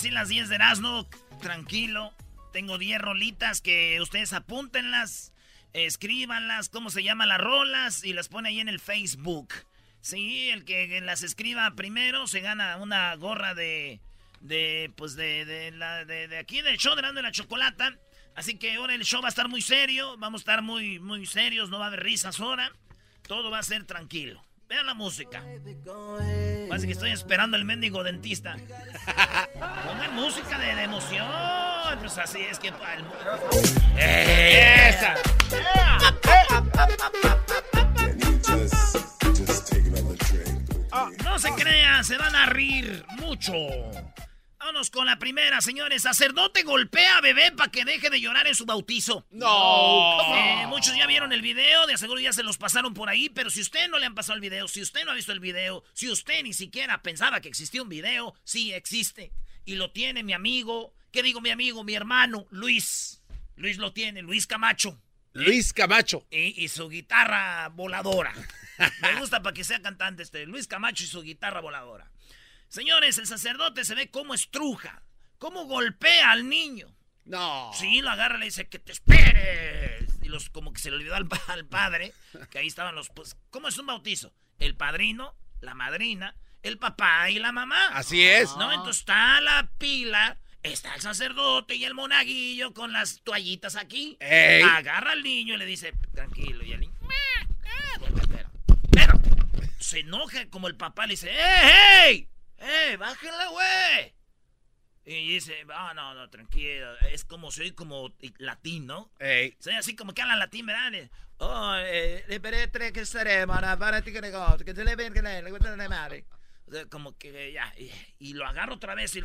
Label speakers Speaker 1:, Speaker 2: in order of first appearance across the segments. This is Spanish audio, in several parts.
Speaker 1: Decir las 10 de Erasmo. Tranquilo. Tengo 10 rolitas que ustedes apúntenlas, escríbanlas, cómo se llaman las rolas y las pone ahí en el Facebook. Sí, el que las escriba primero se gana una gorra de. de. pues de. de, la, de, aquí del show de la Chocolata. Así que ahora el show va a estar muy serio. Vamos a estar muy, muy serios. No va a haber risas ahora. Todo va a ser tranquilo. Vean la música. Parece que estoy esperando el mendigo dentista. Pongan música de, de emoción. Pues así es que. ¡Eh! ¡Esa! No se crean, se van a rir mucho. Vámonos con la primera, señores. Sacerdote golpea a bebé para que deje de llorar en su bautizo.
Speaker 2: No.
Speaker 1: Eh, muchos ya vieron el video, de seguro ya se los pasaron por ahí, pero si usted no le han pasado el video, si usted no ha visto el video, si usted ni siquiera pensaba que existía un video, sí existe. Y lo tiene mi amigo, ¿qué digo mi amigo? Mi hermano, Luis. Luis lo tiene, Luis Camacho.
Speaker 3: Luis Camacho.
Speaker 1: Y, y su guitarra voladora. Me gusta para que sea cantante este. Luis Camacho y su guitarra voladora. Señores, el sacerdote se ve cómo estruja, cómo golpea al niño.
Speaker 3: No.
Speaker 1: Sí, lo agarra y le dice que te esperes. Y los como que se le olvidó al, pa- al padre, que ahí estaban los pues, ¿cómo es un bautizo? El padrino, la madrina, el papá y la mamá.
Speaker 3: Así es.
Speaker 1: No, entonces está la pila, está el sacerdote y el monaguillo con las toallitas aquí.
Speaker 3: Ey.
Speaker 1: Agarra al niño y le dice, tranquilo, y el niño. Pero, pero, se enoja como el papá le dice, ¡eh, hey! ¡Eh, bájenla, güey! Y dice, ah, no, no, tranquilo. Es como, soy como latino.
Speaker 3: Ey.
Speaker 1: Soy así como que habla latín, ¿verdad? Oh, peretre que seré, para, ti que que se le ven, que le, cuesta la madre. O sea, como que ya, y, y lo agarro otra vez y,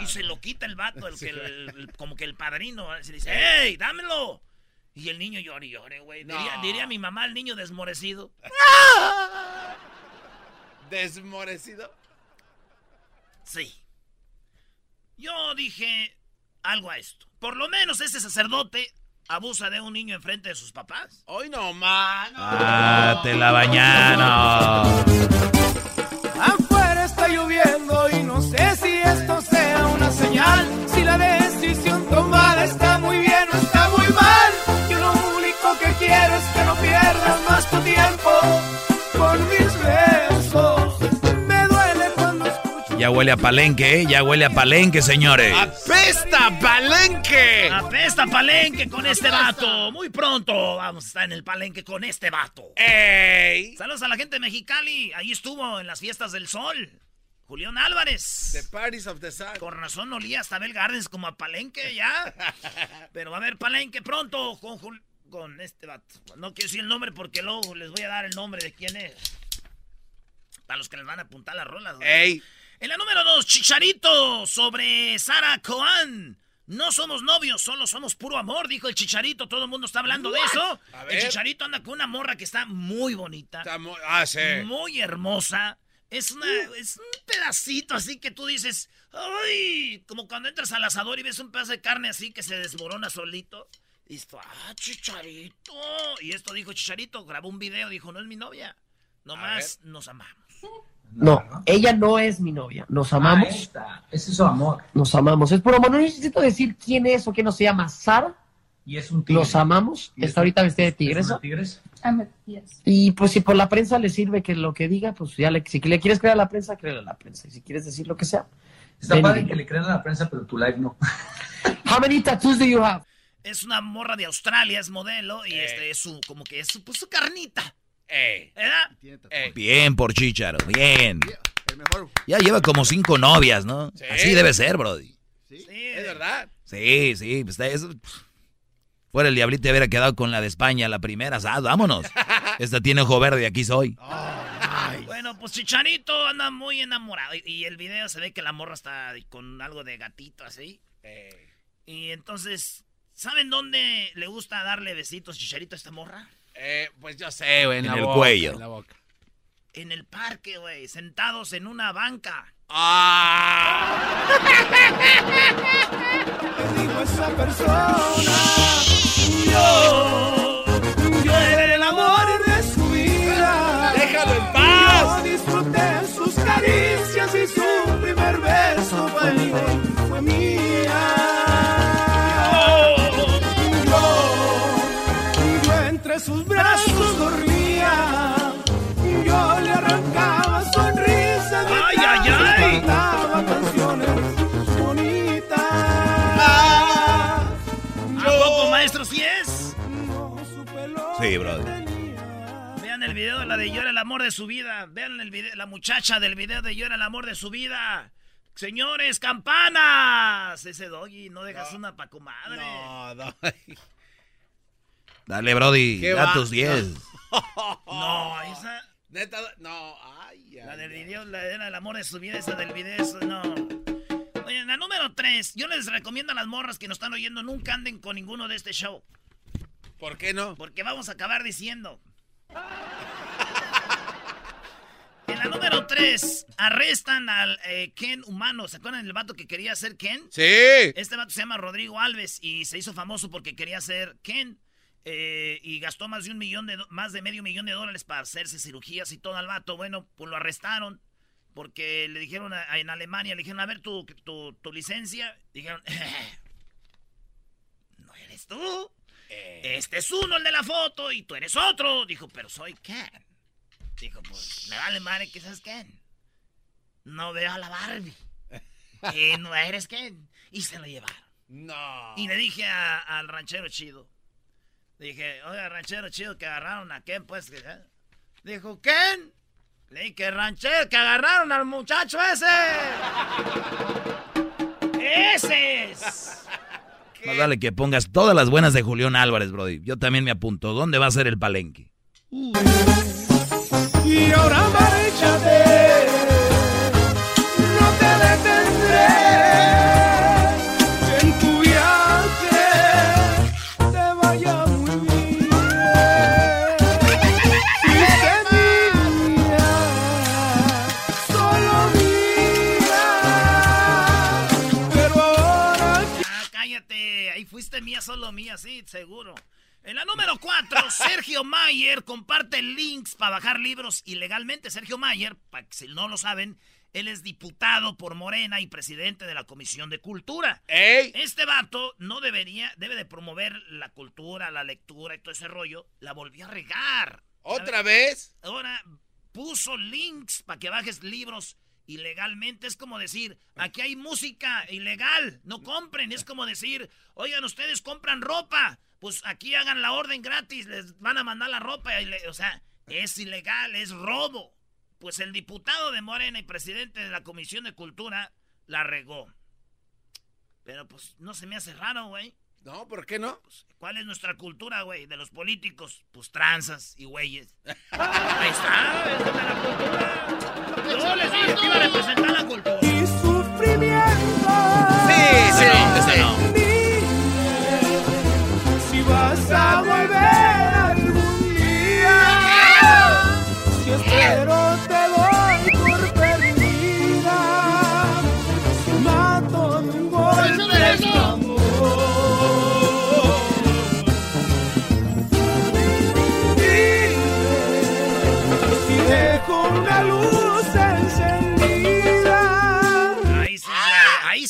Speaker 1: y se lo quita el vato, el que el- el- como que el padrino, se dice, ¡Ey, dámelo! Y el niño llora y llora, güey. Diría,
Speaker 3: No.
Speaker 1: diría mi mamá, el niño desmorecido.
Speaker 3: Desmorecido.
Speaker 1: Sí. Yo dije algo a esto. Por lo menos ese sacerdote abusa de un niño enfrente de sus papás.
Speaker 3: Hoy no, mano.
Speaker 4: Ah, te la bañaron.
Speaker 2: Afuera está lloviendo y no sé si esto sea una señal. Si la decisión tomada está muy bien o está muy mal. Yo lo único que quiero es que no pierdas más tu tiempo
Speaker 4: Ya huele a palenque, ¿eh? Ya huele a palenque, señores.
Speaker 3: ¡Apesta, palenque!
Speaker 1: Apesta palenque con este vato. Muy pronto vamos a estar en el palenque con este vato.
Speaker 3: ¡Ey!
Speaker 1: Saludos a la gente de Mexicali. Ahí estuvo en las fiestas del sol. Julián Álvarez.
Speaker 3: The Parties of the Sun.
Speaker 1: Con razón olía hasta Bell Gardens como a palenque ya. Pero va a haber palenque pronto con, Jul- con este vato. No quiero decir el nombre porque luego les voy a dar el nombre de quién es. Para los que les van a apuntar las rolas.
Speaker 3: ¡Ey!
Speaker 1: En la número dos, Chicharito sobre Sara Coan. No somos novios, solo somos puro amor, dijo el Chicharito. Todo el mundo está hablando de eso. El. Chicharito anda con una morra que está muy bonita,
Speaker 3: Está Ah, sí.
Speaker 1: muy hermosa. Es, una, es un pedacito así que tú dices, ¡ay! Como cuando entras al asador y ves un pedazo de carne así que se desmorona solito. Y esto, ¡ah, Chicharito! Y esto dijo Chicharito, grabó un video, dijo, no es mi novia. Nomás nos amamos.
Speaker 5: No, ella no es mi novia. Nos amamos.
Speaker 6: Ese es su amor.
Speaker 5: Nos amamos. Es puro amor. No necesito decir quién es o quién no se llama Sara.
Speaker 6: Y es un tigre.
Speaker 5: Los amamos.
Speaker 6: Y es
Speaker 5: Está ahorita vestida de
Speaker 6: ¿Es
Speaker 5: tigresa.
Speaker 6: una tigresa?
Speaker 5: Y pues si por la prensa le sirve que lo que diga, pues ya le, si le quieres creer a la prensa, créele a la prensa. Y si quieres decir lo que sea.
Speaker 6: Está
Speaker 5: ven
Speaker 6: padre que le crean a la prensa, pero tu live no.
Speaker 5: How many tattoos do you have?
Speaker 1: Es una morra de Australia, es modelo, y este es su, como que es su, pues, su carnita.
Speaker 3: ¡Ey! ¡Ey!
Speaker 4: Bien por Chicharo, bien.
Speaker 7: El mejor.
Speaker 4: Ya lleva como cinco novias, ¿no?
Speaker 3: Sí.
Speaker 4: Así debe ser, Brody.
Speaker 1: Sí,
Speaker 3: Es verdad.
Speaker 4: Sí, sí, pues eso. Fuera el diablito hubiera quedado con la de España, la primera, ah, vámonos. Esta tiene ojo verde, aquí soy.
Speaker 1: Bueno, Bueno, pues Chicharito anda muy enamorado. Y, y el video se ve que la morra está con algo de gatito así.
Speaker 3: Eh,
Speaker 1: Y entonces, ¿saben dónde le gusta darle besitos Chicharito a esta morra?
Speaker 3: Eh, pues yo sé, güey. En,
Speaker 4: En
Speaker 3: la
Speaker 4: el
Speaker 3: boca,
Speaker 4: cuello.
Speaker 3: En la boca.
Speaker 1: En el parque, güey, sentados en una banca.
Speaker 3: ¡Ah!
Speaker 2: dijo esa persona. Yo, yo era el amor de su vida.
Speaker 3: ¡Déjalo en
Speaker 2: Yo
Speaker 3: paz!
Speaker 2: disfruté sus caricias y su primer beso fue, fue mía.
Speaker 1: Sí,
Speaker 4: brother.
Speaker 1: Vean el video de la de Llora el amor de su vida. Vean el video, la muchacha del video de Llora el amor de su vida. Señores, campanas. Ese doggy, no dejas una pa' comadre.
Speaker 3: No, no.
Speaker 4: Dale, Brody,
Speaker 3: ¿Qué
Speaker 4: da tus 10.
Speaker 1: No, esa.
Speaker 3: Neta, no. Ay,
Speaker 1: La
Speaker 3: ay,
Speaker 1: del
Speaker 3: ay.
Speaker 1: video, la era el amor de su vida, esa del video, eso no. Oye, la número 3. Yo les recomiendo a las morras que nos están oyendo, nunca anden con ninguno de este show.
Speaker 3: ¿Por qué no?
Speaker 1: Porque vamos a acabar diciendo. En la número 3, arrestan al eh, Ken humano. ¿Se acuerdan del vato que quería ser Ken?
Speaker 3: Sí.
Speaker 1: Este vato se llama Rodrigo Alves y se hizo famoso porque quería ser Ken. eh, y gastó más de un millón de más de medio millón de dólares para hacerse cirugías y todo al vato. Bueno, pues lo arrestaron porque le dijeron a- a- en Alemania, le dijeron, a ver tu, tu, tu licencia. Dijeron, no eres tú. Este es uno el de la foto y tú eres otro. Dijo, pero soy Ken. Dijo, pues me vale madre que seas Ken. No veo a la Barbie. Y no eres Ken. Y se lo llevaron.
Speaker 3: No.
Speaker 1: Y le dije a- al ranchero chido. Dije, oiga, ranchero chido, que agarraron a Ken, pues. que, ¿eh?". Dijo, ¿Ken? Le dije, ranchero, que agarraron al muchacho ese. ¡Ese es!
Speaker 4: Más vale que pongas todas las buenas de Julián Álvarez, Brody. Yo también me apunto. ¿Dónde va a ser el palenque?
Speaker 2: Y ahora márchate,
Speaker 1: Sergio Mayer comparte links para bajar libros ilegalmente. Sergio Mayer, para que si no lo saben, él es diputado por Morena y presidente de la Comisión de Cultura.
Speaker 3: ¡Ey!
Speaker 1: Este vato no debería, debe de promover la cultura, la lectura y todo ese rollo. La volvió a regar.
Speaker 3: ¿Otra vez?
Speaker 1: Ahora puso links para que bajes libros ilegalmente. Es como decir, aquí hay música ilegal, no compren. Es como decir, oigan, ustedes compran ropa, pues aquí hagan la orden gratis, les van a mandar la ropa. y le- o sea, es ilegal, es robo. Pues el diputado de Morena y presidente de la Comisión de Cultura la regó. Pero pues no se me hace raro, güey.
Speaker 3: No, ¿por qué no?
Speaker 1: ¿Cuál es nuestra cultura, güey? De los políticos. Pues tranzas y güeyes. Ahí está, es de la cultura. Yo les dije que iba a representar la cultura.
Speaker 2: y sufrimiento.
Speaker 3: Sí, sí,
Speaker 4: Ese
Speaker 3: sí.
Speaker 4: no.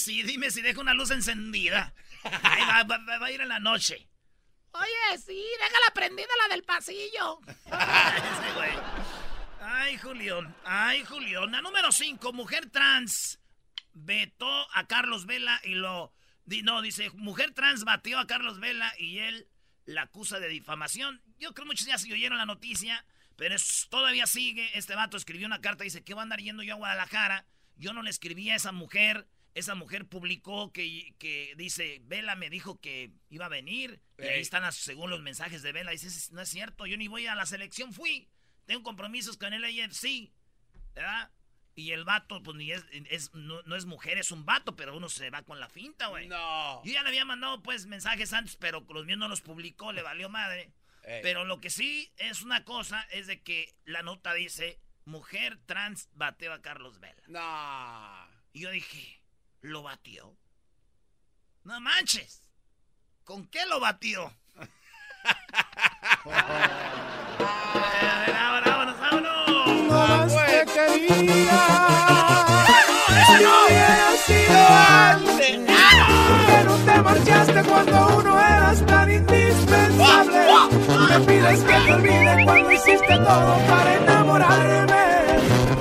Speaker 1: Sí, dime si deja una luz encendida. Ahí va, va- va- va a ir en la noche. Oye, sí, déjala prendida la del pasillo. Ese güey. Ay, Julián. Ay, Julián. La número 5, mujer trans. Vetó a Carlos Vela y lo. No, dice, mujer trans batió a Carlos Vela y él la acusa de difamación. Yo creo que muchos ya se oyeron la noticia, pero es- todavía sigue. Este vato escribió una carta y dice, ¿qué va a andar yendo yo a Guadalajara? Yo no le escribí a esa mujer. Esa mujer publicó que, que dice, Vela me dijo que iba a venir. Y ahí están, según los mensajes de Vela. Dice, no es cierto, yo ni voy a la selección, fui. Tengo compromisos con el AFC. ¿verdad? Y el vato, pues ni es, es- no, no es mujer, es un vato, pero uno se va con la finta, güey.
Speaker 3: No.
Speaker 1: Yo ya le había mandado, pues, mensajes antes, pero los míos no los publicó, le valió madre.
Speaker 3: Ey.
Speaker 1: Pero lo que sí es una cosa, es de que la nota dice, mujer trans bateó a Carlos Vela.
Speaker 3: No.
Speaker 1: Y yo dije, ¿lo batió? No manches. ¿Con qué lo batió? A ver, ahora, vámonos, vámonos.
Speaker 2: No más te quería. Si hubiera sido antes. No te marchaste cuando uno eras tan indispensable. Me pides que te olvide cuando hiciste todo para enamorarme.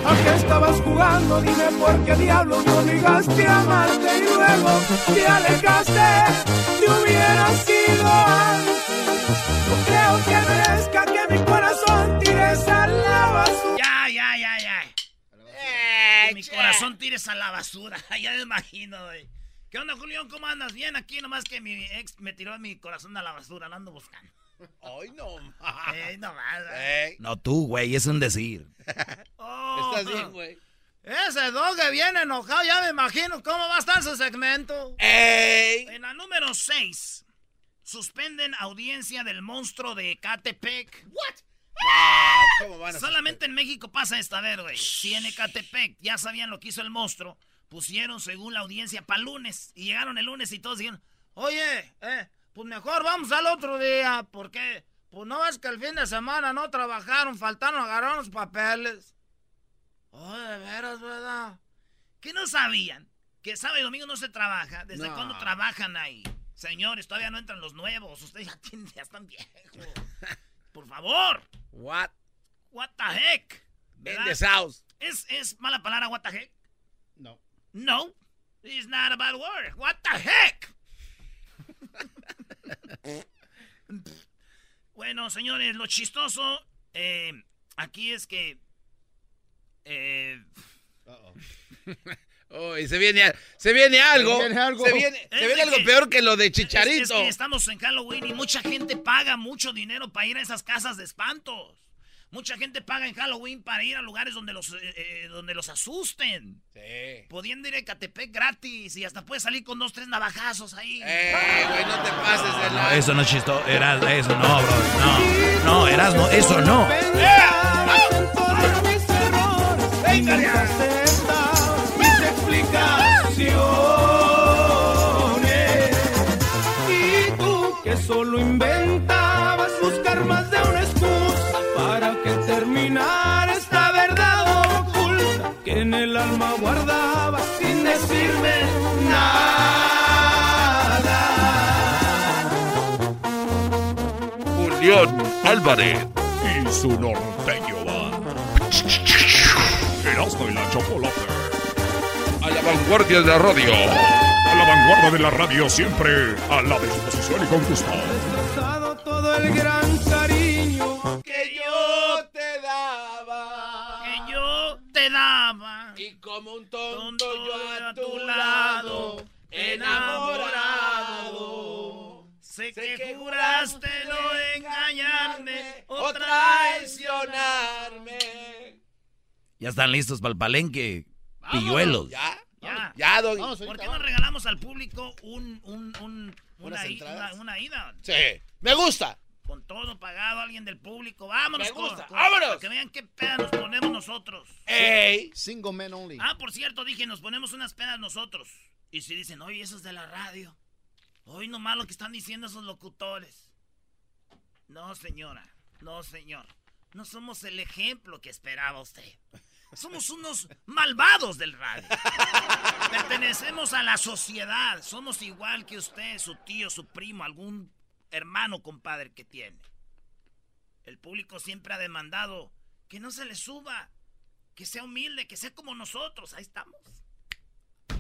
Speaker 2: Aunque estabas jugando, dime por qué diablos me obligaste a amarte y luego te alejaste. Si hubiera sido antes. No creo que merezca que mi corazón tires a la basura.
Speaker 1: Ya, ya, ya, ya.
Speaker 3: Eh,
Speaker 1: Que mi corazón tires a la basura. ya me imagino, güey. ¿Qué onda, Julián? ¿Cómo andas? Bien, aquí nomás que mi ex me tiró mi corazón a la basura. Lo ando buscando.
Speaker 3: Ay, no más.
Speaker 1: Ey, no más. güey.
Speaker 3: Ey,
Speaker 4: No tú, güey, es un decir.
Speaker 1: Oh.
Speaker 3: Estás bien, güey.
Speaker 1: Ese doge viene enojado, ya me imagino cómo va a estar su segmento.
Speaker 3: Ey.
Speaker 1: En la número 6, suspenden audiencia del monstruo de Catepec.
Speaker 3: Ah, ¿Cómo van a
Speaker 1: Solamente en México pasa esta, ver, güey. Si en Ecatepec ya sabían lo que hizo el monstruo, pusieron según la audiencia para lunes. Y llegaron el lunes y todos dijeron, oye, eh, pues mejor vamos al otro día. ¿Por qué? Pues no es que el fin de semana no trabajaron, faltaron, agarraron los papeles. Oh, de veras, ¿verdad? ¿Qué no sabían? Que sábado y domingo no se trabaja. ¿Desde
Speaker 3: No.
Speaker 1: cuándo trabajan ahí? Señores, todavía no entran los nuevos. Ustedes ya, tienen- ya están viejos. Por favor.
Speaker 3: What
Speaker 1: What the heck?
Speaker 3: in
Speaker 1: ¿Verdad?
Speaker 3: this house?
Speaker 1: ¿Es, ¿Es mala palabra what the heck?
Speaker 3: No.
Speaker 1: No. It's not a bad word. What the heck? bueno, señores, lo chistoso eh, aquí es que... eh,
Speaker 3: Oh, y se viene, se viene algo.
Speaker 2: Se viene algo.
Speaker 3: Se viene,
Speaker 1: Es
Speaker 3: se viene
Speaker 1: de
Speaker 3: algo
Speaker 1: que-
Speaker 3: peor que lo de
Speaker 1: es-
Speaker 3: Chicharito.
Speaker 1: Es, que estamos en Halloween y mucha gente paga mucho dinero para ir a esas casas de espantos. Mucha gente paga en Halloween para ir a lugares donde los, eh, eh, donde los asusten.
Speaker 3: Sí.
Speaker 1: Pudiendo ir a Catepec gratis y hasta puedes salir con dos, tres navajazos ahí.
Speaker 3: Eh, güey, no te pases de
Speaker 4: No,
Speaker 3: la.
Speaker 4: eso no es chistoso. Eras, eso no, bro. No, no, eras, no, eso no.
Speaker 2: Y tú que solo inventabas buscar más
Speaker 8: Julián Álvarez.
Speaker 9: Y su norteño va. Erasmo y la chocolate.
Speaker 8: A la vanguardia de la radio.
Speaker 9: A la vanguardia de la radio siempre a la disposición y con gusto.
Speaker 2: Todo el gran cariño
Speaker 3: Que yo te daba.
Speaker 1: Que yo te daba.
Speaker 3: Y como un tonto,
Speaker 1: Tonto
Speaker 3: yo a tu lado, enamorado.
Speaker 1: Sé
Speaker 3: Sé
Speaker 1: que
Speaker 3: que
Speaker 1: juraste
Speaker 3: juraste
Speaker 1: no engañarme
Speaker 3: o traicionarme.
Speaker 4: Ya están listos para el palenque. Pilluelos.
Speaker 3: ¿Ya?
Speaker 1: Ya.
Speaker 3: Ya, Doggy.
Speaker 1: ¿Por qué no regalamos al público un, un, un-
Speaker 3: ¿Unas
Speaker 1: una, ida?
Speaker 3: Sí. Me gusta.
Speaker 1: Con todo pagado, alguien del público. Vámonos,
Speaker 3: Me gusta.
Speaker 1: con- con-
Speaker 3: Vámonos.
Speaker 1: Para que vean qué peda nos ponemos nosotros.
Speaker 3: Ey.
Speaker 7: Single men only.
Speaker 1: Ah, por cierto, dije, nos ponemos unas pedas nosotros. Y si dicen, oye, eso es de la radio. Hoy nomás lo que están diciendo esos locutores. No, señora. No, señor. No somos el ejemplo que esperaba usted. Somos unos malvados del radio. Pertenecemos a la sociedad. Somos igual que usted, su tío, su primo, algún hermano, compadre que tiene. El público siempre ha demandado que no se le suba, que sea humilde, que sea como nosotros. Ahí estamos.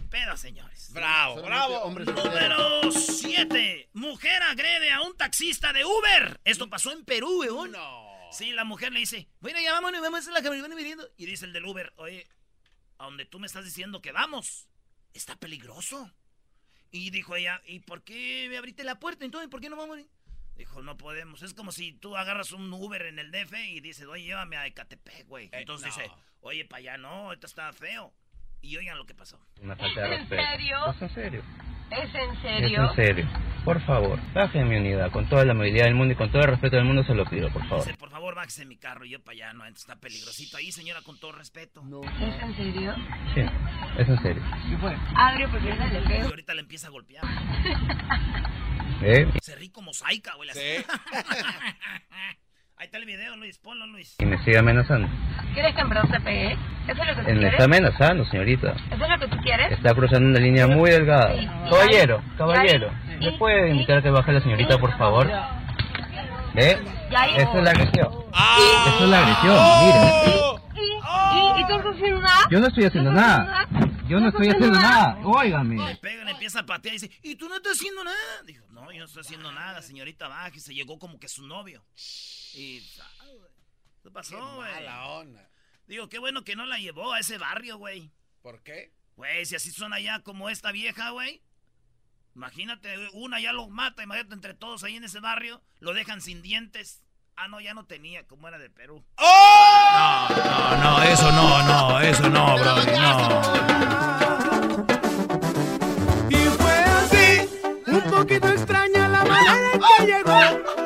Speaker 1: Peda, señores.
Speaker 3: Bravo,
Speaker 7: Solamente
Speaker 3: bravo.
Speaker 7: hombres.
Speaker 1: Número 7. Mujer agrede a un taxista de Uber. Esto pasó en Perú, weón.
Speaker 3: No.
Speaker 1: Sí, la mujer le dice, bueno, ya vámonos, vamos a la camioneta viniendo. Y dice el del Uber, oye, a donde tú me estás diciendo que vamos, está peligroso. Y dijo ella, ¿y por qué me abriste la puerta? Entonces, ¿por qué no vamos? Dijo, no podemos. Es como si tú agarras un Uber en el DF y dices, oye, llévame a Ecatepec, güey. Entonces
Speaker 3: no.
Speaker 1: dice, oye, para allá no, esto está feo. Y oigan lo que pasó.
Speaker 7: Una falta de
Speaker 10: ¿Es en
Speaker 7: respeto.
Speaker 10: serio?
Speaker 7: ¿Es en serio?
Speaker 10: ¿Es en
Speaker 7: Es
Speaker 10: serio?
Speaker 7: en serio. Por favor, bajen mi unidad con toda la movilidad del mundo y con todo el respeto del mundo se lo pido, por favor.
Speaker 1: Dice, por favor, bájese mi carro. Y yo para allá, no, entonces está peligrosito ahí, señora, con todo respeto.
Speaker 10: ¿Es en serio?
Speaker 7: Sí, es en serio.
Speaker 10: Abre porque es de
Speaker 1: Y
Speaker 10: feo.
Speaker 1: ahorita le empieza a golpear.
Speaker 7: ¿Eh?
Speaker 1: Se ríe como Saika, güey.
Speaker 3: Sí.
Speaker 1: Ahí está el video, Luis. Ponlo, Luis.
Speaker 7: Y me sigue amenazando.
Speaker 10: ¿Quieres que en verdad te pegue? ¿Eso es lo que tú
Speaker 7: me
Speaker 10: quieres?
Speaker 7: está amenazando, señorita.
Speaker 10: ¿Eso es lo que tú quieres?
Speaker 7: Está cruzando una línea muy delgada.
Speaker 10: Sí.
Speaker 7: Caballero, caballero.
Speaker 10: ¿Y
Speaker 7: ¿Le
Speaker 10: ahí?
Speaker 7: puede invitar a que baje la señorita, por favor? ¿Ve?
Speaker 10: ¿Y ahí?
Speaker 7: Esa es la agresión.
Speaker 3: ¡Ah!
Speaker 7: Esa es la agresión, miren.
Speaker 10: ¿Y, tú no haciendo nada?
Speaker 7: Yo no estoy haciendo nada. Yo no estoy haciendo nada. Óigame.
Speaker 1: Le pega, le empieza a patear y dice, ¿y tú no estás haciendo nada? Dijo, no, yo no estoy haciendo nada, señorita, baja. Y se llegó como que su novio. Y, güey, ¿qué pasó, güey?
Speaker 3: Mala onda.
Speaker 1: Digo, qué bueno que no la llevó a ese barrio, güey.
Speaker 3: ¿Por qué?
Speaker 1: Güey, si así son allá como esta vieja, güey. Imagínate, una ya lo mata, imagínate entre todos ahí en ese barrio, lo dejan sin dientes. Ah, no, ya no tenía, como era de Perú.
Speaker 4: No, no, no, eso no, no, eso no, Brody, no.
Speaker 2: Y fue así, un poquito extraña la manera en que llegó.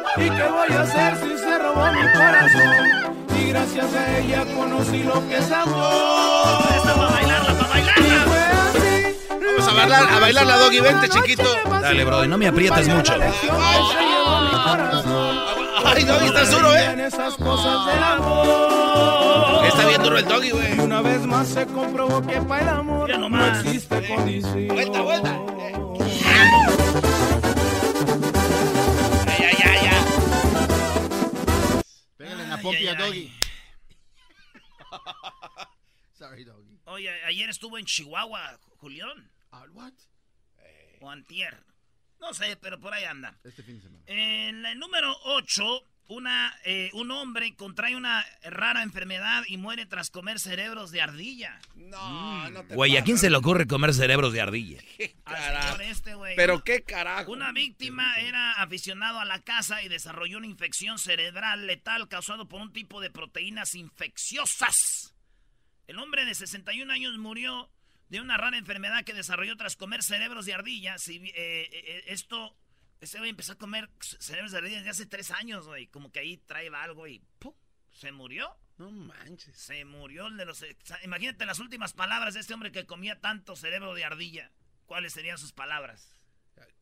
Speaker 2: ¿Y voy a hacer si se robó mi corazón? Y gracias a ella conocí lo que es amor.
Speaker 1: Esta para bailarla, para
Speaker 2: Y
Speaker 1: bailarla.
Speaker 2: fue así.
Speaker 3: Vamos a bailar, a bailar la doggy, vente, chiquito.
Speaker 4: Dale, Brody, no me aprietes mucho.
Speaker 3: Ay, doggy, estás duro,
Speaker 2: En
Speaker 3: eh.
Speaker 2: esas cosas del amor.
Speaker 3: Está bien duro el doggy,
Speaker 2: Y
Speaker 3: güey.
Speaker 2: una vez más se comprobó que para el amor no existe condición.
Speaker 3: Vuelta, vuelta.
Speaker 11: Pompi a Doggy. Sorry, Doggy.
Speaker 1: Oye, ayer estuvo en Chihuahua, Julián.
Speaker 11: What?
Speaker 1: O antier. No sé, pero por ahí anda.
Speaker 11: Este fin de semana.
Speaker 1: En el número 8, una, eh, un hombre contrae una rara enfermedad y muere tras comer cerebros de ardilla.
Speaker 3: No, no te
Speaker 4: Güey, ¿a quién se le ocurre comer cerebros de ardilla?
Speaker 3: ¿Qué carajo?
Speaker 1: este, güey.
Speaker 3: Pero qué carajo.
Speaker 1: Una víctima era aficionado a la caza y desarrolló una infección cerebral letal causado por un tipo de proteínas infecciosas. El hombre de 61 años murió de una rara enfermedad que desarrolló tras comer cerebros de ardilla. Si, eh, eh, esto, este güey empezó a comer cerebros de ardilla desde hace tres años, güey. Como que ahí trae algo y ¡pum! se murió.
Speaker 3: No manches.
Speaker 1: Se murió el de los... Imagínate las últimas palabras de este hombre que comía tanto cerebro de ardilla. ¿Cuáles serían sus palabras?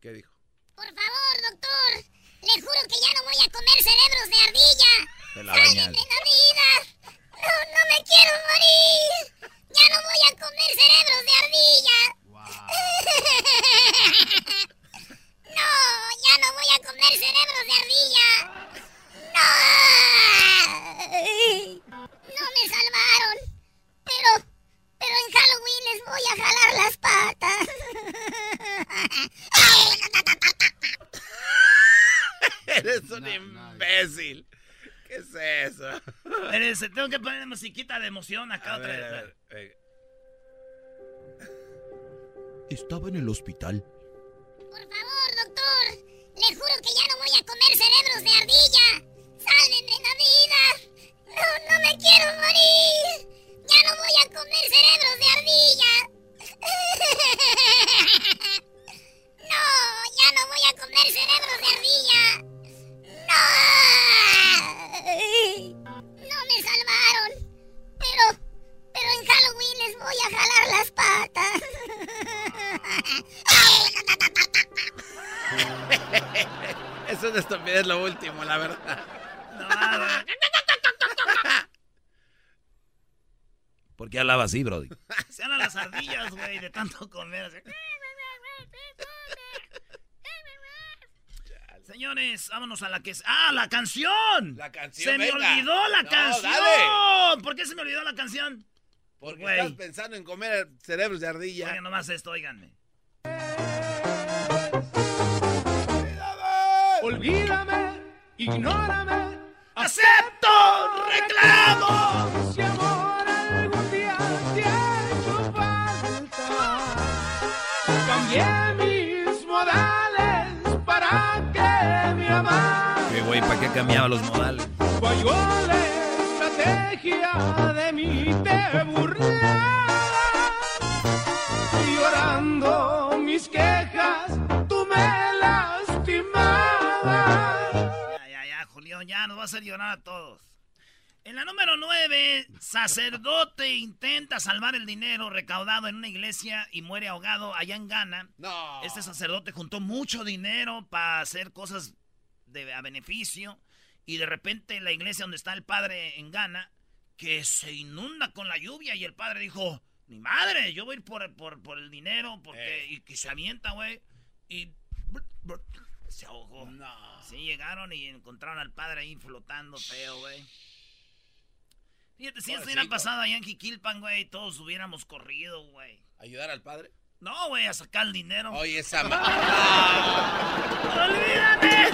Speaker 3: ¿Qué dijo?
Speaker 12: Por favor, doctor. Le juro que ya no voy a comer cerebros de ardilla.
Speaker 4: Te la
Speaker 12: Sálvenme la vida. No, no me quiero morir. Ya no voy a comer cerebros de ardilla. No, ya no voy a comer cerebros de ardilla. No. No me salvaron. Pero, pero en Halloween les voy a jalar las patas.
Speaker 3: Eres un imbécil. ¿Qué es eso?
Speaker 1: Tengo que poner musiquita de emoción acá
Speaker 3: A
Speaker 1: otra
Speaker 3: ver,
Speaker 1: vez.
Speaker 3: a ver.
Speaker 4: Estaba en el hospital.
Speaker 12: Por favor, doctor. Le juro que ya no voy a comer cerebros de ardilla. Sálvenme la vida. No, no me quiero morir. Ya no voy a comer cerebros de ardilla. No, ya no voy a comer cerebros de ardilla. No.
Speaker 3: Es una estupidez lo último, la verdad.
Speaker 4: ¿Por qué hablaba así, Brody?
Speaker 1: Se hablan las ardillas, güey, de tanto comer. así. Señores, vámonos a la que es. ¡Ah, la canción!
Speaker 3: La canción,
Speaker 1: ¡Se me olvidó la
Speaker 3: No,
Speaker 1: canción!
Speaker 3: dale.
Speaker 1: ¿Por qué se me olvidó la canción?
Speaker 3: Porque
Speaker 1: Güey.
Speaker 3: estás pensando en comer cerebros de ardilla.
Speaker 1: Oigan nomás esto, oiganme.
Speaker 2: Olvídame, ignórame.
Speaker 1: ¡Acepto reclamo!
Speaker 2: Si amor algún día te ha hecho falta, cambié mis modales para que me jamás.
Speaker 4: Qué güey, ¿para qué cambiaba los modales?
Speaker 2: Falló la estrategia de mí te burlabas.
Speaker 1: Va a hacer llorar a todos. En la número 9, sacerdote intenta salvar el dinero recaudado en una iglesia y muere ahogado allá en Ghana.
Speaker 3: No.
Speaker 1: Este sacerdote juntó mucho dinero para hacer cosas de, a beneficio y de repente la iglesia donde está el padre en Ghana, que se inunda con la lluvia y el padre dijo, mi madre, yo voy a ir por, por, por el dinero porque, y que se avienta, güey, y se ahogó.
Speaker 3: No.
Speaker 1: Sí, llegaron y encontraron al padre ahí flotando feo, güey. Fíjate, si esto hubiera pasado allá en Jiquilpan, güey, todos hubiéramos corrido, güey.
Speaker 3: ¿Ayudar al padre?
Speaker 1: No, güey, a sacar el dinero.
Speaker 3: Oye, esa ma...
Speaker 1: ¡Olvídate!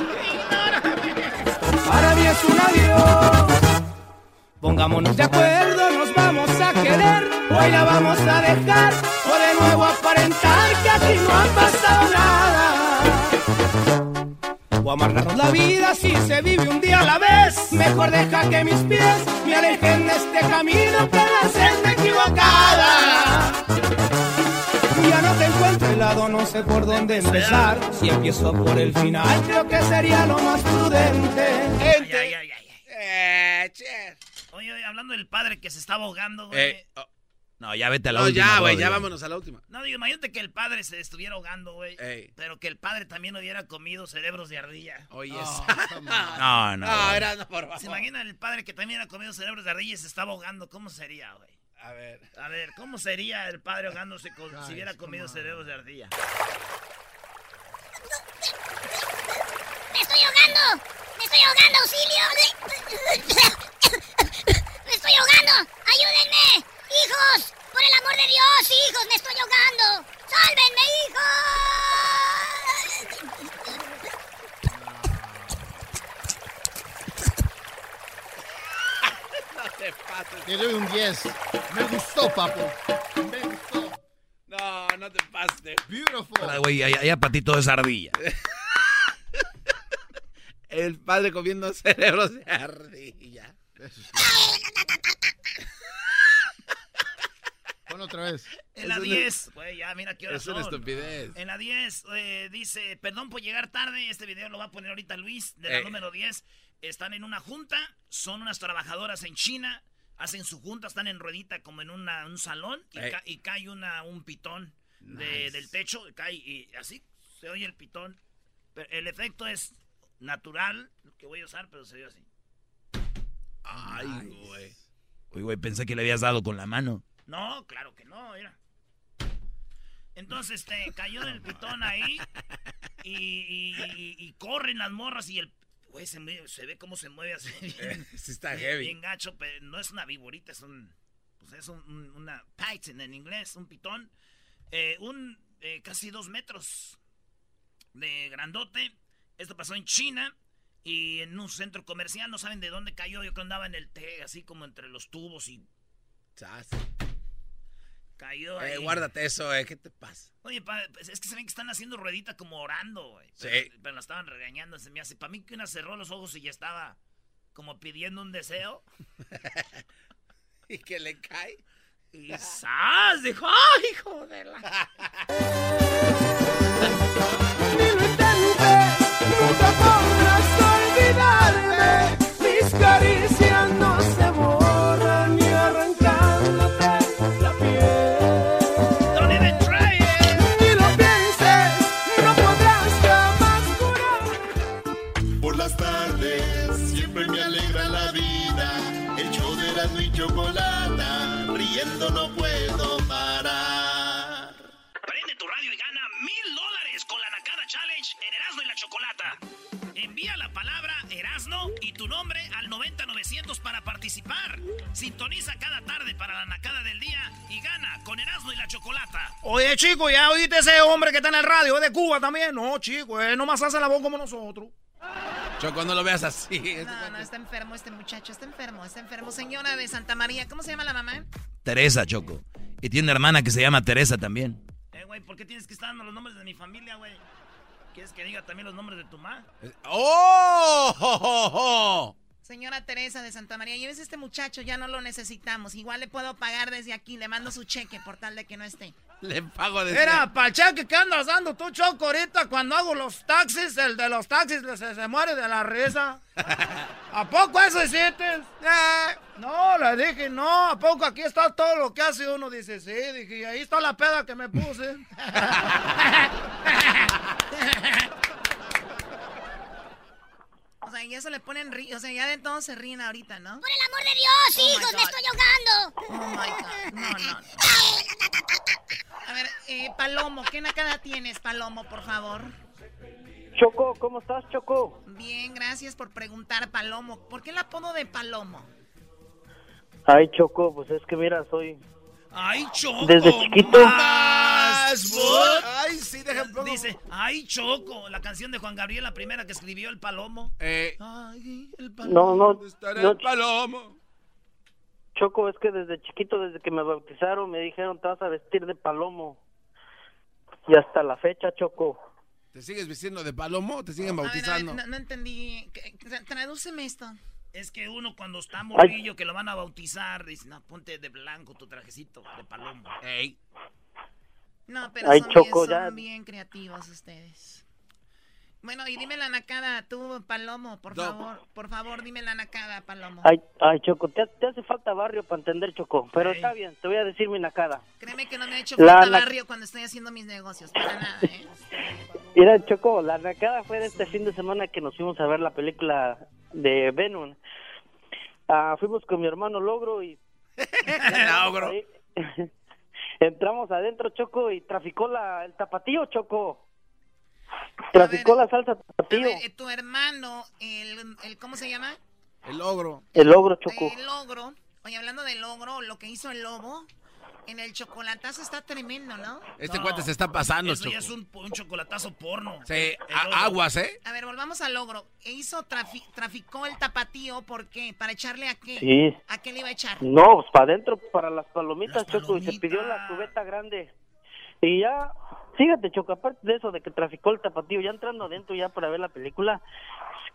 Speaker 2: Para mí es un adiós. Pongámonos de acuerdo, nos vamos a querer. Hoy la vamos a dejar. O de nuevo aparentar que aquí no ha pasado nada. O amargarnos la vida si se vive un día a la vez. Mejor deja que mis pies me alejen de este camino que la senda equivocada. Ya no te encuentro helado, no sé por dónde empezar. Si empiezo por el final, creo que sería lo más prudente.
Speaker 1: Ay, ay, ay, ay.
Speaker 3: Eh, che.
Speaker 1: Oye, oye, hablando del padre que se estaba ahogando, güey.
Speaker 3: Eh, oh,
Speaker 4: No, ya vete a la
Speaker 3: no,
Speaker 4: última.
Speaker 3: ya, güey, ya vámonos a la última.
Speaker 1: No, digo, imagínate que el padre se estuviera ahogando, güey.
Speaker 3: Ey.
Speaker 1: Pero que el padre también hubiera comido cerebros de ardilla.
Speaker 3: Oye,
Speaker 11: Oh.
Speaker 4: No, no.
Speaker 3: No,
Speaker 4: güey.
Speaker 3: era no, por favor.
Speaker 1: ¿Se imagina el padre que también hubiera comido cerebros de ardilla y se estaba ahogando? ¿Cómo sería, güey?
Speaker 3: A ver.
Speaker 1: A ver, ¿cómo sería el padre ahogándose con-
Speaker 11: Guys,
Speaker 1: si hubiera comido cerebros de ardilla?
Speaker 12: ¡Me estoy ahogando! ¡Me estoy ahogando, auxilio! ¡Me estoy ahogando! ¡Ayúdenme! ¡Hijos! ¡Por el amor de Dios, hijos! ¡Me estoy ahogando! ¡Sálvenme, hijos!
Speaker 3: No te pases.
Speaker 11: Le doy un 10. Me gustó, papu. Me gustó.
Speaker 3: No, no te pases.
Speaker 11: Beautiful.
Speaker 4: Ahora, güey, allá, allá para ti todo es ardilla.
Speaker 3: El padre comiendo cerebros de ardilla.
Speaker 11: Otra vez.
Speaker 1: En la
Speaker 3: Es una-
Speaker 1: 10, güey, ya mira qué horas
Speaker 3: Es una estupidez.
Speaker 1: En la 10 eh, dice, perdón por llegar tarde, este video lo va a poner ahorita Luis, de la
Speaker 3: Eh.
Speaker 1: número 10. Están en una junta, son unas trabajadoras en China, hacen su junta, están en ruedita como en una- un salón y,
Speaker 3: Eh.
Speaker 1: ca- y cae una, un pitón de-
Speaker 3: Nice.
Speaker 1: del techo, cae y así se oye el pitón. Pero el efecto es natural, que voy a usar, pero se dio así.
Speaker 3: Ay, güey.
Speaker 4: Uy, güey, pensé que le habías dado con la mano.
Speaker 1: No, claro que no, mira. Entonces, este, cayó el pitón ahí y, y- y- y corren las morras y el... Güey, se, se ve cómo se mueve así. Bien,
Speaker 3: Sí está heavy.
Speaker 1: bien gacho, pero no es una viborita, es un... Pues es un- un- una python en inglés, un pitón. Eh, un eh, casi dos metros de grandote. Esto pasó en China y en un centro comercial. No saben de dónde cayó. Yo que andaba en el té, así como entre los tubos y
Speaker 3: Chas.
Speaker 1: Cayó
Speaker 3: Eh,
Speaker 1: ahí.
Speaker 3: guárdate eso, eh. ¿Qué te pasa?
Speaker 1: Oye, pa- pues, es que se ven que están haciendo ruedita como orando, güey.
Speaker 3: Sí.
Speaker 1: Pero, pero la estaban regañando, se me hace. Para mí que una cerró los ojos y ya estaba como pidiendo un deseo.
Speaker 3: ¿Y que le cae?
Speaker 1: Y ¡zas! Dijo, ¡ay, hijo de la...
Speaker 2: Ni lo intenté, nunca podrás olvidarme. Mis caricias la
Speaker 8: Chocolata.
Speaker 1: Envía la palabra Erasno y tu nombre al 90900 para participar. Sintoniza cada tarde para la Nakada del día y gana con Erasmo y la Chocolata.
Speaker 13: Oye, chico, ya oíste ese hombre que está en el radio, es de Cuba también. No, chico, él nomás hace la voz como nosotros.
Speaker 3: Choco, no lo veas así.
Speaker 14: No, no, está enfermo este muchacho, está enfermo, está enfermo. Señora de Santa María, ¿cómo se llama la mamá?
Speaker 4: Teresa, Choco. Y tiene una hermana que se llama Teresa también.
Speaker 1: Eh, güey, ¿por qué tienes que estar dando los nombres de mi familia, güey? ¿Quieres que diga también los nombres de tu mamá?
Speaker 3: ¡Oh!
Speaker 14: Señora Teresa de Santa María, llévese este muchacho, ya no lo necesitamos. Igual le puedo pagar desde aquí, le mando su cheque por tal de que no esté.
Speaker 3: Le pago de
Speaker 13: Mira, para el cheque que andas dando tú, Choco, ahorita cuando hago los taxis, el de los taxis se, se muere de la risa. ¿A poco eso hiciste? Eh, no, le dije, no, ¿a poco aquí está todo lo que hace uno? Dice, sí, dije, y ahí está la peda que me puse.
Speaker 14: O sea, y eso le ponen ri o sea, ya de todo se ríen ahorita, ¿no?
Speaker 12: Por el amor de Dios,
Speaker 14: Oh,
Speaker 12: hijos, me estoy ahogando.
Speaker 14: Oh my God. No, no. no. A ver, eh, Palomo, ¿qué nacada tienes, Palomo, por favor?
Speaker 15: Choco, ¿cómo estás, Choco?
Speaker 14: Bien, gracias por preguntar, Palomo. ¿Por qué el apodo de Palomo?
Speaker 15: Ay, Choco, pues es que mira, soy...
Speaker 1: ¡Ay, Choco!
Speaker 15: Desde chiquito.
Speaker 1: Más.
Speaker 3: Ay, sí, déjame pongo-
Speaker 1: Dice, ¡ay, Choco! La canción de Juan Gabriel, la primera que escribió el Palomo.
Speaker 3: Eh,
Speaker 1: Ay, el
Speaker 15: No, no,
Speaker 3: ¿dónde estará
Speaker 15: no,
Speaker 3: el palomo?
Speaker 15: Choco, es que desde chiquito, desde que me bautizaron, me dijeron, te vas a vestir de palomo. Y hasta la fecha, Choco.
Speaker 3: ¿Te sigues vistiendo de palomo o te siguen
Speaker 14: A ver, a ver,
Speaker 3: bautizando?
Speaker 14: no, no entendí. ¿Qué- tra- Tradúceme esto.
Speaker 1: Es que uno cuando está morrillo, que lo van a bautizar, dice, no, ponte de blanco tu trajecito de palomo.
Speaker 3: Ey.
Speaker 14: No, pero
Speaker 15: Ay,
Speaker 14: son,
Speaker 15: Choco,
Speaker 14: bien, son bien creativos ustedes. Bueno, y dime la nacada, tú, Palomo, por
Speaker 3: No.
Speaker 14: favor. Por favor, dime la nacada, Palomo.
Speaker 15: Ay, ay, Choco, te, te hace falta barrio para entender, Choco. Pero está bien, te voy a decir mi nacada.
Speaker 14: Créeme que no me ha hecho
Speaker 15: La
Speaker 14: falta barrio cuando estoy haciendo mis negocios, para nada, ¿eh?
Speaker 15: Mira, Choco, la nacada fue de este fin de semana que nos fuimos a ver la película de Venom. Ah, fuimos con mi hermano Logro y...
Speaker 3: Logro.
Speaker 15: Entramos adentro, Choco, y traficó la, el tapatío, Choco. Traficó la salsa tapatío.
Speaker 14: ver, eh, tu hermano, el, el, ¿cómo se llama?
Speaker 3: El ogro.
Speaker 15: El Logro, Choco.
Speaker 14: El logro. Oye, hablando del logro, lo que hizo el lobo en el chocolatazo está tremendo, ¿no?
Speaker 3: Este
Speaker 1: No,
Speaker 3: cuate se está pasando,
Speaker 1: Eso
Speaker 3: Choco.
Speaker 1: ya es un, un chocolatazo porno.
Speaker 3: Sí, aguas, ¿eh?
Speaker 14: A ver, volvamos al logro. E hizo trafi- traficó el tapatío, ¿por qué? ¿Para echarle a qué?
Speaker 15: Sí.
Speaker 14: ¿A qué le iba a echar?
Speaker 15: No, pues para adentro, para las palomitas,
Speaker 1: Las
Speaker 15: Choco, y se pidió la cubeta grande. Y ya, fíjate, Choco, aparte de eso, de que traficó el tapatío, ya entrando adentro ya para ver la película,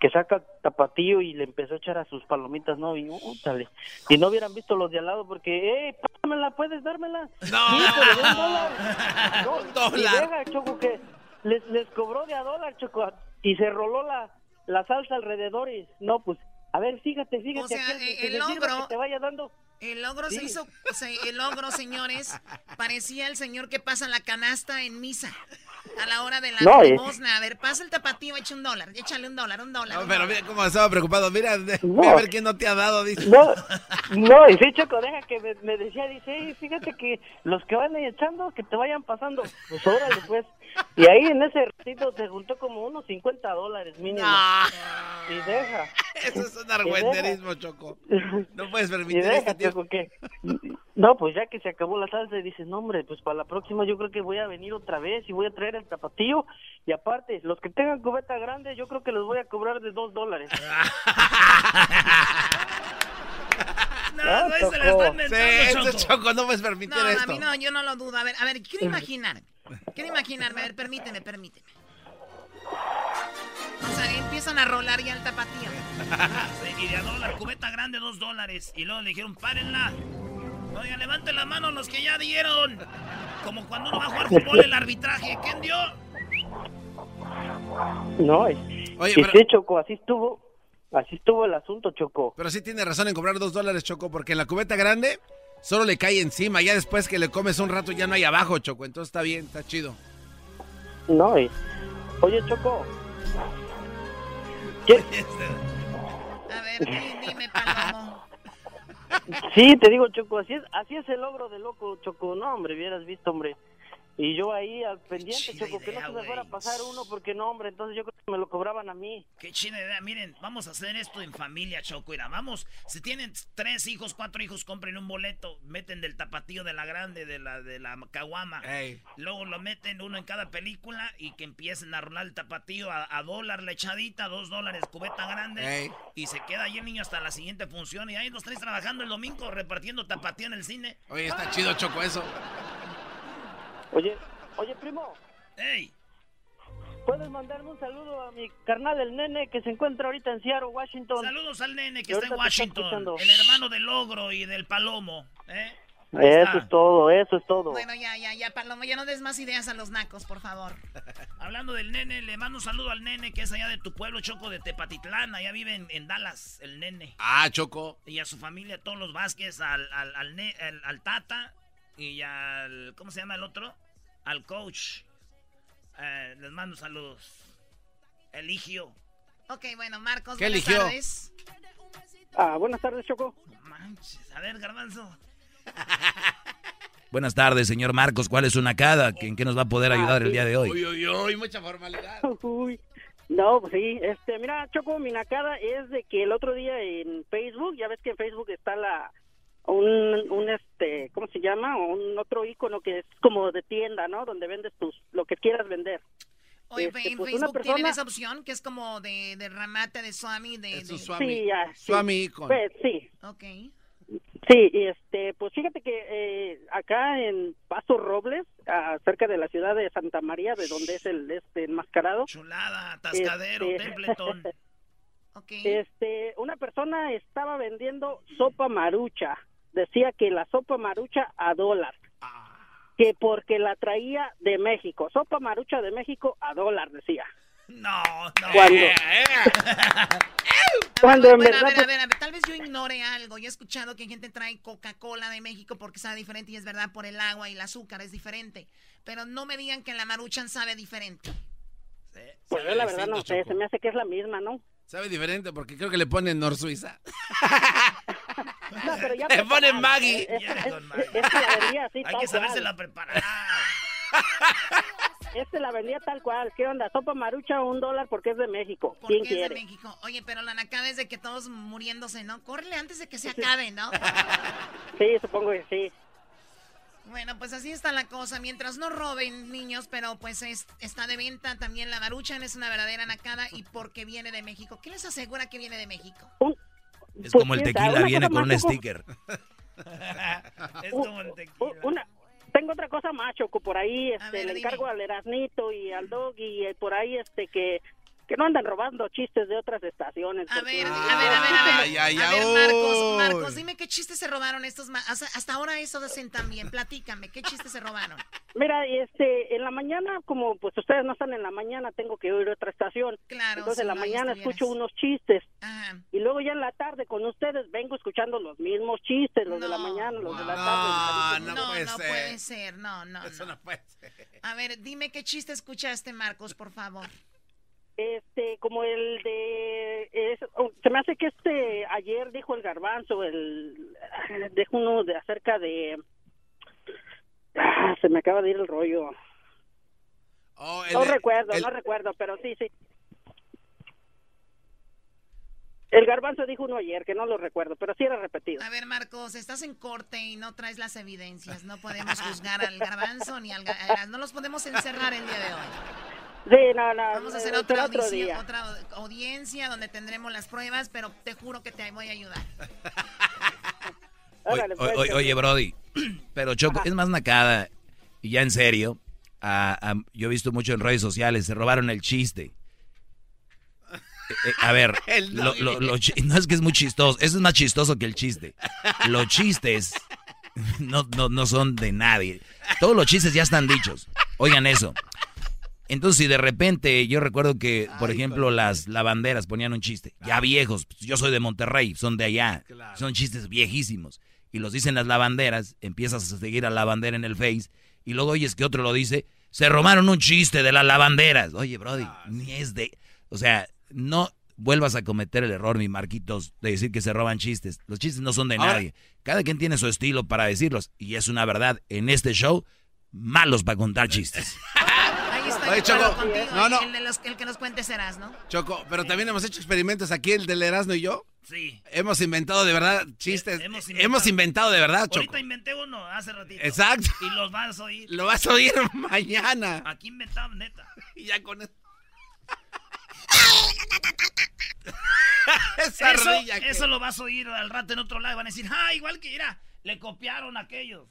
Speaker 15: que saca tapatío y le empezó a echar a sus palomitas, ¿no? Y, útale. y no hubieran visto los de al lado porque, ¡eh, pásamela, puedes dármela!
Speaker 3: No.
Speaker 15: Sí, pero de un dólar. No,
Speaker 3: Un
Speaker 15: y
Speaker 3: dólar.
Speaker 15: deja, Choco, que les, les cobró de a dólar, Choco, y se roló la, la salsa alrededor y, no, pues, a ver, fíjate, fíjate,
Speaker 14: O sea, eh, el
Speaker 15: sirva
Speaker 14: logro-
Speaker 15: que te vaya dando...
Speaker 14: El logro se hizo, o sea, el logro, señores, parecía el señor que pasa la canasta en misa a la hora de la
Speaker 15: No,
Speaker 14: limosna. A ver, pasa el tapatío, echa un dólar, échale un dólar, un dólar.
Speaker 3: No,
Speaker 14: un
Speaker 3: pero
Speaker 14: dólar.
Speaker 3: mira cómo estaba preocupado. Mira,
Speaker 15: No.
Speaker 3: a ver quién no te ha dado, dice.
Speaker 15: No, no, y sí, Choco, deja que me, me decía, dice, "Ey, fíjate que los que van ahí echando, que te vayan pasando. Pues órale, pues. Y ahí en ese ratito se juntó como unos 50 dólares mínimo. Y deja.
Speaker 3: Eso es un argüenderismo, Choco. No puedes
Speaker 15: Y
Speaker 3: permitir
Speaker 15: deja,
Speaker 3: este.
Speaker 15: Choco, que... No, pues ya que se acabó la salsa, y dices, no, hombre, pues para la próxima yo creo que voy a venir otra vez y voy a traer el tapatío. Y aparte, los que tengan cubeta grande, yo creo que los voy a cobrar de dos dólares.
Speaker 1: No,
Speaker 15: Ah,
Speaker 1: no, se la
Speaker 15: Choco.
Speaker 1: está
Speaker 3: Sí,
Speaker 1: Choco.
Speaker 3: Choco, no puedes permitir
Speaker 14: No, a
Speaker 3: esto.
Speaker 14: mí no, yo no lo dudo. A ver, a ver, quiero imaginar. Quiero imaginarme, a ver, permíteme, permíteme. O sea, empiezan a rolar ya el tapatío.
Speaker 1: Sí, y de a dólar, cubeta grande, dos dólares. Y luego le dijeron, párenla. Oigan, levanten la mano los que ya dieron. Como cuando uno va a jugar fútbol, el arbitraje. ¿Quién dio?
Speaker 15: No, y,
Speaker 3: Oye,
Speaker 15: y
Speaker 3: pero-
Speaker 15: sí, Choco, así estuvo. Así estuvo el asunto, Choco.
Speaker 3: Pero sí tiene razón en cobrar dos dólares, Choco, porque en la cubeta grande solo le cae encima. Ya después que le comes un rato ya no hay abajo, Choco. Entonces está bien, está chido.
Speaker 15: No, y... Oye, Choco. ¿qué-
Speaker 14: A ver, di- dime, Palomo.
Speaker 15: Sí, te digo, Choco, así es, así es el logro de loco, Choco. No, hombre, hubieras visto, hombre. Y yo ahí al pendiente, Choco, que no
Speaker 1: idea,
Speaker 15: se me fuera a pasar uno, porque no, hombre, entonces yo creo que me lo cobraban a mí.
Speaker 1: Qué chida idea. Miren, vamos a hacer esto en familia, Choco. Mira, vamos. Si tienen tres hijos, cuatro hijos, compren un boleto. Meten del tapatío de la grande, de la de la caguama. Luego lo meten uno en cada película y que empiecen a rolar el tapatío a, a dólar la echadita, dos dólares cubeta grande. Y se queda ahí el niño hasta la siguiente función. Y ahí los tres trabajando el domingo repartiendo tapatío en el cine.
Speaker 3: Oye, está chido, Choco, eso.
Speaker 15: Oye, oye, primo,
Speaker 1: ¡Ey!
Speaker 16: Puedes mandarme un saludo a mi carnal, el nene, que se encuentra ahorita en Seattle, Washington.
Speaker 1: Saludos al nene que está en Washington. El hermano del ogro y del palomo. ¿eh? Ahí
Speaker 16: Eso
Speaker 1: está.
Speaker 16: es todo, eso es todo.
Speaker 14: Bueno, ya, ya, ya, Paloma, ya no des más ideas a los nacos, por favor.
Speaker 1: Hablando del nene, le mando un saludo al nene que es allá de tu pueblo, Choco, de Tepatitlán. Allá vive en, en Dallas, el nene.
Speaker 3: Ah, Choco.
Speaker 1: Y a su familia, a todos los Vázquez, al, al, al- al Tata y al... ¿Cómo se llama el otro? Al coach. Eh, les mando saludos. Eligio.
Speaker 14: Ok, bueno, Marcos,
Speaker 1: ¿Qué
Speaker 14: buenas
Speaker 1: eligió?
Speaker 14: tardes.
Speaker 16: Ah, buenas tardes, Choco.
Speaker 1: Manches, a ver, Garbanzo.
Speaker 4: Buenas tardes, señor Marcos. ¿Cuál es su nacada? ¿En qué nos va a poder ayudar el día de hoy?
Speaker 3: Uy, uy, uy, mucha formalidad.
Speaker 16: Uy. No, pues sí, este, mira, Choco, mi nacada es de que el otro día en Facebook, ya ves que en Facebook está la, un, un este, ¿cómo se llama? Un otro icono que es como de tienda, ¿no? Donde vendes tus, lo que quieras vender.
Speaker 14: Oye,
Speaker 16: Este,
Speaker 14: en
Speaker 16: pues, una
Speaker 14: Facebook tienen
Speaker 16: persona-
Speaker 14: esa opción que es como de, de ramate de Swami. De, de-
Speaker 16: Sí, ya, sí.
Speaker 3: Swami icon.
Speaker 16: Pues, sí.
Speaker 14: Ok.
Speaker 16: Sí, y este, pues fíjate que eh, acá en Paso Robles, cerca de la ciudad de Santa María, de donde es el este enmascarado.
Speaker 1: Chulada, atascadero,
Speaker 16: Este-
Speaker 1: templetón.
Speaker 16: Este, una persona estaba vendiendo sopa marucha. Decía que la sopa marucha a dólar. Que porque la traía de México. Sopa marucha de México a dólar, decía.
Speaker 1: No, no.
Speaker 16: Cuando- Cuando en
Speaker 14: Bueno,
Speaker 16: verdad,
Speaker 14: a ver, a ver, a ver, tal vez yo ignore algo. Yo he escuchado que gente trae Coca-Cola de México porque sabe diferente y es verdad por el agua y el azúcar es diferente. Pero no me digan que la maruchan sabe diferente.
Speaker 16: Pues yo la verdad no sé, se me hace que es la misma, ¿no?
Speaker 3: Sabe diferente porque creo que le ponen Nor Suiza.
Speaker 16: No, pero ya
Speaker 3: Le ponen
Speaker 16: preparada,
Speaker 3: Maggie.
Speaker 16: Es, es- es- es que la así
Speaker 1: Hay que saberse la preparar.
Speaker 16: Este la vendía tal cual. ¿Qué onda? Sopa marucha un dólar porque es de México.
Speaker 14: Porque
Speaker 16: ¿Quién
Speaker 14: es de
Speaker 16: quiere?
Speaker 14: México. Oye, pero la nacada es de que todos muriéndose, ¿no? Córrele antes de que se acabe, ¿no?
Speaker 16: Sí, supongo que sí.
Speaker 14: Bueno, pues así está la cosa. Mientras no roben niños, pero pues es- está de venta también la maruchan, es una verdadera nacada y porque viene de México. ¿Qué les asegura que viene de México?
Speaker 4: Es
Speaker 16: Pues,
Speaker 4: como el tequila, viene con un sticker.
Speaker 1: es como el tequila.
Speaker 16: una, tengo otra cosa más, Choco, por ahí este,
Speaker 14: ver,
Speaker 16: le
Speaker 14: dime.
Speaker 16: encargo al Erasnito y al Dog y eh, por ahí este que, que no andan robando chistes de otras estaciones.
Speaker 14: A ver, a ver, a ver, a ver.
Speaker 3: Ay, ay,
Speaker 14: a ver, Marcos. Marcos, dime qué chistes se robaron estos. ma- Hasta, hasta ahora eso hacen también. Platícame, ¿qué chistes se robaron?
Speaker 16: Mira, este, en la mañana, como pues ustedes no están en la mañana, tengo que oír otra estación.
Speaker 14: Claro,
Speaker 16: Entonces
Speaker 14: si
Speaker 16: en la
Speaker 14: no,
Speaker 16: mañana
Speaker 14: estuvieras.
Speaker 16: escucho unos chistes.
Speaker 14: Ajá.
Speaker 16: Y luego ya en la tarde con ustedes vengo escuchando los mismos chistes, los de la mañana, los de la tarde.
Speaker 3: No,
Speaker 14: No,
Speaker 3: puede
Speaker 14: no
Speaker 3: ser.
Speaker 14: puede ser, no, no,
Speaker 3: Eso
Speaker 14: no.
Speaker 3: no puede ser.
Speaker 14: A ver, dime qué chiste escuchaste, Marcos, por favor.
Speaker 16: Este, como el de, es- oh, se me hace que este, ayer dijo el garbanzo, el, dijo uno de acerca de, ah, se me acaba de ir el rollo.
Speaker 3: Oh, el
Speaker 16: No recuerdo,
Speaker 3: el-
Speaker 16: no recuerdo, pero sí, sí. El garbanzo dijo uno ayer, que no lo recuerdo, pero sí era repetido.
Speaker 14: A ver, Marcos, estás en corte y no traes las evidencias. No podemos juzgar al garbanzo ni al... No los podemos encerrar el día de hoy.
Speaker 16: Sí, no, no.
Speaker 14: Vamos a hacer
Speaker 16: eh,
Speaker 14: otra,
Speaker 16: otro
Speaker 14: audición-
Speaker 16: día.
Speaker 14: otra audiencia donde tendremos las pruebas, pero te juro que te voy a ayudar.
Speaker 4: Oye,
Speaker 16: pues,
Speaker 4: oye,
Speaker 16: Choco.
Speaker 4: oye, Brody, pero Choco, es más nacada, y ya en serio, a- a- yo he visto mucho en redes sociales, se robaron el chiste. Eh, eh, a ver,
Speaker 3: El
Speaker 4: lo- lo- lo chi- no es que es muy chistoso, eso es más chistoso que el chiste. Los chistes no, no, no son de nadie. Todos los chistes ya están dichos. Oigan eso. Entonces, si de repente, yo recuerdo que, por ejemplo, las lavanderas ponían un chiste, ya viejos, pues, yo soy de Monterrey, son de allá,
Speaker 3: Claro.
Speaker 4: son chistes viejísimos, y los dicen las lavanderas, empiezas a seguir a la lavandera en el Face, y luego oyes que otro lo dice, se robaron un chiste de las lavanderas. Oye, Brody, ni es de... O sea, no vuelvas a cometer el error, mi Marquitos, de decir que se roban chistes. Los chistes no son de
Speaker 3: Ahora-
Speaker 4: nadie. Cada quien tiene su estilo para decirlos, y es una verdad, en este show, malos para contar chistes.
Speaker 3: Oye, Choco,
Speaker 14: contigo.
Speaker 3: no, no.
Speaker 14: El, de los- el que nos cuente serás, ¿no?
Speaker 3: Choco, pero también hemos hecho experimentos aquí, el del Erasmo y yo.
Speaker 1: Sí.
Speaker 3: Hemos inventado de verdad chistes.
Speaker 1: Hemos
Speaker 3: hemos,
Speaker 1: inventado.
Speaker 3: de verdad, Choco.
Speaker 1: Ahorita inventé uno hace ratito.
Speaker 3: Exacto.
Speaker 1: Y los vas a oír.
Speaker 3: Lo vas a oír mañana.
Speaker 1: Aquí inventamos, neta.
Speaker 3: Y ya con eso. Esa
Speaker 1: Eso,
Speaker 3: que-
Speaker 1: eso lo vas a oír al rato en otro lado. Van a decir, ah, igual que mira, le copiaron a aquellos.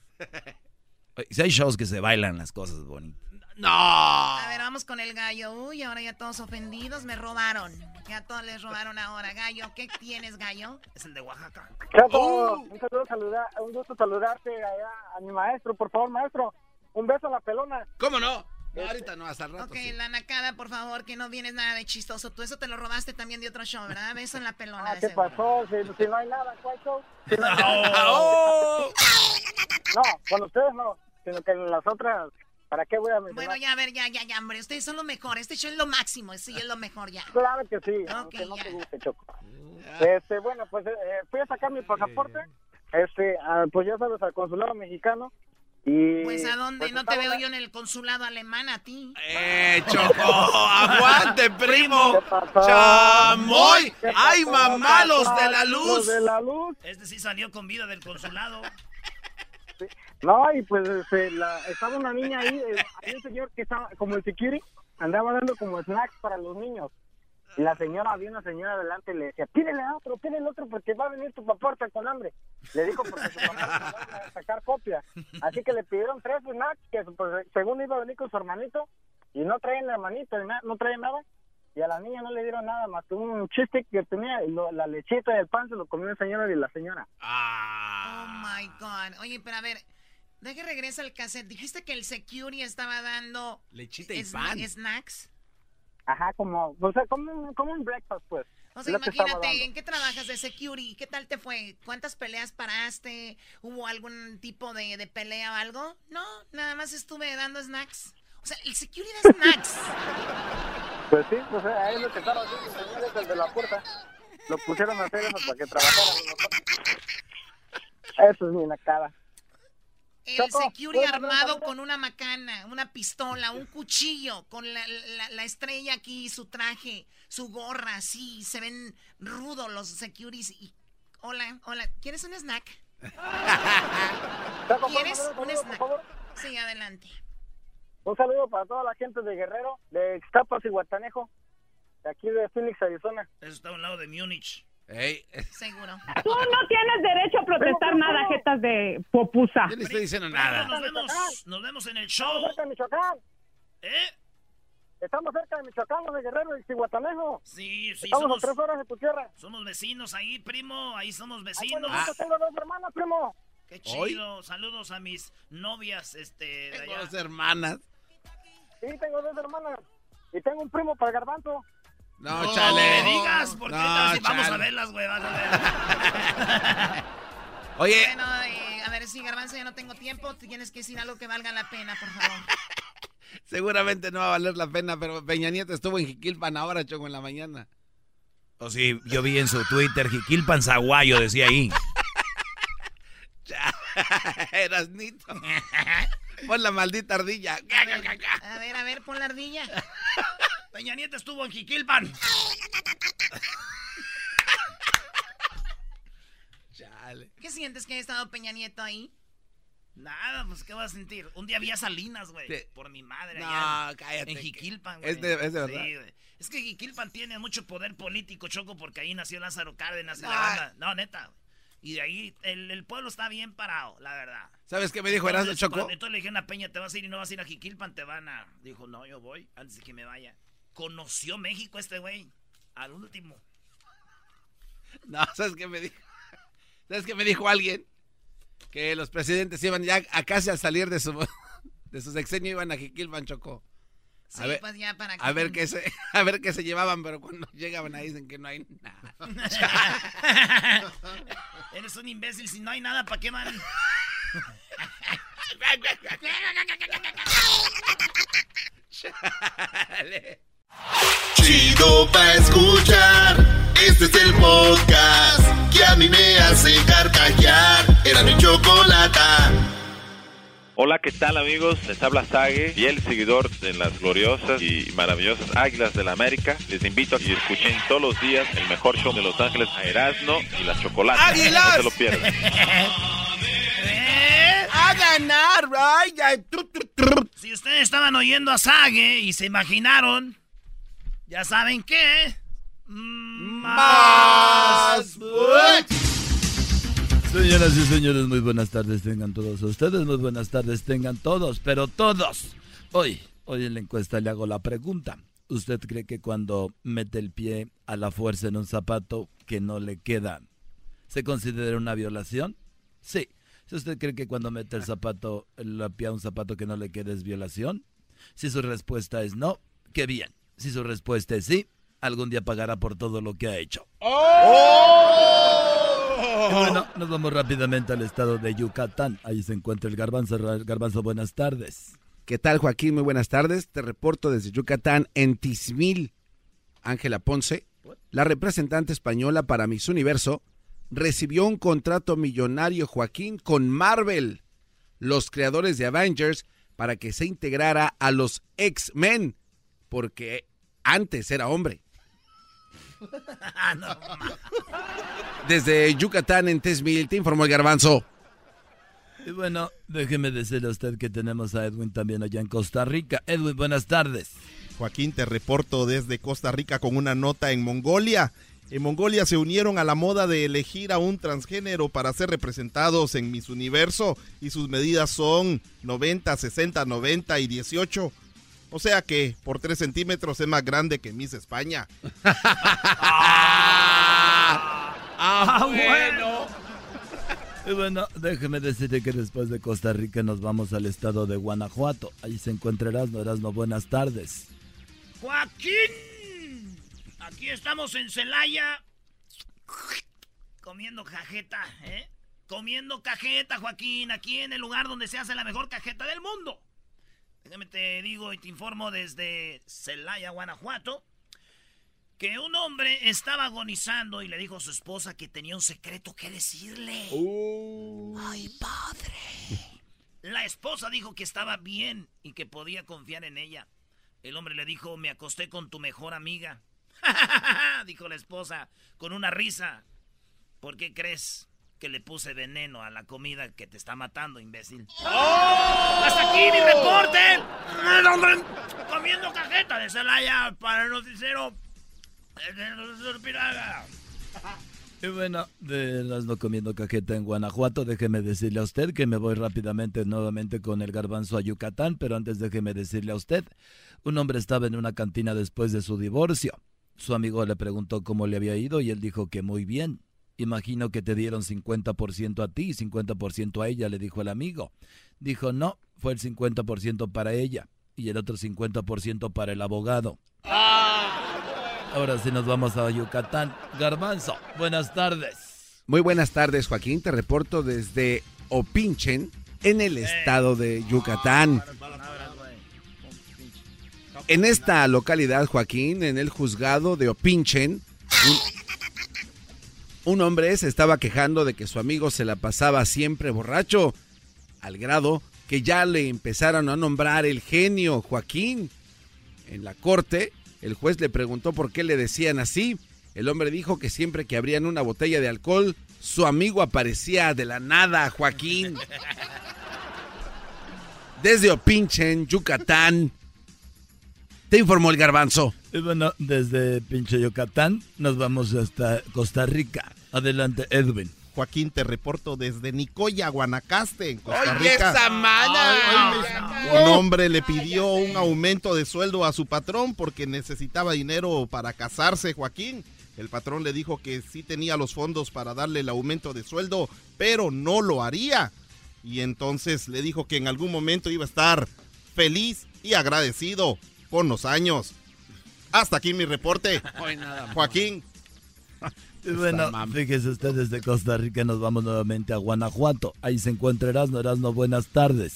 Speaker 4: Si hay shows que se bailan las cosas bonitas.
Speaker 3: No.
Speaker 14: A ver, vamos con el gallo. Uy, ahora ya todos ofendidos, me robaron. Ya todos les robaron ahora. Gallo, ¿qué tienes, gallo?
Speaker 1: Es el de Oaxaca.
Speaker 17: Chato, un saludo, un gusto saludarte allá a mi maestro, por favor, maestro. Un beso a la pelona.
Speaker 3: ¿Cómo no? No, ahorita no, hasta el rato.
Speaker 14: Ok,
Speaker 3: sí.
Speaker 14: la nacada, por favor, que no vienes nada de chistoso. Tú eso te lo robaste también de otro show, ¿verdad? Beso en la pelona.
Speaker 17: Ah, ¿Qué
Speaker 14: seguro.
Speaker 17: pasó? Si, si no hay nada, ¿cuál show? Si no, hay
Speaker 3: Oh.
Speaker 17: no, con ustedes no, sino que en las otras, ¿para qué voy a mencionar?
Speaker 14: Bueno, ya, a ver, ya, ya, ya, hombre. Ustedes son lo mejor. Este show es lo máximo. Sí, es lo mejor ya.
Speaker 17: Claro que sí,
Speaker 14: Ok,
Speaker 17: aunque no
Speaker 14: ya.
Speaker 17: te guste, Choco. Este, bueno, pues eh, fui a sacar mi pasaporte, este, ah, pues ya sabes, al consulado mexicano. Y,
Speaker 14: Pues a dónde?
Speaker 17: pues,
Speaker 14: no te veo yo en el consulado alemán a ti.
Speaker 3: ¡Eh, Choco! ¡Aguante, primo! ¡Chamoy!
Speaker 17: ¿Qué
Speaker 3: ¡Ay,
Speaker 17: pasó?
Speaker 3: mamá,
Speaker 17: ¿Qué
Speaker 3: los
Speaker 17: pasó?
Speaker 3: de la luz!
Speaker 17: Los de la luz.
Speaker 1: Este sí salió con vida del consulado.
Speaker 17: No, y pues este, la- estaba una niña ahí, eh, hay un señor que estaba como el security, andaba dando como snacks para los niños. Y la señora, había una señora adelante y le decía, pídele a otro, pídele otro porque va a venir tu papá ahorita con hambre. Le dijo porque su papá va a sacar copia. Así que le pidieron tres snacks que pues, según iba a venir con su hermanito y no traen el hermanito, no traen nada. Y a la niña no le dieron nada más que un chiste que tenía y lo- la lechita y el pan se lo comió el señor y la señora.
Speaker 14: Oh my God. Oye, pero a ver, deje regresa al cassette. Dijiste que el security estaba dando
Speaker 3: Lechita y pan.
Speaker 14: snacks.
Speaker 17: Ajá, como, o sea, como, un- como un breakfast, pues.
Speaker 14: O sea, imagínate. ¿en qué trabajas de security? ¿Qué tal te fue? ¿Cuántas peleas paraste? ¿Hubo algún tipo de, de pelea o algo? No, nada más estuve dando snacks. O sea, el security da snacks.
Speaker 17: Pues sí, pues ahí es lo que estaba haciendo señor, es el de la puerta. Lo pusieron a hacer eso para que trabajara. Eso es mi nacada.
Speaker 14: El
Speaker 17: Choco,
Speaker 14: security
Speaker 17: ¿puedo hablar
Speaker 14: armado con una macana, una pistola, un cuchillo, con la, la- la estrella aquí, su traje, su gorra, así, se ven rudos los securities. Y, hola, hola, ¿quieres un snack?
Speaker 17: Choco, ¿puedo
Speaker 14: ¿Quieres
Speaker 17: un
Speaker 14: snack?
Speaker 17: favor?
Speaker 14: Sí, adelante.
Speaker 17: Un saludo para toda la gente de Guerrero, de Ixtapas y Guatanejo, de aquí de Phoenix, Arizona.
Speaker 1: Eso está a un lado de Múnich.
Speaker 3: Ey,
Speaker 14: Seguro.
Speaker 18: Tú no tienes derecho a protestar nada, jetas de popusa.
Speaker 3: yo no estoy diciendo nada.
Speaker 1: Nos vemos, nos vemos en el show.
Speaker 17: Estamos cerca de Michoacán.
Speaker 1: ¿Eh?
Speaker 17: Estamos cerca de Michoacán, los de Guerrero y Guatanejo.
Speaker 1: Sí, sí,
Speaker 17: Estamos
Speaker 1: somos,
Speaker 17: a tres horas de tu tierra.
Speaker 1: somos vecinos ahí, primo. Ahí somos
Speaker 17: Ah,
Speaker 1: vecinos.
Speaker 17: bueno, yo tengo dos hermanas, primo.
Speaker 1: Qué
Speaker 3: ¿Hoy?
Speaker 1: chido. Saludos a mis novias, este, de allá.
Speaker 3: dos hermanas.
Speaker 17: Sí, tengo dos hermanas. Y tengo un primo para el garbanzo.
Speaker 3: No,
Speaker 1: No
Speaker 3: chale.
Speaker 1: me digas, porque
Speaker 3: No,
Speaker 1: sí vamos a verlas, güey. vas a ver.
Speaker 3: Oye,
Speaker 14: Bueno, eh, a ver, sí, Garbanzo, ya no tengo tiempo. Tienes que decir algo que valga la pena, por favor.
Speaker 3: seguramente no va a valer la pena, pero Peña Nieto estuvo en Jiquilpan ahora, Choco, en la mañana.
Speaker 4: O sí, yo vi en su Twitter, Jiquilpan Zaguayo, decía ahí.
Speaker 3: Eras nito. Pon la maldita ardilla.
Speaker 14: A ver, a ver, pon la ardilla.
Speaker 1: Peña Nieto estuvo en Jiquilpan.
Speaker 3: Chale.
Speaker 14: ¿Qué sientes que haya estado Peña Nieto ahí?
Speaker 1: Nada, pues, ¿qué vas a sentir? Un día había Salinas, güey.
Speaker 3: Sí.
Speaker 1: Por mi madre.
Speaker 3: No,
Speaker 1: allá en-
Speaker 3: cállate,
Speaker 1: En Jiquilpan, güey.
Speaker 3: es de- es de verdad.
Speaker 1: Sí, güey. Es que Jiquilpan tiene mucho poder político, Choco, porque ahí nació Lázaro Cárdenas. y la
Speaker 3: Ah.
Speaker 1: banda. No, neta. güey. Y de ahí el, el pueblo está bien parado, la verdad.
Speaker 3: ¿Sabes qué me dijo Erasmo Choco?
Speaker 1: cuando- Entonces le dijeron a Peña, ¿te vas a ir y no vas a ir a Jiquilpan? Te van a... Dijo, no, yo voy antes de que me vaya. Conoció México este güey. Al último.
Speaker 3: No, ¿sabes qué me dijo? ¿Sabes qué me dijo alguien? Que los presidentes iban ya a casi al salir de su, de su sexenio iban a Jiquilpan, Choco.
Speaker 14: Sí,
Speaker 3: A ver,
Speaker 14: pues ya para
Speaker 3: a ver qué se, a ver qué se llevaban, pero cuando llegaban ahí dicen que no hay nada.
Speaker 1: Eres un imbécil. Si no hay nada, ¿para qué van?
Speaker 3: Chale.
Speaker 8: Chido pa' escuchar. Este es el podcast a mí me hace carcajear. Era mi chocolata.
Speaker 19: Hola, ¿qué tal amigos? Les habla Sage, fiel seguidor de las gloriosas y maravillosas Águilas del la América. Les invito a que escuchen todos los días el mejor show de Los Ángeles, a Erasmo y la Chocolata.
Speaker 3: ¡Águilas!
Speaker 19: No se lo pierdan.
Speaker 3: ¡A ganar! ¡Ay.
Speaker 1: Si ustedes estaban oyendo a Sage y se imaginaron, ya saben qué.
Speaker 3: Más.
Speaker 4: Señoras y señores, muy buenas tardes tengan todos ustedes, muy buenas tardes tengan todos, pero todos. Hoy,
Speaker 20: Hoy en la encuesta le hago la pregunta. ¿Usted cree que cuando mete el pie a la fuerza en un zapato que no le queda, se considera una violación? Sí. Si usted cree que cuando mete el zapato, el pie a un zapato que no le queda es violación, si su respuesta es no, qué bien. Si su respuesta es sí, algún día pagará por todo lo que ha hecho. Y bueno, nos vamos rápidamente al estado de Yucatán. Ahí se encuentra el garbanzo. Garbanzo, buenas tardes.
Speaker 3: ¿Qué tal, Joaquín? Muy buenas tardes. Te reporto desde Yucatán, en Tizmil. Ángela Ponce, la representante española para Miss Universo, recibió un contrato millonario, Joaquín, con Marvel, los creadores de Avengers, para que se integrara a los X-Men, porque antes era hombre. Desde Yucatán, en Tizmil, te informó el garbanzo.
Speaker 20: Y bueno, déjeme decirle a usted que tenemos a Edwin también allá en Costa Rica. Edwin, buenas tardes.
Speaker 21: Joaquín, te reporto desde Costa Rica con una nota en Mongolia. En Mongolia se unieron a la moda de elegir a un transgénero para ser representados en Miss Universo y sus medidas son 90, 60, 90 y 18. O sea que por 3 centímetros es más grande que Miss España.
Speaker 20: Ah, bueno. Y bueno, déjeme decirle que después de Costa Rica nos vamos al estado de Guanajuato. Ahí se encuentra Erasmo. Erasmo, buenas tardes.
Speaker 1: Joaquín, aquí estamos en Celaya comiendo cajeta, ¿eh? Comiendo cajeta, Joaquín, aquí en el lugar donde se hace la mejor cajeta del mundo. Déjame te digo y te informo desde Celaya, Guanajuato, que un hombre estaba agonizando y le dijo a su esposa que tenía un secreto que decirle. Ay, padre. La esposa dijo que estaba bien y que podía confiar en ella. El hombre le dijo, me acosté con tu mejor amiga. dijo la esposa, con una risa. ¿Por qué crees que le puse veneno a la comida que te está matando, imbécil? ¡Hasta aquí mi reporte! El hombre comiendo cajeta de Celaya para el noticiero.
Speaker 20: Y bueno, de Erasmo comiendo cajeta en Guanajuato, déjeme decirle a usted que me voy rápidamente nuevamente con el garbanzo a Yucatán, pero antes déjeme decirle a usted, un hombre estaba en una cantina después de su divorcio. Su amigo le preguntó cómo le había ido y él dijo que muy bien. Imagino que te dieron 50% a ti y 50% a ella, le dijo el amigo. Dijo, no, fue el 50% para ella y el otro 50% para el abogado. Ahora sí nos vamos a Yucatán. Garbanzo, buenas tardes.
Speaker 3: Muy buenas tardes, Joaquín. Te reporto desde Opinchen, en el estado de Yucatán. En esta localidad, Joaquín, en el juzgado de Opinchen, un, un hombre se estaba quejando de que su amigo se la pasaba siempre borracho, al grado que ya le empezaron a nombrar el genio, Joaquín. En la corte, el juez le preguntó por qué le decían así. El hombre dijo que siempre que abrían una botella de alcohol, su amigo aparecía de la nada, Joaquín. Desde Opinchen, Yucatán. Te informó el garbanzo.
Speaker 20: Y bueno, desde pinche Yucatán nos vamos hasta Costa Rica. Adelante, Edwin.
Speaker 21: Joaquín, te reporto desde Nicoya, Guanacaste, en Costa
Speaker 3: Oye,
Speaker 21: Rica.
Speaker 3: esa mana.
Speaker 21: Un hombre le pidió un aumento de sueldo a su patrón porque necesitaba dinero para casarse, Joaquín. El patrón le dijo que sí tenía los fondos para darle el aumento de sueldo, pero no lo haría. Y entonces le dijo que en algún momento iba a estar feliz y agradecido con los años. Hasta aquí mi reporte. Joaquín.
Speaker 20: Y bueno, fíjese usted desde Costa Rica nos vamos nuevamente a Guanajuato. Ahí se encuentra Erasmo. Erasmo, buenas tardes.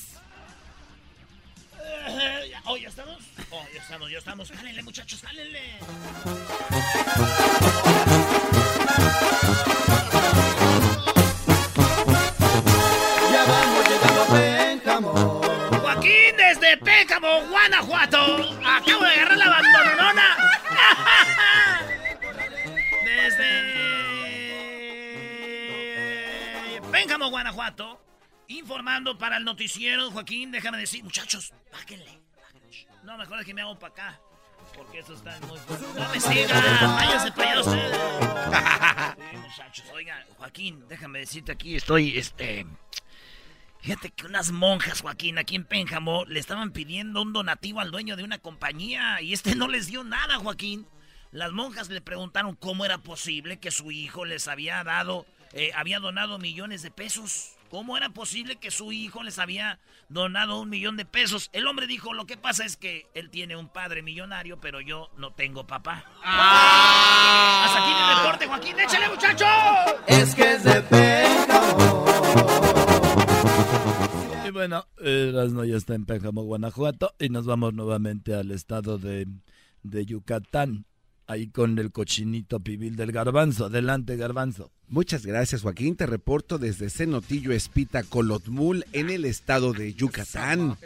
Speaker 1: Eh, ya- Oh, ya estamos. Oh, ya estamos, ya estamos. Jálenle, muchachos, jálenle. Pécamo, Guanajuato. Acabo de agarrar la bandonona. Desde Pénjamo, Guanajuato. Informando para el noticiero, Joaquín, déjame decir, muchachos, báquenle. No, mejor es que me hago para acá. Porque eso está muy. No me sigan, váyanse para allá muchachos, oiga, Joaquín, déjame decirte aquí, estoy, este... Fíjate que unas monjas, Joaquín, aquí en Pénjamo, le estaban pidiendo un donativo al dueño de una compañía y este no les dio nada, Joaquín. Las monjas le preguntaron cómo era posible que su hijo les había dado, eh, había donado millones de pesos. ¿Cómo era posible que su hijo les había donado un millón de pesos? El hombre dijo, lo que pasa es que él tiene un padre millonario, pero yo no tengo papá.
Speaker 2: Ah.
Speaker 1: Hasta aquí mi reporte, Joaquín. ¡Échale, muchacho!
Speaker 2: Es que es de
Speaker 20: bueno, Erasmo ya está en Pénjamo, Guanajuato, y nos vamos nuevamente al estado de, de Yucatán, ahí con el cochinito pibil del garbanzo. Adelante, garbanzo.
Speaker 3: Muchas gracias, Joaquín. Te reporto desde Cenotillo Espita, Colotmul, en el estado de Yucatán.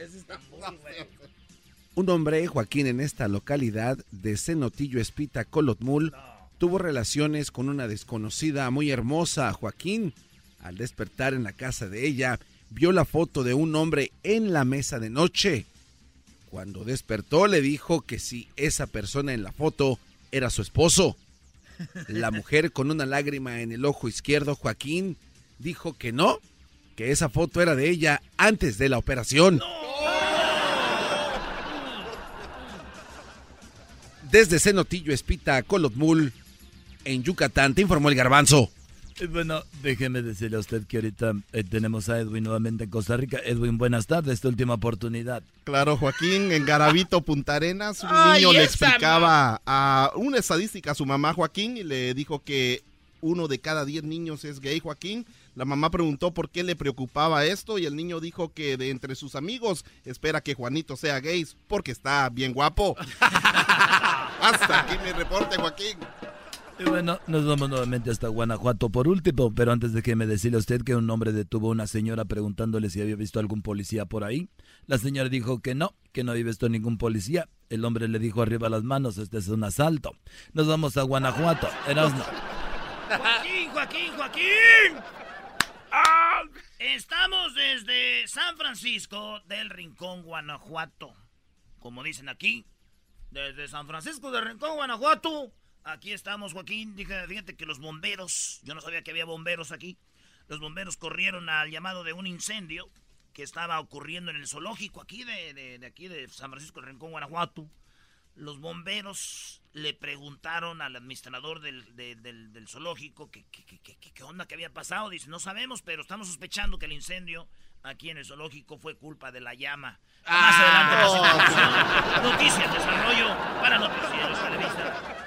Speaker 3: Un hombre, Joaquín, en esta localidad de Cenotillo Espita, Colotmul, tuvo relaciones con una desconocida muy hermosa, Joaquín. Al despertar en la casa de ella, vio la foto de un hombre en la mesa de noche. Cuando despertó, le dijo que si esa persona en la foto era su esposo. La mujer con una lágrima en el ojo izquierdo, Joaquín, dijo que no, que esa foto era de ella antes de la operación. Desde Cenotillo Espita, Colotmul, en Yucatán, te informó el garbanzo.
Speaker 20: Y bueno, déjeme decirle a usted que ahorita eh, tenemos a Edwin nuevamente en Costa Rica. Edwin, buenas tardes, esta última oportunidad.
Speaker 21: Claro, Joaquín, en Garavito, Punta Arenas, un
Speaker 20: Ay,
Speaker 21: niño le explicaba a una estadística a su mamá, Joaquín, y le dijo que uno de cada diez niños es gay, Joaquín. La mamá preguntó por qué le preocupaba esto y el niño dijo que de entre sus amigos espera que Juanito sea gay porque está bien guapo. Hasta aquí mi reporte, Joaquín.
Speaker 20: Y bueno, nos vamos nuevamente hasta Guanajuato por último, pero antes de que me decirle a usted que un hombre detuvo a una señora preguntándole si había visto algún policía por ahí. La señora dijo que no, que no había visto ningún policía. El hombre le dijo arriba las manos, este es un asalto. Nos vamos a Guanajuato. Erasmo.
Speaker 1: Joaquín, Joaquín, Joaquín. Ah, Estamos desde San Francisco del Rincón, Guanajuato. Como dicen aquí, desde San Francisco del Rincón, Guanajuato. Aquí estamos, Joaquín. Dije, Fíjate que los bomberos, yo no sabía que había bomberos aquí. Los bomberos corrieron al llamado de un incendio que estaba ocurriendo en el zoológico aquí de, de- de aquí de San Francisco del Rincón, Guanajuato. Los bomberos le preguntaron al administrador del, de- del- del zoológico que, que- que- que- que- qué onda que había pasado. Dice, no sabemos, pero estamos sospechando que el incendio aquí en el zoológico fue culpa de la llama. Más adelante, presentación. Noticias, desarrollo para Noticieros Televisa.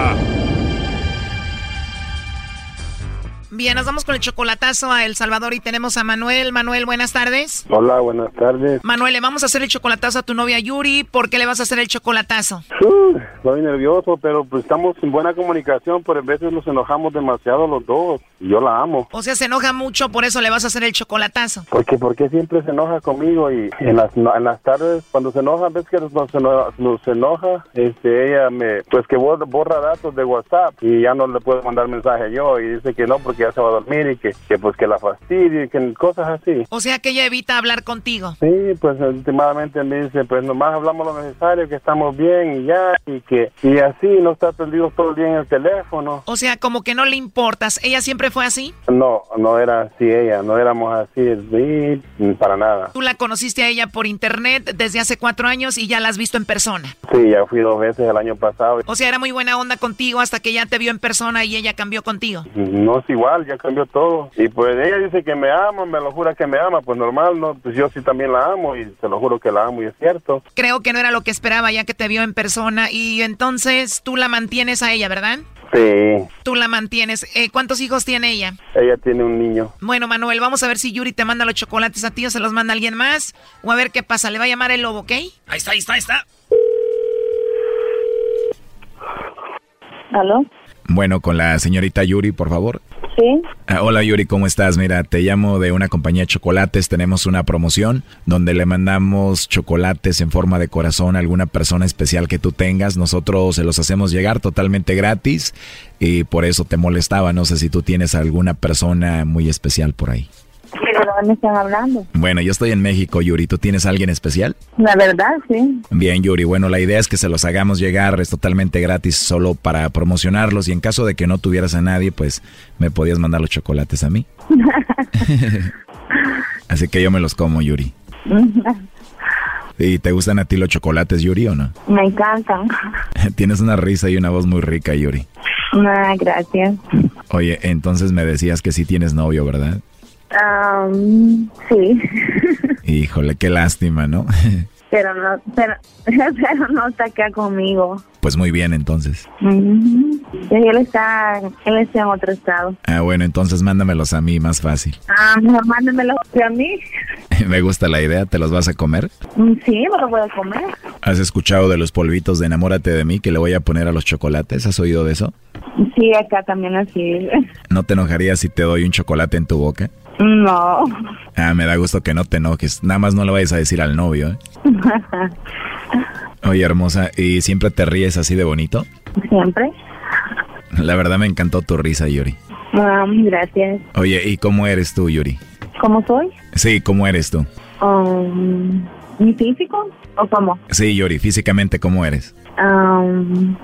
Speaker 14: Bien, nos vamos con el chocolatazo a El Salvador y tenemos a Manuel. Manuel, buenas tardes.
Speaker 22: Hola, buenas tardes.
Speaker 14: Manuel, le vamos a hacer el chocolatazo a tu novia Yuri. ¿Por qué le vas a hacer el chocolatazo?
Speaker 22: Uh, estoy nervioso, pero pues estamos en buena comunicación, pero a veces nos enojamos demasiado los dos. Y yo la amo.
Speaker 14: O sea, se enoja mucho, por eso le vas a hacer el chocolatazo.
Speaker 22: Porque, porque siempre se enoja conmigo y en las, en las tardes, cuando se enoja, ves que nos, eno- nos enoja, este, ella me, pues que borra, borra datos de WhatsApp y ya no le puedo mandar mensaje yo y dice que no porque ya se va a dormir y que, que pues que la fastidie y que cosas así.
Speaker 14: O sea, que ella evita hablar contigo.
Speaker 22: Sí, pues últimamente me dice, pues nomás hablamos lo necesario, que estamos bien y ya, y que y así no está perdido todo el día en el teléfono.
Speaker 14: O sea, como que no le importas. ¿Ella siempre fue así?
Speaker 22: No, no era así ella, no éramos así, sí, para nada.
Speaker 14: Tú la conociste a ella por internet desde hace cuatro años y ya la has visto en persona.
Speaker 22: Sí, ya fui dos veces el año pasado.
Speaker 14: O sea, era muy buena onda contigo hasta que ya te vio en persona y ella cambió contigo.
Speaker 22: No es igual, ya cambió todo. Y pues ella dice que me ama, me lo jura que me ama, pues normal, no, pues yo sí también la amo y se lo juro que la amo y es cierto.
Speaker 14: Creo que no era lo que esperaba ya que te vio en persona y entonces tú la mantienes a ella, ¿verdad?
Speaker 22: Sí,
Speaker 14: Tú la mantienes. Eh, ¿Cuántos hijos tiene ella?
Speaker 22: ella tiene un niño.
Speaker 14: Bueno, Manuel, vamos a ver si Yuri te manda los chocolates a ti o se los manda alguien más. O a ver qué pasa. Le va a llamar el lobo, ¿ok?
Speaker 1: Ahí está, ahí está, ahí está.
Speaker 23: ¿Aló?
Speaker 24: Bueno, con la señorita Yuri, por favor. Ah, hola Yuri, ¿cómo estás? Mira, te llamo de una compañía de chocolates. Tenemos una promoción donde le mandamos chocolates en forma de corazón a alguna persona especial que tú tengas. Nosotros se los hacemos llegar totalmente gratis y por eso te molestaba. No sé si tú tienes alguna persona muy especial por ahí.
Speaker 23: ¿De dónde están hablando?
Speaker 24: Bueno, yo estoy en México, Yuri. ¿Tú tienes alguien especial?
Speaker 23: La verdad, sí.
Speaker 24: Bien, Yuri. Bueno, la idea es que se los hagamos llegar. Es totalmente gratis solo para promocionarlos. Y en caso de que no tuvieras a nadie, pues me podías mandar los chocolates a mí. Así que yo me los como, Yuri. ¿Y te gustan a ti los chocolates, Yuri, o no?
Speaker 23: me encantan.
Speaker 24: Tienes una risa y una voz muy rica, Yuri.
Speaker 23: Ah, gracias.
Speaker 24: Oye, entonces me decías que sí tienes novio, ¿verdad?
Speaker 23: Am, sí.
Speaker 24: Híjole, qué lástima, ¿no?
Speaker 23: pero no, pero, pero no está acá conmigo.
Speaker 24: Pues muy bien, entonces.
Speaker 23: Y Él está, él está en otro estado.
Speaker 24: Ah, bueno, entonces mándamelos a mí, más fácil.
Speaker 23: Ah, mejor mándemelo a mí.
Speaker 24: Me gusta la idea, ¿te los vas a comer?
Speaker 23: Mm, Sí, me lo voy a comer.
Speaker 24: ¿Has escuchado de los polvitos de enamórate de mí que le voy a poner a los chocolates? ¿Has oído de eso?
Speaker 23: Sí, acá también así.
Speaker 24: ¿No te enojarías si te doy un chocolate en tu boca?
Speaker 23: No.
Speaker 24: Ah, me da gusto que no te enojes. Nada más no le vayas a decir al novio, ¿eh? Oye, hermosa, ¿y siempre te ríes así de bonito?
Speaker 23: Siempre.
Speaker 24: La verdad me encantó tu risa, Yuri.
Speaker 23: Ah, gracias.
Speaker 24: Oye, ¿y cómo eres tú, Yuri?
Speaker 23: ¿Cómo soy?
Speaker 24: Sí, ¿cómo eres tú?
Speaker 23: Um, ¿Mi físico o cómo?
Speaker 24: Sí, Yuri, físicamente, ¿cómo eres?
Speaker 23: Um,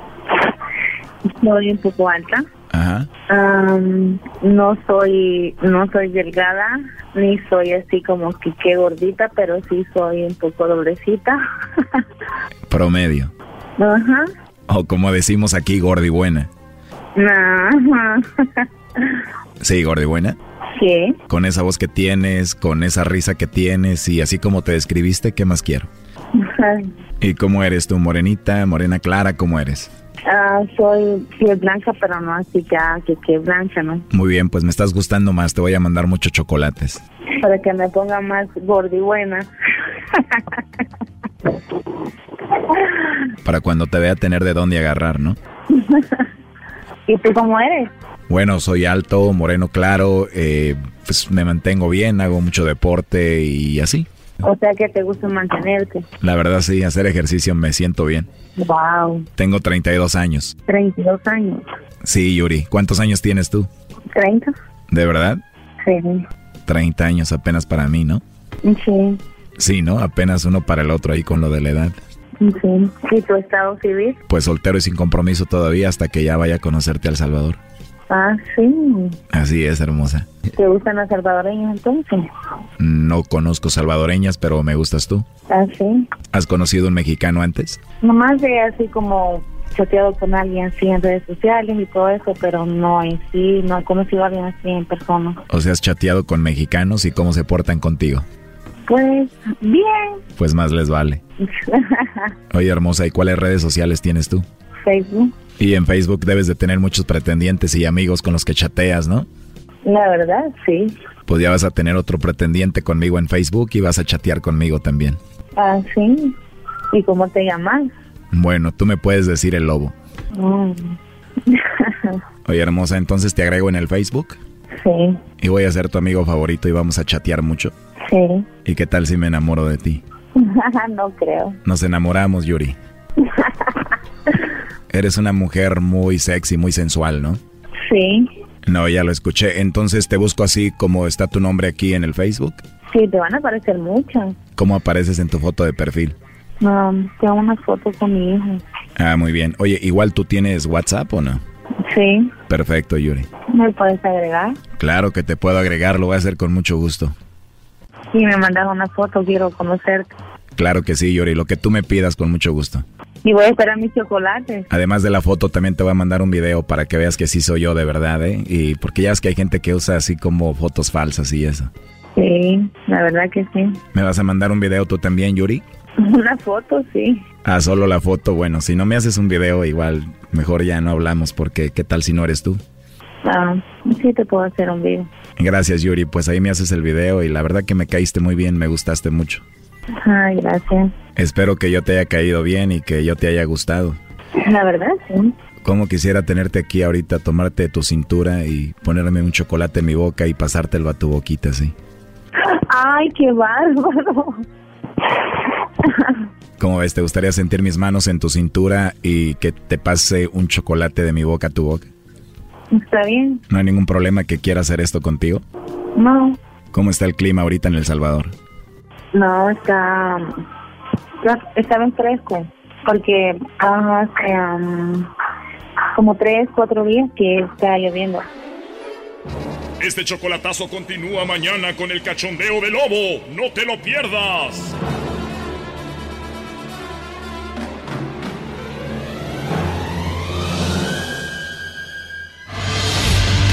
Speaker 23: soy un poco alta.
Speaker 24: Ajá.
Speaker 23: Um, no soy no soy delgada ni soy así como que qué gordita, pero sí soy un poco doblecita.
Speaker 24: Promedio.
Speaker 23: Ajá.
Speaker 24: O como decimos aquí, gordi buena.
Speaker 23: Ajá.
Speaker 24: Sí, gordi buena.
Speaker 23: Sí.
Speaker 24: Con esa voz que tienes, con esa risa que tienes y así como te describiste, ¿qué más quiero? ¿Y cómo eres tú? ¿Morenita, morena clara? ¿Cómo eres?
Speaker 23: Ah, soy blanca, pero no así ya que que blanca, ¿no?
Speaker 24: Muy bien, pues me estás gustando más. Te voy a mandar muchos chocolates.
Speaker 23: Para que me ponga más gordi buena.
Speaker 24: Para cuando te vea tener de dónde agarrar, ¿no?
Speaker 23: ¿Y tú cómo eres?
Speaker 24: Bueno, soy alto, moreno claro, eh, pues me mantengo bien, hago mucho deporte y así.
Speaker 23: O sea que te gusta mantenerte.
Speaker 24: La verdad sí, hacer ejercicio me siento bien.
Speaker 23: Wow.
Speaker 24: Tengo 32 años.
Speaker 23: 32 años.
Speaker 24: Sí, Yuri, ¿cuántos años tienes tú?
Speaker 23: 30.
Speaker 24: ¿De verdad?
Speaker 23: Sí.
Speaker 24: 30 años apenas para mí, ¿no?
Speaker 23: Sí.
Speaker 24: Sí, ¿no? Apenas uno para el otro ahí con lo de la edad.
Speaker 23: Sí. ¿Y tu estado civil?
Speaker 24: Pues soltero y sin compromiso todavía hasta que ya vaya a conocerte al Salvador.
Speaker 23: Ah, sí.
Speaker 24: Así es, hermosa.
Speaker 23: ¿Te gustan las salvadoreñas entonces?
Speaker 24: No conozco salvadoreñas, pero me gustas tú.
Speaker 23: Ah, sí.
Speaker 24: ¿Has conocido un mexicano antes?
Speaker 23: Nomás de así como chateado con alguien así en redes sociales y todo eso, pero no en sí, no he conocido a alguien así en persona.
Speaker 24: O sea, has chateado con mexicanos y cómo se portan contigo.
Speaker 23: Pues, bien.
Speaker 24: Pues más les vale. Oye, hermosa, ¿y cuáles redes sociales tienes tú?
Speaker 23: Facebook.
Speaker 24: Y en Facebook debes de tener muchos pretendientes y amigos con los que chateas, ¿no?
Speaker 23: La verdad, sí.
Speaker 24: Pues ya vas a tener otro pretendiente conmigo en Facebook y vas a chatear conmigo también.
Speaker 23: Ah, sí. ¿Y cómo te llamas?
Speaker 24: Bueno, tú me puedes decir el lobo.
Speaker 23: Mm.
Speaker 24: Oye, hermosa, entonces te agrego en el Facebook
Speaker 23: sí,
Speaker 24: y voy a ser tu amigo favorito y vamos a chatear mucho.
Speaker 23: sí.
Speaker 24: ¿Y qué tal si me enamoro de ti?
Speaker 23: no creo.
Speaker 24: Nos enamoramos, Yuri. Eres una mujer muy sexy, muy sensual, ¿no?
Speaker 23: Sí,
Speaker 24: No, ya lo escuché. Entonces te busco así como está tu nombre aquí en el Facebook.
Speaker 23: sí, te van a aparecer muchas.
Speaker 24: ¿Cómo apareces en tu foto de perfil?
Speaker 23: No, tengo unas fotos con mi hijo.
Speaker 24: Ah, muy bien. Oye, igual tú tienes WhatsApp o no?
Speaker 23: Sí,
Speaker 24: Perfecto, Yuri.
Speaker 23: ¿me puedes agregar?
Speaker 24: Claro que te puedo agregar, lo voy a hacer con mucho gusto.
Speaker 23: Sí, me mandas una foto, quiero conocerte.
Speaker 24: Claro que sí, Yuri, lo que tú me pidas con mucho gusto.
Speaker 23: Y voy a esperar mis chocolates.
Speaker 24: Además de la foto, también te voy a mandar un video para que veas que sí soy yo de verdad, ¿eh? Y porque ya es que hay gente que usa así como fotos falsas y eso.
Speaker 23: Sí, la verdad que sí.
Speaker 24: ¿Me vas a mandar un video tú también, Yuri?
Speaker 23: Una foto, sí.
Speaker 24: Ah, solo la foto. Bueno, si no me haces un video, igual mejor ya no hablamos porque ¿qué tal si no eres tú?
Speaker 23: Ah, sí te puedo hacer un video.
Speaker 24: Gracias, Yuri. Pues ahí me haces el video y la verdad que me caíste muy bien, me gustaste mucho.
Speaker 23: Ay, gracias.
Speaker 24: Espero que yo te haya caído bien y que yo te haya gustado.
Speaker 23: La verdad, sí.
Speaker 24: ¿Cómo quisiera tenerte aquí ahorita, tomarte tu cintura y ponerme un chocolate en mi boca y pasártelo a tu boquita, sí?
Speaker 23: Ay, qué bárbaro.
Speaker 24: ¿Cómo ves? ¿Te gustaría sentir mis manos en tu cintura y que te pase un chocolate de mi boca a tu boca?
Speaker 23: Está bien.
Speaker 24: ¿No hay ningún problema que quiera hacer esto contigo?
Speaker 23: No,
Speaker 24: ¿Cómo está el clima ahorita en El Salvador?
Speaker 23: no, está, está, está bien fresco. Porque hace um, como tres, cuatro días que está lloviendo.
Speaker 9: Este chocolatazo continúa mañana con el cachondeo de lobo. No te lo pierdas.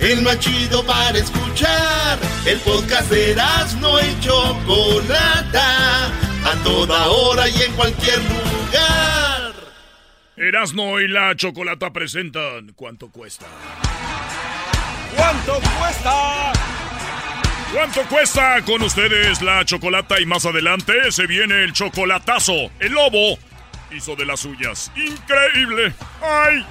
Speaker 8: El más chido para escuchar. El podcast de Erasmo y Chocolata. A toda hora y en cualquier lugar.
Speaker 9: Erasno y la chocolata presentan ¿Cuánto cuesta?
Speaker 2: ¿Cuánto cuesta?
Speaker 9: ¿Cuánto cuesta con ustedes la chocolata? Y más adelante se viene el chocolatazo. El lobo hizo de las suyas. ¡Increíble! ¡Ay!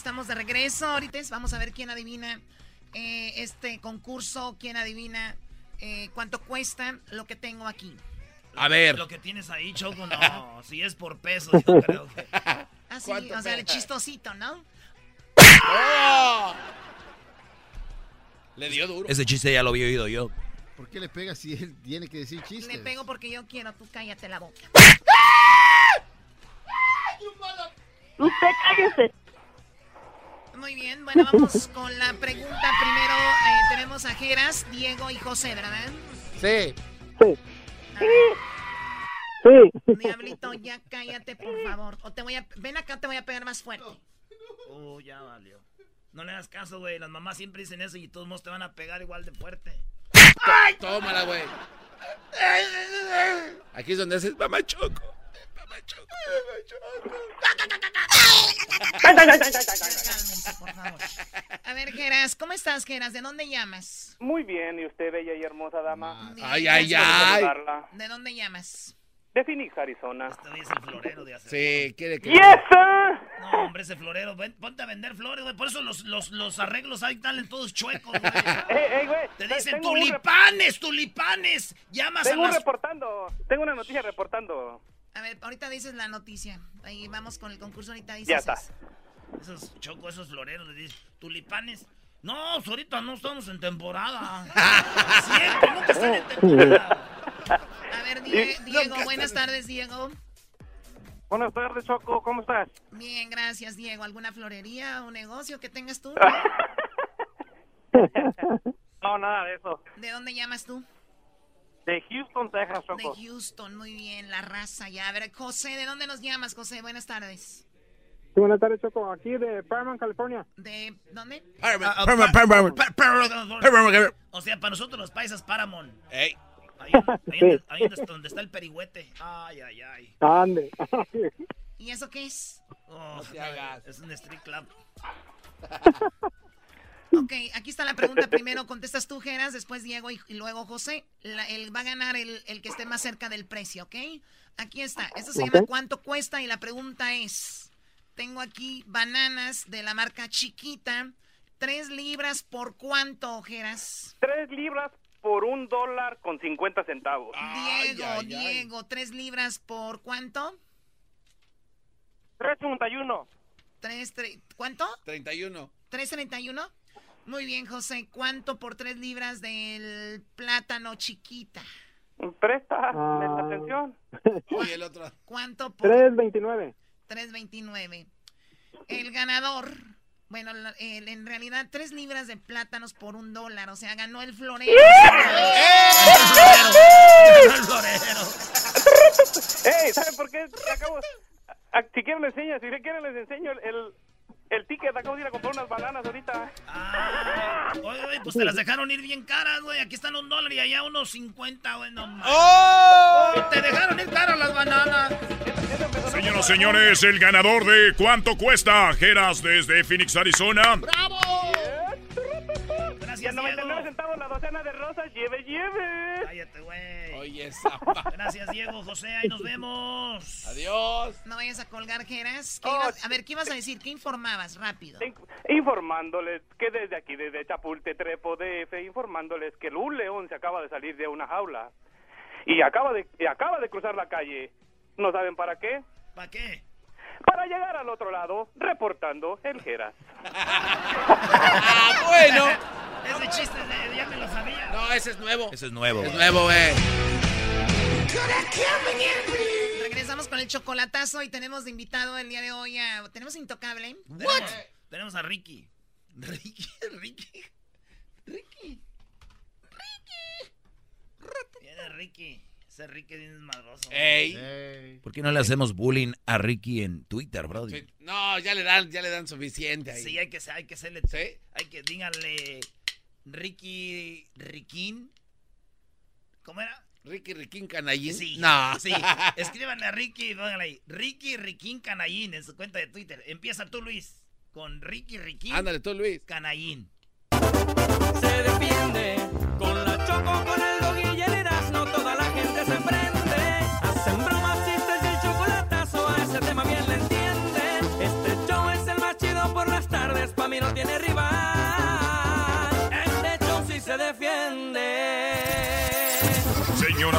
Speaker 14: Estamos de regreso. Ahorita vamos a ver quién adivina eh, este concurso, quién adivina eh, cuánto cuesta lo que tengo aquí.
Speaker 3: A ver.
Speaker 1: Lo que tienes ahí, Choco, no. si es por peso, yo creo que.
Speaker 14: Así,
Speaker 1: ¿Cuánto
Speaker 14: o sea, el chistosito, ¿no?
Speaker 3: Le dio duro.
Speaker 4: Ese chiste ya lo había oído yo.
Speaker 11: ¿Por qué le pega si él tiene que decir chistes?
Speaker 14: Le pego porque yo quiero, tú cállate la boca.
Speaker 23: Usted cállese.
Speaker 14: Muy bien, bueno, vamos con la pregunta. Primero eh, tenemos a Geras, Diego y José, ¿verdad?
Speaker 11: Sí.
Speaker 23: Sí.
Speaker 14: Diablito, ya cállate, por favor. O te voy a... Ven acá, te voy a pegar más fuerte.
Speaker 1: Oh, ya valió. No le hagas caso, güey. Las mamás siempre dicen eso y todos modos te van a pegar igual de fuerte.
Speaker 3: Tómala, güey. Aquí es donde haces mamá choco. Mamá choco.
Speaker 14: Cálmense, por favor. A ver, Geras, ¿cómo estás, Geras? ¿De dónde llamas?
Speaker 17: Muy bien, ¿y usted, bella y hermosa dama?
Speaker 3: Ay, ay, ay.
Speaker 17: saludarla.
Speaker 14: ¿De dónde llamas?
Speaker 17: De Phoenix, Arizona.
Speaker 1: Este es el florero de hacer.
Speaker 3: Sí, quiere que.
Speaker 17: ¡Yes, sir!
Speaker 1: No, hombre, ese florero. ven, ponte a vender flores, güey. Por eso los, los, los arreglos ahí están todos chuecos, güey.
Speaker 17: Ey, ey, güey,
Speaker 1: Te dicen
Speaker 17: un
Speaker 1: tulipanes, tulipanes. Llamas
Speaker 17: Tengo
Speaker 1: a
Speaker 17: un
Speaker 1: las...
Speaker 17: reportando. Tengo una noticia reportando.
Speaker 14: A ver, ahorita dices la noticia. Ahí vamos con el concurso, ahorita dices
Speaker 17: Ya está.
Speaker 14: eso.
Speaker 1: Esos choco, esos floreros, le dicen tulipanes. No, ahorita no estamos en temporada. Siempre, nunca están en temporada.
Speaker 14: A ver, Die- Diego, buenas tardes, Diego.
Speaker 17: Buenas tardes, Choco. ¿Cómo estás?
Speaker 14: Bien, gracias, Diego. ¿Alguna florería o negocio que tengas tú?
Speaker 17: No, nada de eso.
Speaker 14: ¿De dónde llamas tú?
Speaker 17: De Houston, Texas,
Speaker 14: De
Speaker 17: Choco.
Speaker 14: Houston, muy bien, la raza ya. A ver, José, ¿de dónde nos llamas, José? Buenas tardes.
Speaker 17: Sí, buenas tardes, Choco. Aquí de Paramount, California.
Speaker 14: ¿De dónde?
Speaker 1: Ah,
Speaker 3: Paramount, Paramount,
Speaker 1: Pa- Paramount.
Speaker 3: Paramount.
Speaker 1: O sea, para nosotros los paisas, Paramount.
Speaker 3: Ey.
Speaker 1: Ahí, ahí, ahí donde- está el perihuete. Ay, ay, ay.
Speaker 17: Ande.
Speaker 14: ¿Y eso qué es?
Speaker 1: Oh,
Speaker 3: te hagas.
Speaker 1: Es un street club.
Speaker 14: Ok, aquí está la pregunta. Primero contestas tú, Geras, después Diego y, y luego José. La- el, va a ganar el, el que esté más cerca del precio, ¿ok? Aquí está. Esto se llama ¿Cuánto cuesta? Y la pregunta es, tengo aquí bananas de la marca Chiquita. ¿Tres libras por cuánto, Geras?
Speaker 17: Tres libras por un dólar con 50 centavos.
Speaker 14: Diego,
Speaker 3: ay, ay.
Speaker 14: Diego, ¿tres libras por cuánto?
Speaker 17: 3.31.
Speaker 14: Tres, tre- ¿Cuánto?
Speaker 3: 31.
Speaker 14: ¿3.31? Muy bien, José. ¿Cuánto por tres libras del plátano chiquita?
Speaker 17: Presta
Speaker 3: Ah.
Speaker 17: atención.
Speaker 3: Y el otro.
Speaker 14: ¿Cuánto por
Speaker 17: 3.29.
Speaker 14: 3.29? El ganador, bueno, en realidad tres libras de plátanos por un dólar, o sea, ganó el florero.
Speaker 1: Ganó el florero.
Speaker 25: ¡Ey! ¿Saben por qué? Acabo... Si quieren les enseño, si quieren les enseño el, el, ticket. Acabo de ir a comprar unas bananas ahorita.
Speaker 1: Ah, oye, oye, pues te las dejaron ir bien caras, güey. Aquí están un dólar y allá unos 50, güey. No.
Speaker 25: ¡Oh!
Speaker 1: Te dejaron ir caras las bananas.
Speaker 9: Señoras y señores, el ganador de ¿Cuánto cuesta? Geras desde Phoenix, Arizona.
Speaker 25: ¡Bravo!
Speaker 1: Gracias,
Speaker 25: Y a 99
Speaker 1: Diego.
Speaker 25: centavos la docena de rosas. ¡Lleve, lleve!
Speaker 1: Cállate, güey.
Speaker 3: Oye,
Speaker 1: Gracias, Diego, José. Ahí nos vemos.
Speaker 3: Adiós.
Speaker 14: No vayas a colgar, Geras. ¿Qué
Speaker 25: Oh,
Speaker 14: a ver, ¿qué ibas a decir? ¿Qué informabas? Rápido.
Speaker 25: Informándoles que desde aquí, desde Chapultepec, DF, informándoles que un león se acaba de salir de una jaula y acaba de, y acaba de cruzar la calle. ¿No saben para qué?
Speaker 1: ¿Para qué?
Speaker 25: Para llegar al otro lado, reportando el Geras.
Speaker 3: Ah, bueno.
Speaker 1: Ese chiste de- ya me lo sabía.
Speaker 3: No, ese es nuevo.
Speaker 4: Ese es nuevo.
Speaker 3: Es nuevo, güey.
Speaker 14: Regresamos con el chocolatazo y tenemos de invitado el día de hoy a... ¿Tenemos Intocable?
Speaker 1: What? Tenemos a Ricky. Ricky, Ricky. Ricky. Viene Ricky. Ese Ricky es madroso.
Speaker 4: ¿Por qué no le hacemos bullying a Ricky en Twitter, Brody?
Speaker 3: No, ya le dan, ya le dan suficiente ahí.
Speaker 1: Sí, hay que, hay que hacerle. Hay que, díganle. Ricky. Riquín. ¿Cómo era?
Speaker 3: Ricky Riquín Canallín.
Speaker 1: Sí.
Speaker 3: No.
Speaker 1: Sí. Escríbanle a Ricky y pónganle ahí. Ricky Riquín Canallín en su cuenta de Twitter. Empieza tú, Luis. Con Ricky Riquín.
Speaker 3: Ándale tú, Luis.
Speaker 1: Canallín.
Speaker 2: Se defiende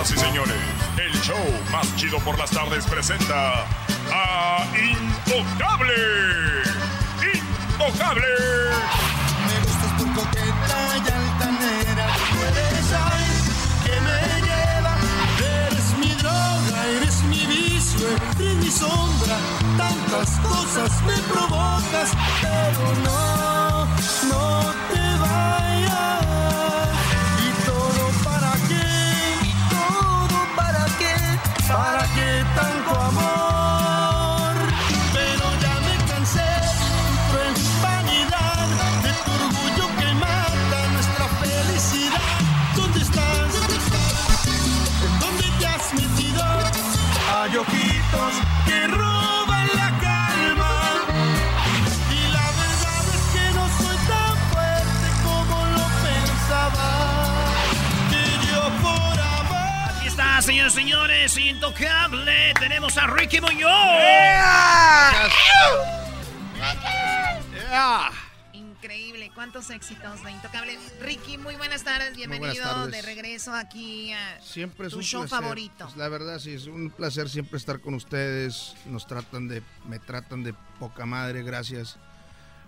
Speaker 9: Señoras y señores, el show más chido por las tardes presenta a Intocable. Intocable.
Speaker 26: Me gustas por coqueta y altanera. Eres que me lleva. Eres mi droga, eres mi vicio, eres mi sombra. Tantas cosas me provocas, pero no, no te
Speaker 1: está, señores y señores. Intocable. Tenemos a Ricky Muñoz.
Speaker 14: Increíble, cuántos éxitos de Intocable. Ricky, muy buenas tardes, bienvenido
Speaker 11: buenas tardes.
Speaker 14: de regreso aquí a
Speaker 11: Siempre es
Speaker 14: tu
Speaker 11: un
Speaker 14: show
Speaker 11: placer.
Speaker 14: favorito.
Speaker 11: Pues la verdad sí, es un placer siempre estar con ustedes. Nos tratan de, me tratan de poca madre, gracias.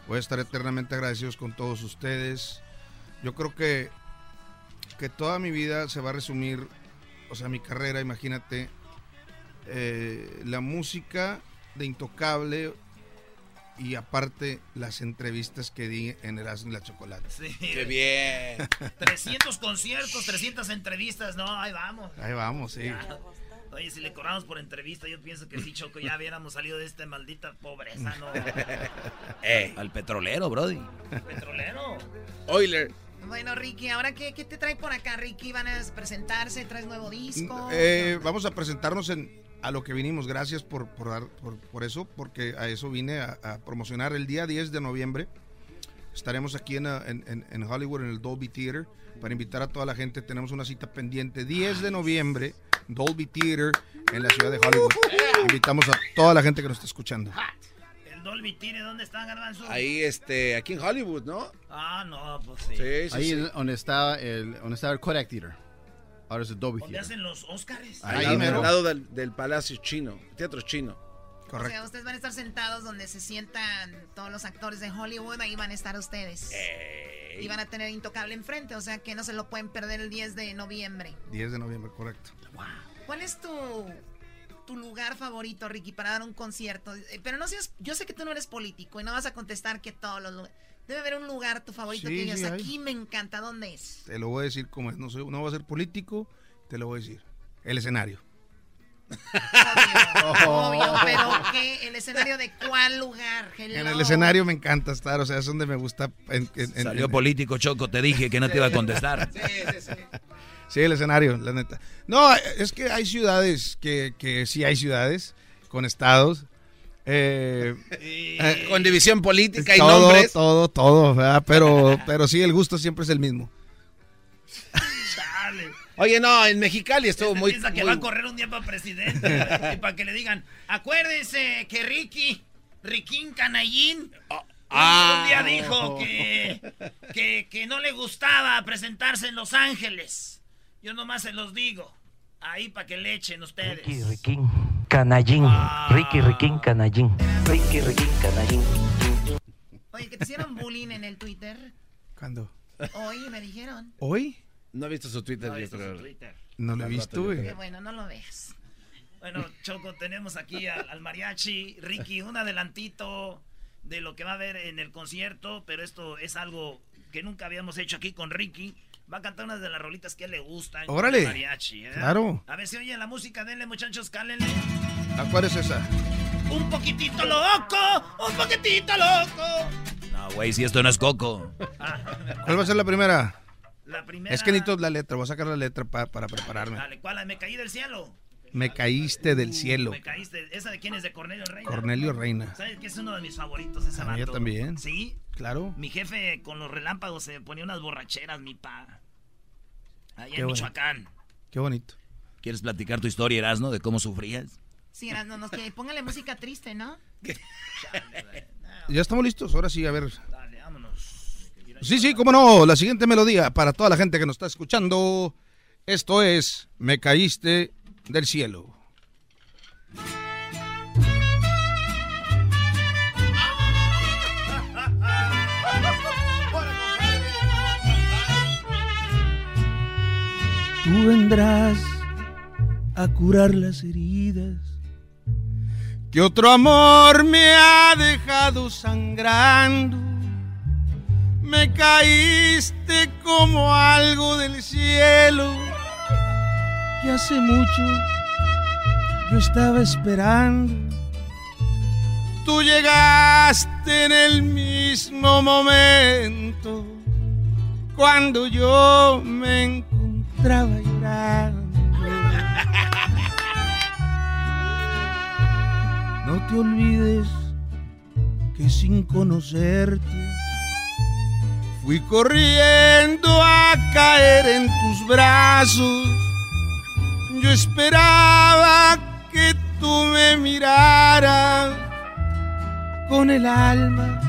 Speaker 11: Voy a estar eternamente agradecidos con todos ustedes. Yo creo que, que toda mi vida se va a resumir, o sea, mi carrera, imagínate, eh, la música de Intocable y aparte las entrevistas que di en Erasmo y la Chocolate.
Speaker 1: Sí.
Speaker 3: Qué bien.
Speaker 1: 300 conciertos, 300 entrevistas. No, ahí vamos.
Speaker 11: Ahí vamos, sí.
Speaker 1: Ya. Oye, si le cobramos por entrevista, yo pienso que sí, Choco, ya hubiéramos salido de esta maldita pobreza, ¿no?
Speaker 4: Eh, al petrolero, Brody.
Speaker 1: Petrolero.
Speaker 3: Oiler.
Speaker 14: Bueno, Ricky, ¿ahora qué, qué te trae por acá, Ricky? ¿Van a presentarse? ¿Traes nuevo disco?
Speaker 11: Eh, vamos a presentarnos en, a lo que vinimos. Gracias por, por, dar- por, por eso, porque a eso vine a, a promocionar el día 10 de noviembre. Estaremos aquí en, en- en- en Hollywood, en el Dolby Theater, para invitar a toda la gente. Tenemos una cita pendiente. 10 de noviembre, Dolby Theater, en la ciudad de Hollywood. Invitamos a toda la gente que nos está escuchando.
Speaker 1: Dolby Tire, ¿dónde está, Garbanzo?
Speaker 27: Ahí, este, aquí en Hollywood, ¿no?
Speaker 1: Ah, no, pues sí.
Speaker 27: Sí, sí,
Speaker 28: Ahí
Speaker 27: sí.
Speaker 28: donde está el, donde está el Kodak Theater. Ahora es el Dolby
Speaker 1: ¿Dónde
Speaker 28: Theater.
Speaker 1: hacen los Oscars?
Speaker 27: Ahí, al lado del, del Palacio Chino, Teatro Chino.
Speaker 14: O sea, ustedes van a estar sentados donde se sientan todos los actores de Hollywood, ahí van a estar ustedes. Y van a tener Intocable enfrente, o sea que no se lo pueden perder el 10 de noviembre.
Speaker 11: 10 de noviembre, correcto.
Speaker 14: ¿Cuál es tu, tu lugar favorito, Ricky, para dar un concierto? Eh, Pero no seas, yo sé que tú no eres político y no vas a contestar que todos los lugares. Debe haber un lugar tu favorito
Speaker 11: Sí,
Speaker 14: que digas,
Speaker 11: sí,
Speaker 14: aquí me encanta, ¿dónde es?
Speaker 11: Te lo voy a decir como es. No, soy, no voy a ser político, te lo voy a decir. El escenario.
Speaker 14: Obvio, pero ¿qué? ¿El escenario de cuál lugar? Hello.
Speaker 11: En el escenario me encanta estar, o sea, es donde me gusta. en- en-
Speaker 4: Salió
Speaker 11: en-
Speaker 4: político, Choco, te dije que no te iba a contestar.
Speaker 11: Sí, el escenario, la neta. No, es que hay ciudades que, que sí hay ciudades con estados. eh, eh,
Speaker 28: Con división política y
Speaker 11: todo,
Speaker 28: nombres.
Speaker 11: todo, todo, ¿verdad? Pero, pero sí, el gusto siempre es el mismo.
Speaker 28: Oye, no, en Mexicali estuvo muy...
Speaker 1: Piensa que
Speaker 28: muy-
Speaker 1: va a correr un día para presidente y para que le digan, acuérdense que Ricky, Riquín Canallín, un-
Speaker 28: ah.
Speaker 1: un día dijo que, que, que no le gustaba presentarse en Los Ángeles. Yo nomás se los digo, ahí para que le echen ustedes.
Speaker 29: Ricky Riquín Canallín. Ricky Riquín Canallín. Ricky Riquín Canallín.
Speaker 14: Oye, que te hicieron bullying en el Twitter.
Speaker 11: ¿Cuándo?
Speaker 14: Hoy me dijeron.
Speaker 11: ¿Hoy?
Speaker 21: No he visto su Twitter,
Speaker 1: No he
Speaker 21: yo
Speaker 1: visto
Speaker 21: creo.
Speaker 1: su Twitter.
Speaker 11: No lo he visto, güey.
Speaker 14: Qué bueno, no lo veas.
Speaker 1: Bueno, Choco, tenemos aquí al, al mariachi, Ricky, un adelantito de lo que va a haber en el concierto, pero esto es algo que nunca habíamos hecho aquí con Ricky. Va a cantar unas de las rolitas que le gustan.
Speaker 11: Órale.
Speaker 1: mariachi, ¿eh?
Speaker 11: Claro.
Speaker 1: A ver si oyen la música, denle muchachos, cálenle.
Speaker 11: ¿A cuál es esa?
Speaker 1: Un poquitito loco, un poquitito loco.
Speaker 4: No, güey, si esto no es Coco.
Speaker 11: ¿Cuál va a ser la primera?
Speaker 1: La primera.
Speaker 11: Es que necesito la letra, voy a sacar la letra pa- para prepararme.
Speaker 1: Dale, ¿cuál? Me caí del cielo.
Speaker 11: Me caíste del cielo.
Speaker 1: Me caíste. ¿Esa de quién es? De Cornelio Reina.
Speaker 11: Cornelio Reina.
Speaker 1: ¿Sabes que es uno de mis favoritos ese
Speaker 11: A mí
Speaker 1: vato?
Speaker 11: también.
Speaker 1: ¿Sí?
Speaker 11: Claro.
Speaker 1: Mi jefe con los relámpagos se ponía unas borracheras, mi pa. Allá en. Michoacán.
Speaker 11: Qué bonito.
Speaker 4: ¿Quieres platicar tu historia, Erasno, de cómo sufrías?
Speaker 14: Sí, no, no, que póngale música triste, ¿no?
Speaker 11: Ya estamos listos, ahora sí, a ver.
Speaker 1: Dale, vámonos.
Speaker 11: Sí, sí, cómo no. La siguiente melodía para toda la gente que nos está escuchando. Esto es Me caíste del cielo.
Speaker 2: Tú vendrás a curar las heridas
Speaker 11: Que otro amor me ha dejado sangrando. Me caíste como algo del cielo.
Speaker 2: Que hace mucho yo estaba esperando.
Speaker 11: Tú llegaste en el mismo momento cuando yo me encontraba llorando.
Speaker 2: No te olvides que sin conocerte
Speaker 11: Fui corriendo a caer en tus brazos. Yo esperaba que tú me miraras
Speaker 2: con el alma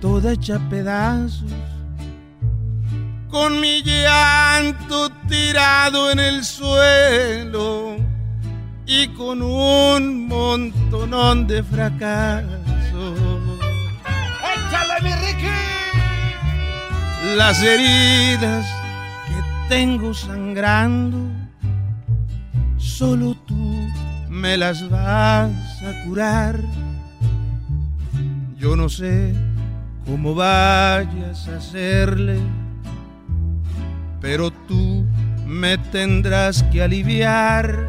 Speaker 2: toda hecha pedazos.
Speaker 11: con mi llanto tirado en el suelo y con un montonón de fracasos.
Speaker 2: ¡Échale, mi Ricky!
Speaker 11: Las heridas que tengo sangrando, solo tú me las vas a curar. Yo no sé cómo vayas a hacerle, pero tú me tendrás que aliviar.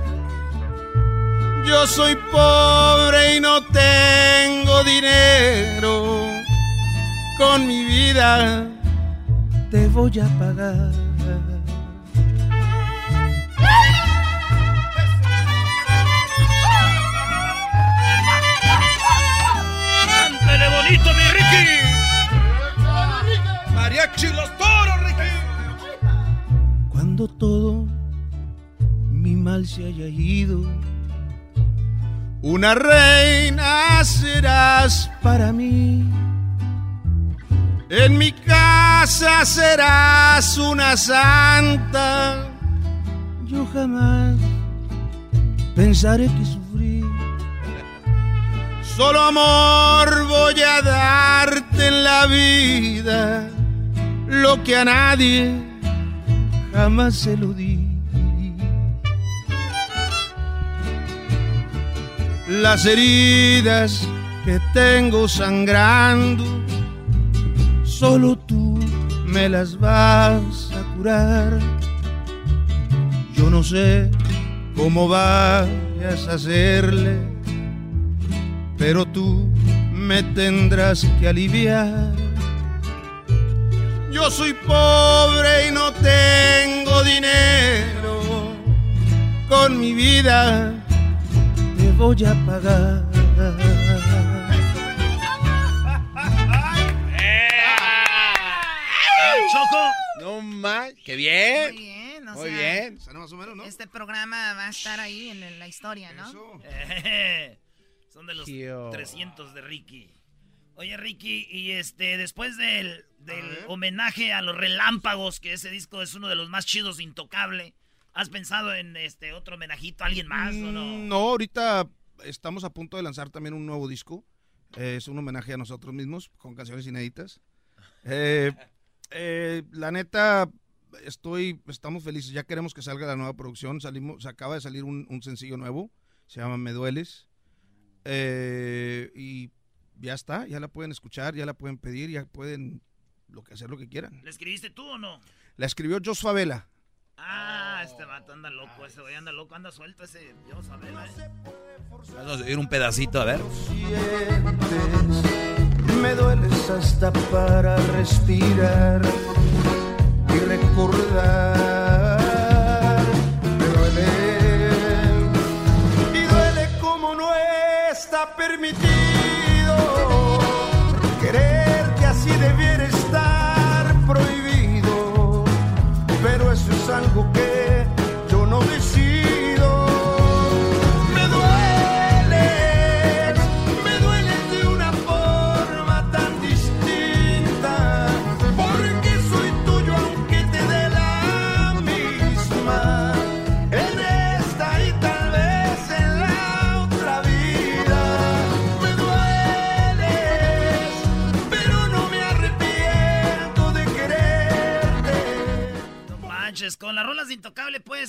Speaker 11: Yo soy pobre y no tengo dinero. Con mi vida
Speaker 2: te voy a pagar.
Speaker 1: Bonito, mi Ricky!
Speaker 28: Mariachi los toros, Ricky.
Speaker 2: Cuando todo mi mal se haya ido,
Speaker 11: una reina serás
Speaker 2: para mí.
Speaker 11: En mi casa serás una santa.
Speaker 2: Yo jamás pensaré que sufrí.
Speaker 11: Solo amor voy a darte en la vida, lo que a nadie
Speaker 2: jamás se lo di.
Speaker 11: Las heridas que tengo sangrando,
Speaker 2: solo tú
Speaker 11: me las vas a curar. Yo no sé
Speaker 28: como vayas a hacerle, pero tú me tendrás que aliviar. Yo soy pobre y no tengo dinero, con mi vida te voy a pagar.
Speaker 1: Choco.
Speaker 3: No más, qué bien.
Speaker 14: Muy bien, o
Speaker 3: Muy
Speaker 14: sea,
Speaker 3: bien.
Speaker 14: Este programa va a estar ahí en la historia, ¿no?
Speaker 1: Eh, Son de los
Speaker 3: Tío.
Speaker 1: 300 de Ricky. Oye, Ricky, y este, después del, del homenaje a los relámpagos, que ese disco es uno de los más chidos, intocable, ¿has pensado en este otro homenajito a alguien más o no?
Speaker 28: Mm, No, ahorita estamos a punto de lanzar también un nuevo disco. Eh, es un homenaje a nosotros mismos con canciones inéditas. Eh, eh, la neta, estoy, estamos felices. Ya queremos que salga la nueva producción. Salimos, se acaba de salir un, un sencillo nuevo. Se llama Me Dueles. Eh, y ya está, ya la pueden escuchar, ya la pueden pedir, ya pueden lo que hacer lo que quieran.
Speaker 1: ¿Le escribiste tú o no?
Speaker 28: La escribió Jos Favela.
Speaker 1: Ah, este vato anda loco, ese güey anda loco, anda suelto ese, Dios, a ver, eh.
Speaker 4: Vamos a oír un pedacito, a ver.
Speaker 11: Me dueles hasta para respirar y recordar. Está permitido querer que así debiera estar prohibido. Pero eso es algo que yo no decido.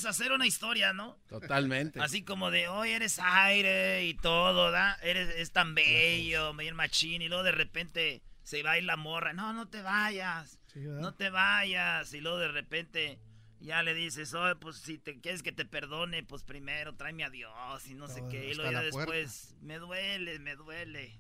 Speaker 1: Puedes hacer una historia, ¿no?
Speaker 3: Totalmente.
Speaker 1: Así como de, hoy eres aire y todo, ¿da? Eres, es tan bello, medio machín, y luego de repente se va a ir la morra. No, no te vayas, no te vayas. Y luego de repente ya le dices, oye, pues si te quieres que te perdone, pues primero tráeme a Dios y no sé qué. Y luego ya
Speaker 3: puerta.
Speaker 1: después, me duele, me duele.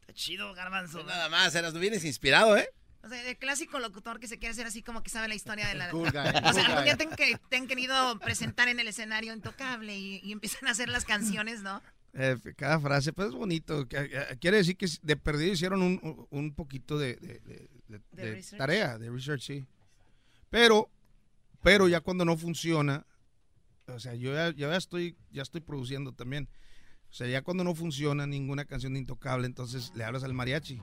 Speaker 1: Está chido, garbanzo.
Speaker 3: Pues nada más, eras, vienes inspirado, ¿eh?
Speaker 14: O sea, el clásico locutor que se quiere hacer así como que sabe la historia de la...
Speaker 3: Cool guy,
Speaker 14: o sea, algún día te han, que, te han querido presentar en el escenario intocable y, y empiezan a hacer las canciones, ¿no?
Speaker 28: Eh, cada frase, pues es bonito. eh, Quiere decir que de perdido hicieron un, un poquito de, tarea, de research, sí. Pero, pero ya cuando no funciona, o sea, yo ya, ya estoy, ya estoy produciendo también. O sea, ya cuando no funciona ninguna canción de Intocable, entonces le hablas al mariachi.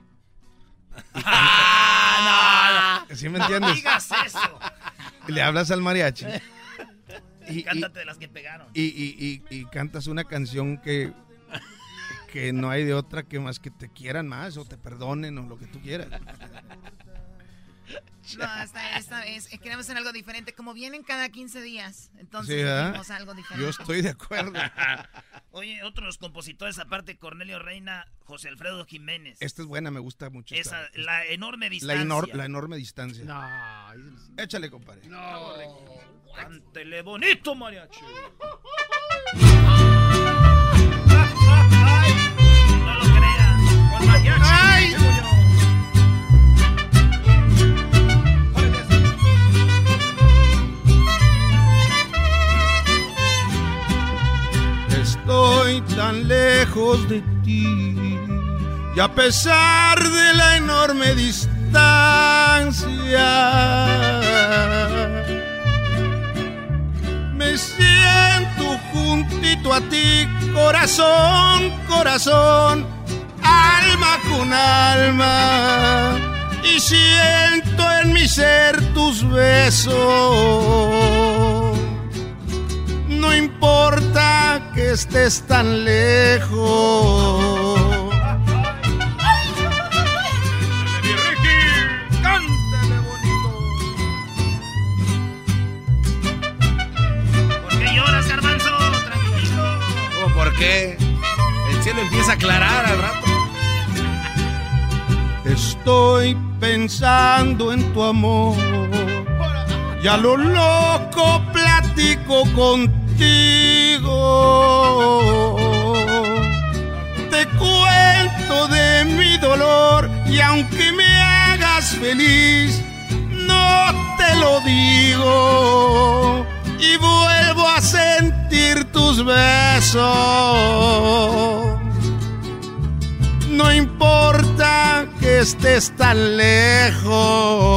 Speaker 1: Ah, no,
Speaker 28: ¿Sí me
Speaker 1: no
Speaker 28: entiendes?
Speaker 1: digas eso.
Speaker 28: Le hablas al mariachi. Y,
Speaker 1: Cántate de las que pegaron.
Speaker 28: y, y- y- y cantas una canción que, que no hay de otra que más que te quieran más o te perdonen o lo que tú quieras.
Speaker 14: No, esta, esta vez queremos hacer algo diferente. Como vienen cada 15 días, entonces
Speaker 28: Sí, ¿verdad?
Speaker 14: hicimos algo diferente.
Speaker 28: Yo estoy de acuerdo.
Speaker 1: Oye, otros compositores aparte, Cornelio Reina, José Alfredo Jiménez.
Speaker 28: Esta es buena, me gusta mucho.
Speaker 1: Esa,
Speaker 28: esta.
Speaker 1: la enorme
Speaker 28: la,
Speaker 1: distancia.
Speaker 28: enor- la enorme distancia. Échale, compadre.
Speaker 1: Cántele bonito, mariachi. No lo creas. Con mariachi.
Speaker 11: Estoy tan lejos de ti y a pesar de la enorme distancia, me siento juntito a ti, corazón, corazón, alma con alma, y siento en mi ser tus besos. No importa que estés tan lejos.
Speaker 1: Cántale bonito. ¿Por qué lloras, garbanzo? Tranquilo.
Speaker 3: ¿Cómo por qué? El cielo empieza a aclarar al rato.
Speaker 11: Estoy pensando en tu amor. Y a lo loco platico contigo. Te cuento de mi dolor y aunque me hagas feliz, no te lo digo. Y vuelvo a sentir tus besos. No importa que estés tan lejos.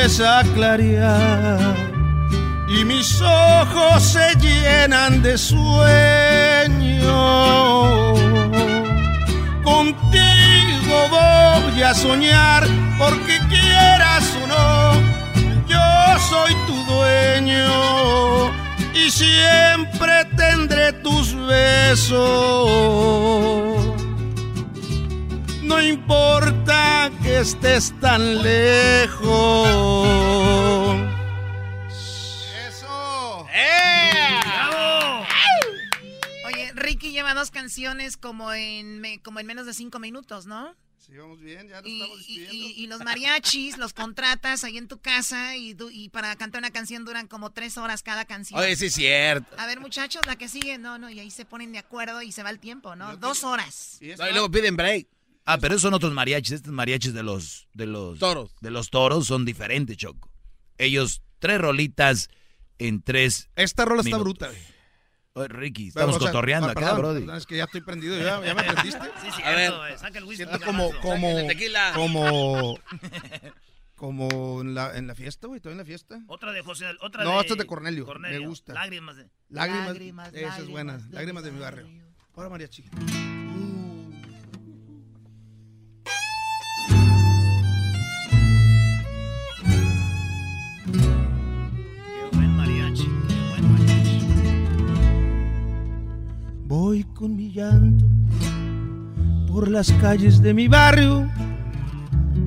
Speaker 11: Empieza y mis ojos se llenan de sueño. Contigo voy a soñar porque quieras o no, yo soy tu dueño y siempre tendré tus besos. No importa estés tan lejos.
Speaker 1: ¡Eso!
Speaker 30: ¡Bravo!
Speaker 14: Oye, Ricky lleva dos canciones como en, me- como en menos de cinco minutos, ¿no?
Speaker 1: Sí, vamos bien, ya nos
Speaker 14: Y,
Speaker 1: estamos
Speaker 14: y-
Speaker 1: despidiendo.
Speaker 14: y- y los mariachis los contratas ahí en tu casa y, du- y para cantar una canción duran como tres horas cada canción.
Speaker 3: Oye, sí es cierto.
Speaker 14: A ver, muchachos, la que sigue, no, no, y ahí se ponen de acuerdo y se va el tiempo, ¿no? Dos horas.
Speaker 3: No, y luego piden break.
Speaker 4: Ah, pero esos son otros mariachis. Estos mariachis de los, de los
Speaker 3: Toros.
Speaker 4: De los toros son diferentes, Choco. Ellos, tres rolitas en tres.
Speaker 1: Esta rola está bruta, güey.
Speaker 4: Oye, Ricky,
Speaker 1: Pero,
Speaker 4: estamos
Speaker 1: o sea,
Speaker 4: cotorreando
Speaker 1: ah,
Speaker 4: acá,
Speaker 1: perdón,
Speaker 4: brody.
Speaker 1: Es que ya estoy prendido, ya, ya me prendiste.
Speaker 30: Sí, sí,
Speaker 3: A ver.
Speaker 30: Saca el whisky.
Speaker 1: Siento como, como, como, como en la, en la fiesta, güey, estoy en la fiesta.
Speaker 30: Otra de José, otra
Speaker 1: No,
Speaker 30: de...
Speaker 1: esta es de Cornelio, me gusta.
Speaker 30: Lágrimas de...
Speaker 1: Lágrimas,
Speaker 14: Lágrimas,
Speaker 1: esa es buena,
Speaker 14: lágrimas de
Speaker 1: lágrimas de
Speaker 14: mi
Speaker 1: mi barrio. Ahora mariachi.
Speaker 11: Voy con mi llanto por las calles de mi barrio.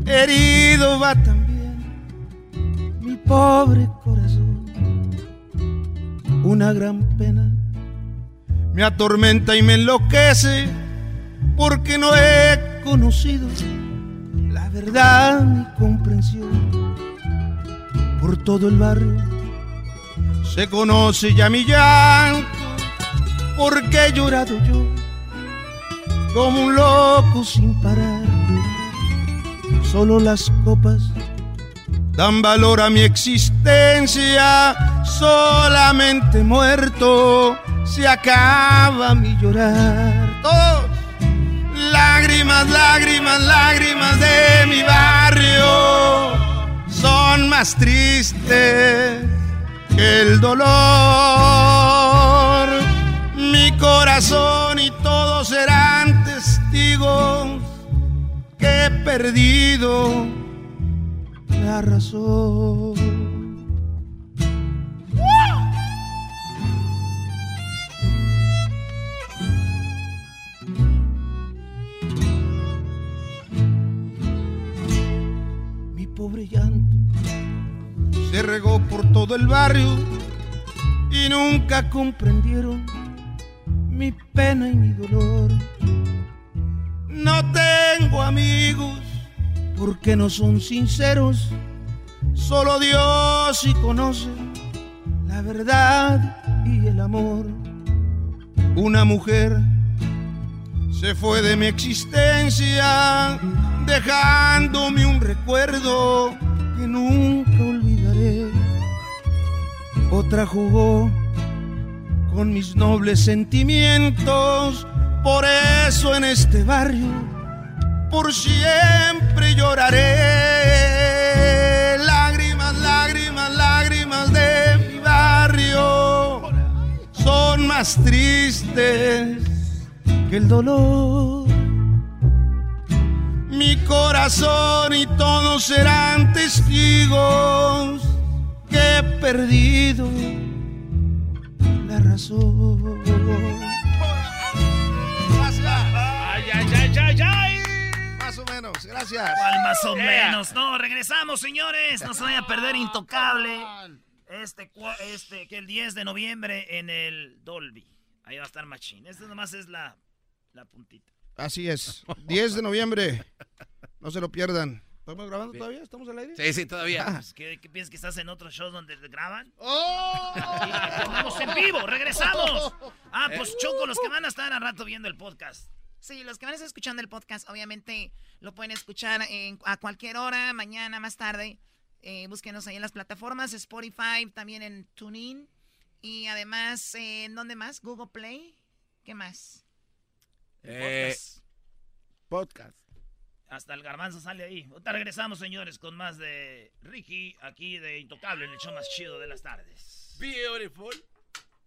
Speaker 11: Herido va también mi pobre corazón. Una gran pena me atormenta y me enloquece porque no he conocido la verdad ni comprensión. Por todo el barrio se conoce ya mi llanto porque he llorado yo como un loco sin parar. Solo las copas dan valor a mi existencia, solamente muerto se acaba mi llorar. Lágrimas, lágrimas, lágrimas de mi barrio son más tristes que el dolor. Mi corazón y todos serán testigos que he perdido la razón. Pobre se regó por todo el barrio y nunca comprendieron mi pena y mi dolor. No tengo amigos porque no son sinceros, solo Dios sí conoce la verdad y el amor. Una mujer se fue de mi existencia, dejándome un recuerdo que nunca olvidaré. Otra jugó con mis nobles sentimientos, por eso en este barrio por siempre lloraré. Lágrimas, lágrimas, lágrimas de mi barrio son más tristes que el dolor. Corazón y todos serán testigos que he perdido la razón.
Speaker 30: ¡Ay, ay, ay, ay, ay!
Speaker 11: más o menos. Gracias.
Speaker 1: ¿Cuál más o menos? No, regresamos, señores. No se vaya a perder Intocable. Este, este, que el 10 de noviembre en el Dolby. Ahí va a estar Machine. Este nomás es la, la puntita.
Speaker 11: Así es. 10 de noviembre. No se lo pierdan. ¿Estamos grabando todavía? ¿Estamos al aire?
Speaker 28: Sí, sí, todavía.
Speaker 1: Pues, ¿Qué, qué piensas que estás en otros shows donde te graban?
Speaker 11: ¡Oh!
Speaker 1: Estamos en vivo, regresamos. Ah, pues Choco, los que van a estar al rato viendo el podcast.
Speaker 14: Sí, los que van a estar escuchando el podcast, obviamente lo pueden escuchar en- a cualquier hora, mañana, más tarde. Eh, búsquenos ahí en las plataformas, Spotify, también en TuneIn. Y además, eh, ¿en dónde más? Google Play. ¿Qué más?
Speaker 28: Eh,
Speaker 3: podcast.
Speaker 1: Hasta el garbanzo sale ahí. Ahorita regresamos, señores, con más de Ricky, aquí de Intocable, en el show más chido de las tardes.
Speaker 28: Beautiful.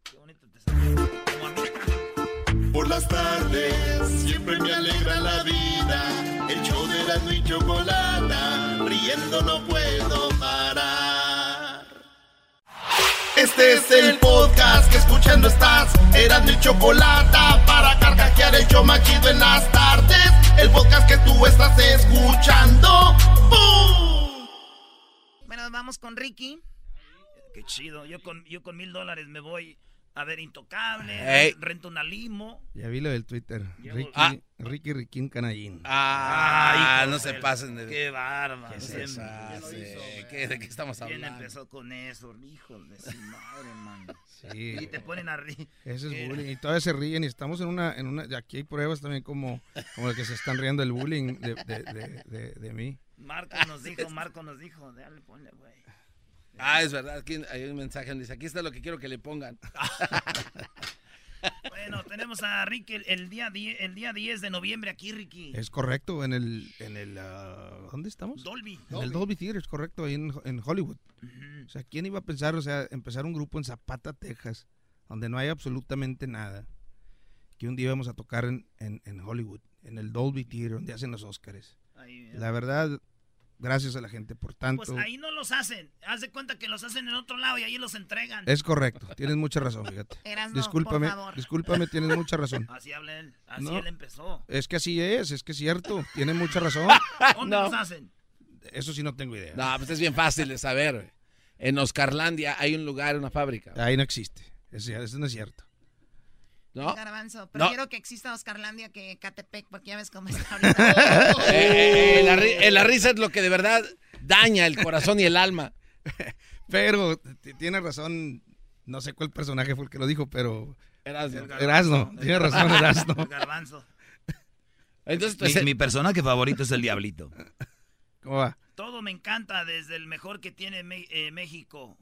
Speaker 1: Qué bonito te salió.
Speaker 8: Por las tardes siempre me alegra la vida. El show de Erasmo y Chocolata, riendo no puedo parar. Este es el podcast que escuchando estás. Erasmo y Chocolata para carcajear el show más chido en las tardes. El podcast que tú estás escuchando. ¡Bum!
Speaker 14: Bueno, vamos con Ricky.
Speaker 1: Qué chido. Yo con, yo con mil dólares me voy a ver Intocable, rento una limo.
Speaker 11: Ya vi lo del Twitter. Ricky,
Speaker 1: Ah.
Speaker 11: Ricky Riquín Canallín.
Speaker 28: Ah,
Speaker 1: Ay,
Speaker 28: no
Speaker 1: hijo
Speaker 28: se pasen de...
Speaker 1: Qué bárbaro.
Speaker 28: ¿Qué se
Speaker 1: Se-
Speaker 28: hace? ¿Qué- ¿De qué estamos
Speaker 1: ¿Quién
Speaker 28: hablando?
Speaker 1: empezó con eso? Hijos de su madre, man.
Speaker 11: Sí.
Speaker 1: Y te ponen a ri-
Speaker 11: Ese es bullying. Y todavía se ríen y estamos en una, en una, aquí hay pruebas también como, como de que se están riendo del bullying de, de, de, de- de mí.
Speaker 1: Marco nos dijo, Marco nos dijo, dale, ponle, güey.
Speaker 28: Ah, es verdad. Aquí hay un mensaje donde dice, aquí está lo que quiero que le pongan.
Speaker 1: Bueno, tenemos a Ricky el, el día, die- el día 10 de noviembre aquí, Ricky.
Speaker 11: Es correcto, en el, en el, ah, ¿dónde estamos?
Speaker 1: Dolby.
Speaker 11: En el Dolby Theater, es correcto, ahí en, en Hollywood. O sea, ¿quién iba a pensar, o sea, empezar un grupo en Zapata, Texas, donde no hay absolutamente nada, que un día íbamos a tocar en, en, en Hollywood, en el Dolby Theater, donde hacen los Óscares?
Speaker 1: Ahí,
Speaker 11: La verdad, gracias a la gente por tanto.
Speaker 1: Pues ahí no los hacen. Haz de cuenta que los hacen en otro lado y ahí los entregan.
Speaker 11: Es correcto, tienes mucha razón, fíjate.
Speaker 1: Erasno,
Speaker 11: discúlpame,
Speaker 1: por favor.
Speaker 11: discúlpame, tienes mucha razón.
Speaker 1: Así habla él. Así
Speaker 11: No.
Speaker 1: él empezó.
Speaker 11: Es que así es, es que es cierto, tiene mucha razón.
Speaker 1: ¿Dónde los hacen?
Speaker 11: Eso sí no tengo idea.
Speaker 28: No, pues es bien fácil de saber. En Oscarlandia hay un lugar, una fábrica.
Speaker 11: Ahí no existe, eso, eso no es cierto.
Speaker 28: ¿No?
Speaker 14: Garbanzo,
Speaker 28: No.
Speaker 14: prefiero que exista Oscarlandia que Catepec, porque ya ves cómo está ahorita.
Speaker 28: Eh, eh, la, ri- eh, la risa es lo que de verdad daña el corazón y el alma.
Speaker 11: Pero tiene razón, no sé cuál personaje fue el que lo dijo, pero...
Speaker 28: Erasno.
Speaker 11: Erasno, tiene razón Erasno.
Speaker 1: El garbanzo.
Speaker 28: Entonces,
Speaker 4: Mi,
Speaker 28: pues,
Speaker 4: mi personaje favorito es el Diablito.
Speaker 11: ¿Cómo va?
Speaker 1: Todo me encanta desde el mejor que tiene eh, México.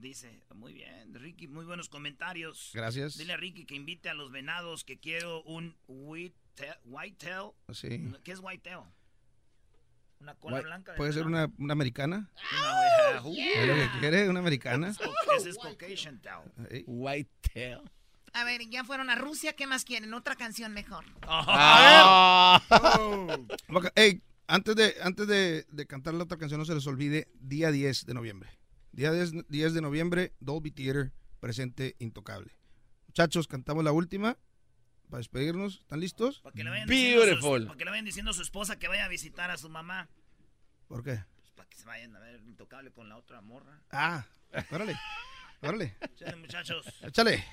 Speaker 1: Dice, muy bien, Ricky, muy buenos comentarios.
Speaker 11: Gracias.
Speaker 1: Dile a Ricky que invite a los venados que quiero un whitetail. whitetail.
Speaker 11: Sí.
Speaker 1: ¿Qué es whitetail? Una cola
Speaker 11: Guay-
Speaker 1: blanca. de
Speaker 11: ¿Puede ser una, una americana?
Speaker 1: Una.
Speaker 11: ¿Es lo que quiere? ¿Una americana?
Speaker 1: Ese es Caucasian tail.
Speaker 28: White tail.
Speaker 14: A ver, ya fueron a Rusia, ¿qué más quieren? Otra canción mejor.
Speaker 11: Ah. Ok, ey, antes de, antes de, de cantar la otra canción, no se les olvide, día 10 de noviembre. Día 10, 10 de noviembre, Dolby Theater, presente intocable. Muchachos, cantamos la última para despedirnos. ¿Están listos?
Speaker 1: Para que le vayan diciendo a su-
Speaker 28: Beautiful.
Speaker 1: para que le vayan diciendo a su esposa que vaya a visitar a su mamá.
Speaker 11: ¿Por qué?
Speaker 1: Pues para que se vayan a ver intocable con la otra morra.
Speaker 11: Ah, órale, órale.
Speaker 1: Chale, muchachos.
Speaker 11: Échale.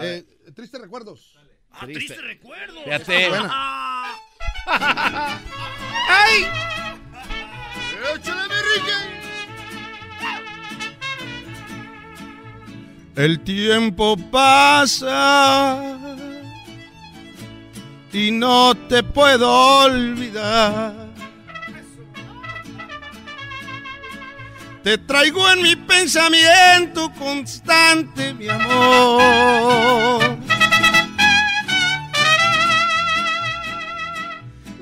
Speaker 11: Eh, tristes recuerdos.
Speaker 1: Ah, triste, recuerdo.
Speaker 28: Fíjate.
Speaker 1: Ah.
Speaker 11: ¡Ay! ¡Échale, mi Ricky! El tiempo pasa y no te puedo olvidar. Te traigo en mi pensamiento constante, mi amor.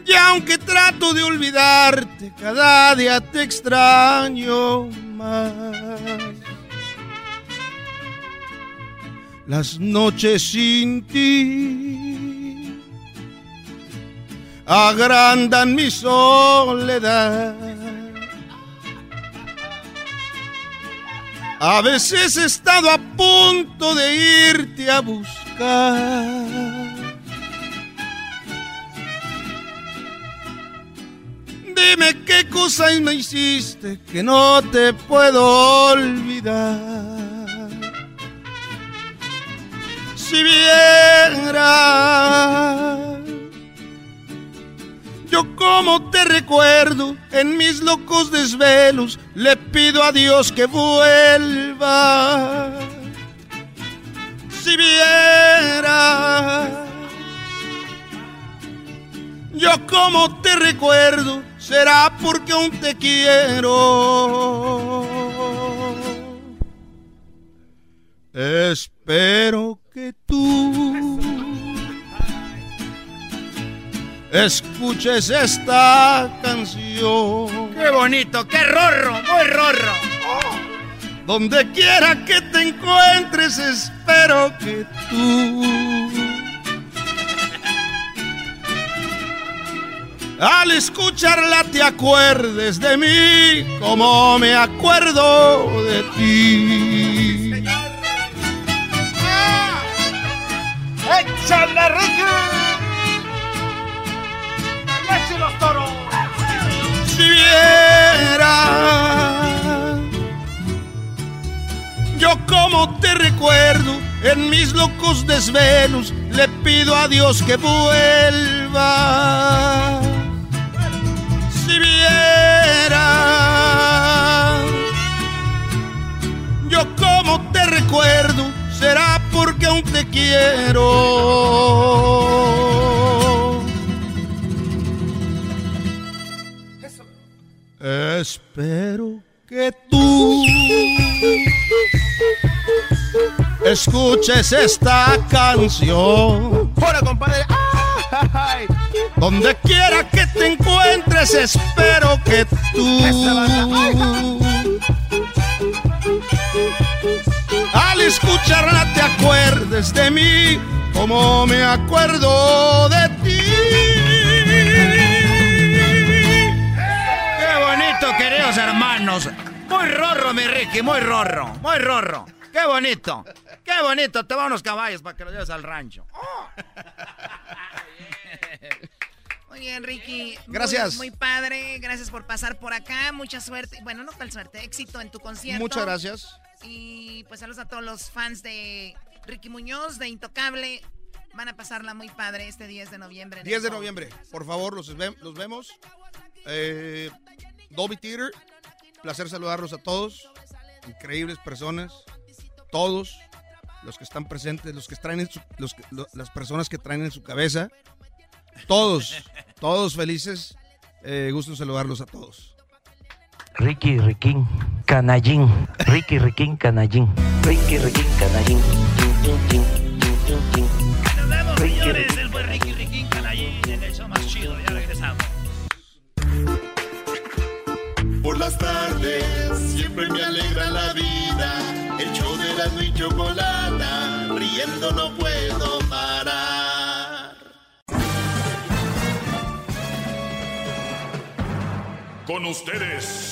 Speaker 11: Y aunque trato de olvidarte, cada día te extraño más. Las noches sin ti agrandan mi soledad. A veces he estado a punto de irte a buscar. Dime qué cosa me hiciste que no te puedo olvidar. Si viera yo como te recuerdo en mis locos desvelos, le pido a Dios que vuelva. Si viera yo como te recuerdo, será porque aún te quiero. Espero que tú escuches esta canción.
Speaker 14: Qué bonito, qué rorro, muy rorro.
Speaker 11: Donde quiera que te encuentres, espero que tú al escucharla te acuerdes de mí como me acuerdo de ti.
Speaker 2: ¡Échale, Ricky! ¡Leche los toros!
Speaker 11: Si viera yo como te recuerdo en mis locos desvelos, le pido a Dios que vuelva. Si viera yo como te recuerdo, será porque aún te quiero. Espero que tú escuches esta canción.
Speaker 2: ¡Fuera, compadre! ¡Ay!
Speaker 11: Donde quiera que te encuentres, espero que tú escucharla te acuerdes de mí como me acuerdo de ti.
Speaker 14: Qué bonito, queridos hermanos. Muy rorro, mi Ricky, muy rorro, muy rorro. Qué bonito, qué bonito. Te va unos caballos para que los lleves al rancho.
Speaker 31: Muy bien, Ricky. Muy-
Speaker 11: Gracias.
Speaker 31: Muy, padre. Gracias por pasar por acá. Mucha suerte. Bueno, no tal suerte. Éxito en tu concierto.
Speaker 11: Muchas gracias.
Speaker 31: Y pues saludos a todos los fans de Ricky Muñoz, de Intocable. Van a pasarla muy padre este 10 de noviembre. en el
Speaker 11: 10 de noviembre, por favor, los, los vemos. Eh, Dolby Theater, placer saludarlos a todos. Increíbles personas, todos los que están presentes, los que traen en su- los que- lo- las personas que traen en su cabeza. Todos, todos felices. Eh, gusto saludarlos a todos.
Speaker 29: Ricky Riquín, Canallín. Ricky Riquín, Canallín. Ricky Riquín, Canallín.
Speaker 1: Nos vemos,
Speaker 29: Ricky,
Speaker 1: señores. Él fue Ricky Riquín Canallín en el show más chido. Ya regresamos.
Speaker 8: Por las tardes siempre me alegra la vida. El show de la y chocolata, riendo no puedo parar.
Speaker 9: Con ustedes.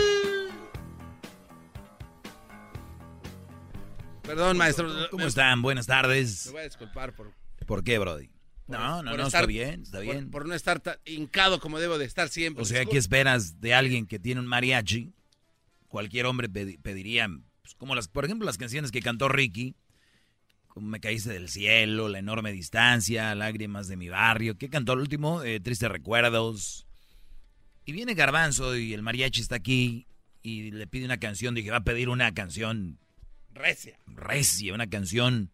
Speaker 3: Perdón, maestro.
Speaker 4: ¿Cómo están? Buenas tardes.
Speaker 3: Me voy a disculpar por,
Speaker 4: ¿Por qué, Brody?
Speaker 3: por-
Speaker 4: No, no, no,
Speaker 3: estar-
Speaker 4: está bien, está bien.
Speaker 3: Por, no estar hincado como debo de estar siempre.
Speaker 4: O sea, ¿qué esperas de alguien que tiene un mariachi? Cualquier hombre pedi- pediría, pues, como las, por ejemplo, las canciones que cantó Ricky, como Me caíste del cielo, La enorme distancia, Lágrimas de mi barrio. ¿Qué cantó el último? Eh, Tristes recuerdos. Y viene Garbanzo y el mariachi está aquí y le pide una canción. Dije, va a pedir una canción
Speaker 3: Recia.
Speaker 4: recia, una canción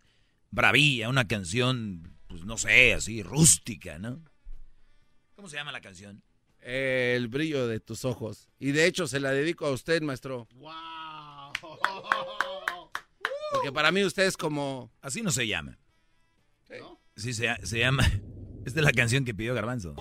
Speaker 4: bravía, una canción, pues no sé, así, rústica, ¿no? ¿Cómo se llama la canción?
Speaker 3: El brillo de tus ojos. Y de hecho se la dedico a usted, maestro. Porque para mí usted es como...
Speaker 4: Así no se llama. Sí, se, se llama. Esta es la canción que pidió Garbanzo.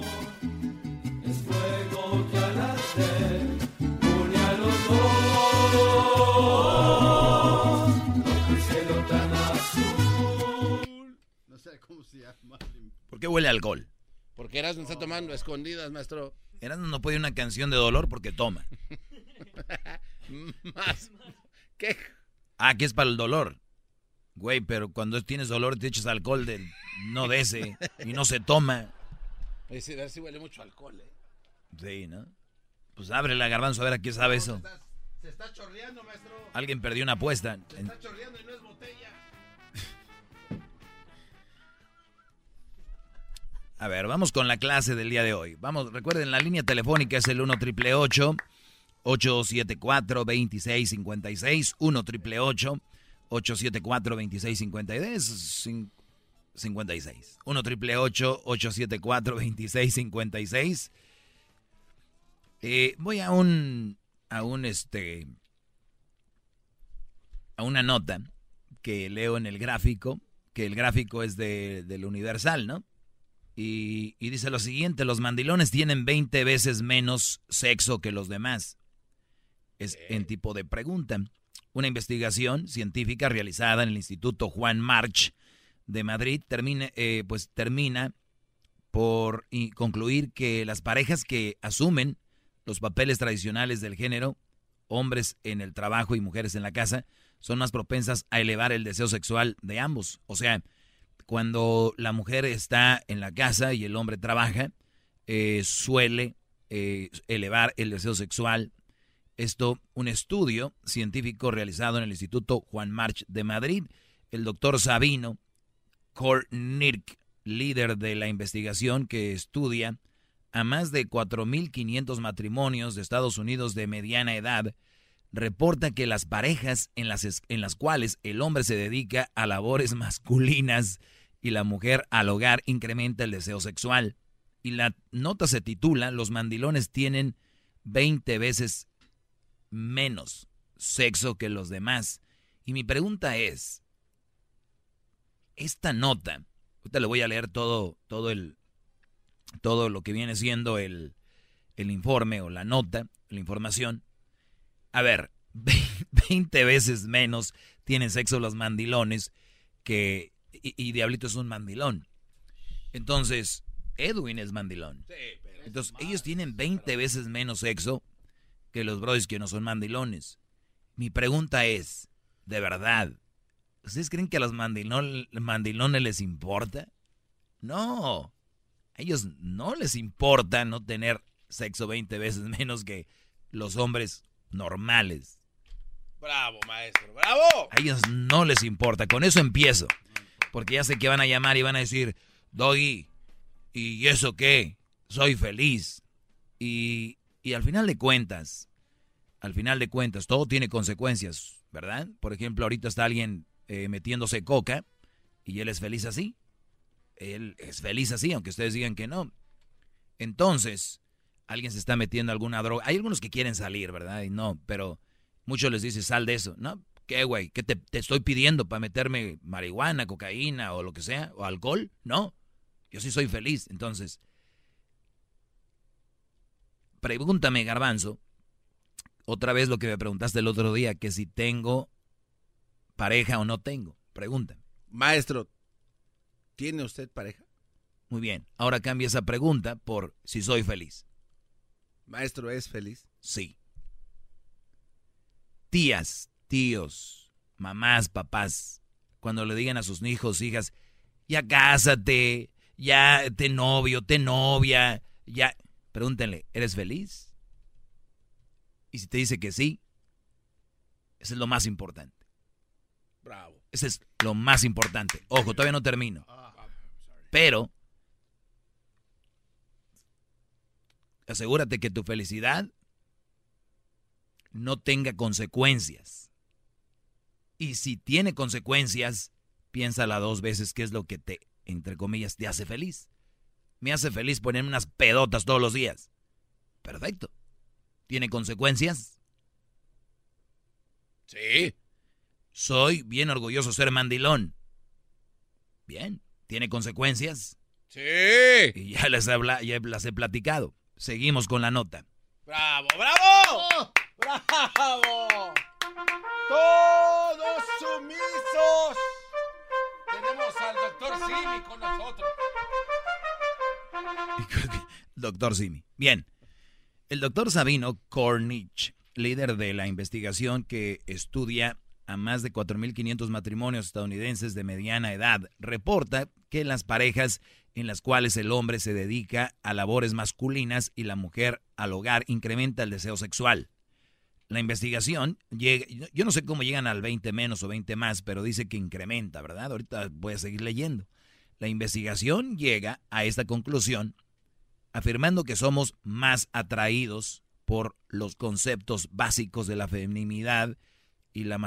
Speaker 4: huele a alcohol?
Speaker 28: Porque Erasmo está tomando escondidas, maestro.
Speaker 4: Erasmo no puede una canción de dolor porque toma.
Speaker 28: Más. ¿Qué?
Speaker 4: Ah, que es para el dolor. Güey, pero cuando tienes dolor te echas alcohol del no de ese y no se toma.
Speaker 28: Ese si huele mucho alcohol, ¿eh?
Speaker 4: Sí, ¿no? Pues abre la garbanzo a ver a quién sabe eso.
Speaker 28: Se está chorreando, maestro.
Speaker 4: Alguien perdió una apuesta.
Speaker 28: Se está chorreando y no es
Speaker 4: A ver, vamos con la clase del día de hoy. Vamos, recuerden, la línea telefónica es el 1 triple 874 2656 1 triple 874 2656 56 1 triple 874 2656 eh, voy a un a un este a una nota que leo en el gráfico que el gráfico es de, del Universal, ¿no? Y, y, dice lo siguiente, los mandilones tienen 20 veces menos sexo que los demás. Es en tipo de pregunta. Una investigación científica realizada en el Instituto Juan March de Madrid termina, eh, pues termina por concluir que las parejas que asumen los papeles tradicionales del género, hombres en el trabajo y mujeres en la casa, son más propensas a elevar el deseo sexual de ambos. O sea, cuando la mujer está en la casa y el hombre trabaja, eh, suele eh, elevar el deseo sexual. Esto, un estudio científico realizado en el Instituto Juan March de Madrid, el doctor Sabino Kornirk, líder de la investigación que estudia a más de 4.500 matrimonios de Estados Unidos de mediana edad, reporta que las parejas en las, en las cuales el hombre se dedica a labores masculinas y la mujer al hogar incrementa el deseo sexual. Y la nota se titula Los mandilones tienen 20 veces menos sexo que los demás. Y mi pregunta es, esta nota, ahorita le voy a leer todo, todo el, todo lo que viene siendo el, el informe o la nota, la información. A ver, 20 veces menos tienen sexo los mandilones que y, Diablito es un mandilón. Entonces, Edwin es mandilón. Entonces, ellos tienen 20 veces menos sexo que los brothers que no son mandilones. Mi pregunta es, ¿de verdad? ¿Ustedes creen que a los mandilones les importa? No. A ellos no les importa no tener sexo 20 veces menos que los hombres normales.
Speaker 28: Bravo, maestro, bravo.
Speaker 4: A ellos no les importa. Con eso empiezo. Porque ya sé que van a llamar y van a decir, Doggy, ¿y eso qué? Soy feliz. Y, y al final de cuentas, al final de cuentas, todo tiene consecuencias, ¿verdad? Por ejemplo, ahorita está alguien eh, metiéndose coca y él es feliz así. Él es feliz así, aunque ustedes digan que no. Entonces, alguien se está metiendo alguna droga. Hay algunos que quieren salir, ¿verdad? Y no, pero muchos les dicen, sal de eso. No, ¿Qué, güey? ¿Qué te, estoy pidiendo para meterme marihuana, cocaína o lo que sea? ¿O alcohol? No. Yo sí soy feliz. Entonces, pregúntame, garbanzo, otra vez lo que me preguntaste el otro día, que si tengo pareja o no tengo. Pregúntame.
Speaker 3: Maestro, ¿tiene usted pareja?
Speaker 4: Muy bien. Ahora cambia esa pregunta por si soy feliz.
Speaker 3: Maestro, ¿es feliz?
Speaker 4: Sí. Tías, tíos, mamás, papás, cuando le digan a sus hijos, hijas, ya cásate, ya te novio, te novia, ya, pregúntenle, ¿eres feliz? Y si te dice que sí, eso es lo más importante.
Speaker 28: Bravo.
Speaker 4: Ese es lo más importante. Ojo, todavía no termino. Pero asegúrate que tu felicidad no tenga consecuencias. Y si tiene consecuencias, piénsala dos veces qué es lo que te, entre comillas, te hace feliz. Me hace feliz ponerme unas pedotas todos los días. Perfecto. ¿Tiene consecuencias?
Speaker 28: Sí.
Speaker 4: Soy bien orgulloso de ser mandilón. Bien. ¿Tiene consecuencias?
Speaker 28: Sí.
Speaker 4: Y ya les, habla, ya las he platicado. Seguimos con la nota.
Speaker 28: ¡Bravo, bravo! ¡Bravo! Todos Tenemos al doctor Simi con nosotros.
Speaker 4: doctor Simi. Bien. El doctor Sabino Cornich, líder de la investigación que estudia a más de 4.500 matrimonios estadounidenses de mediana edad, reporta que las parejas en las cuales el hombre se dedica a labores masculinas y la mujer al hogar incrementa el deseo sexual. La investigación llega, yo no sé cómo llegan al 20 menos o 20 más, pero dice que incrementa, ¿verdad? Ahorita voy a seguir leyendo. La investigación llega a esta conclusión afirmando que somos más atraídos por los conceptos básicos de la feminidad y la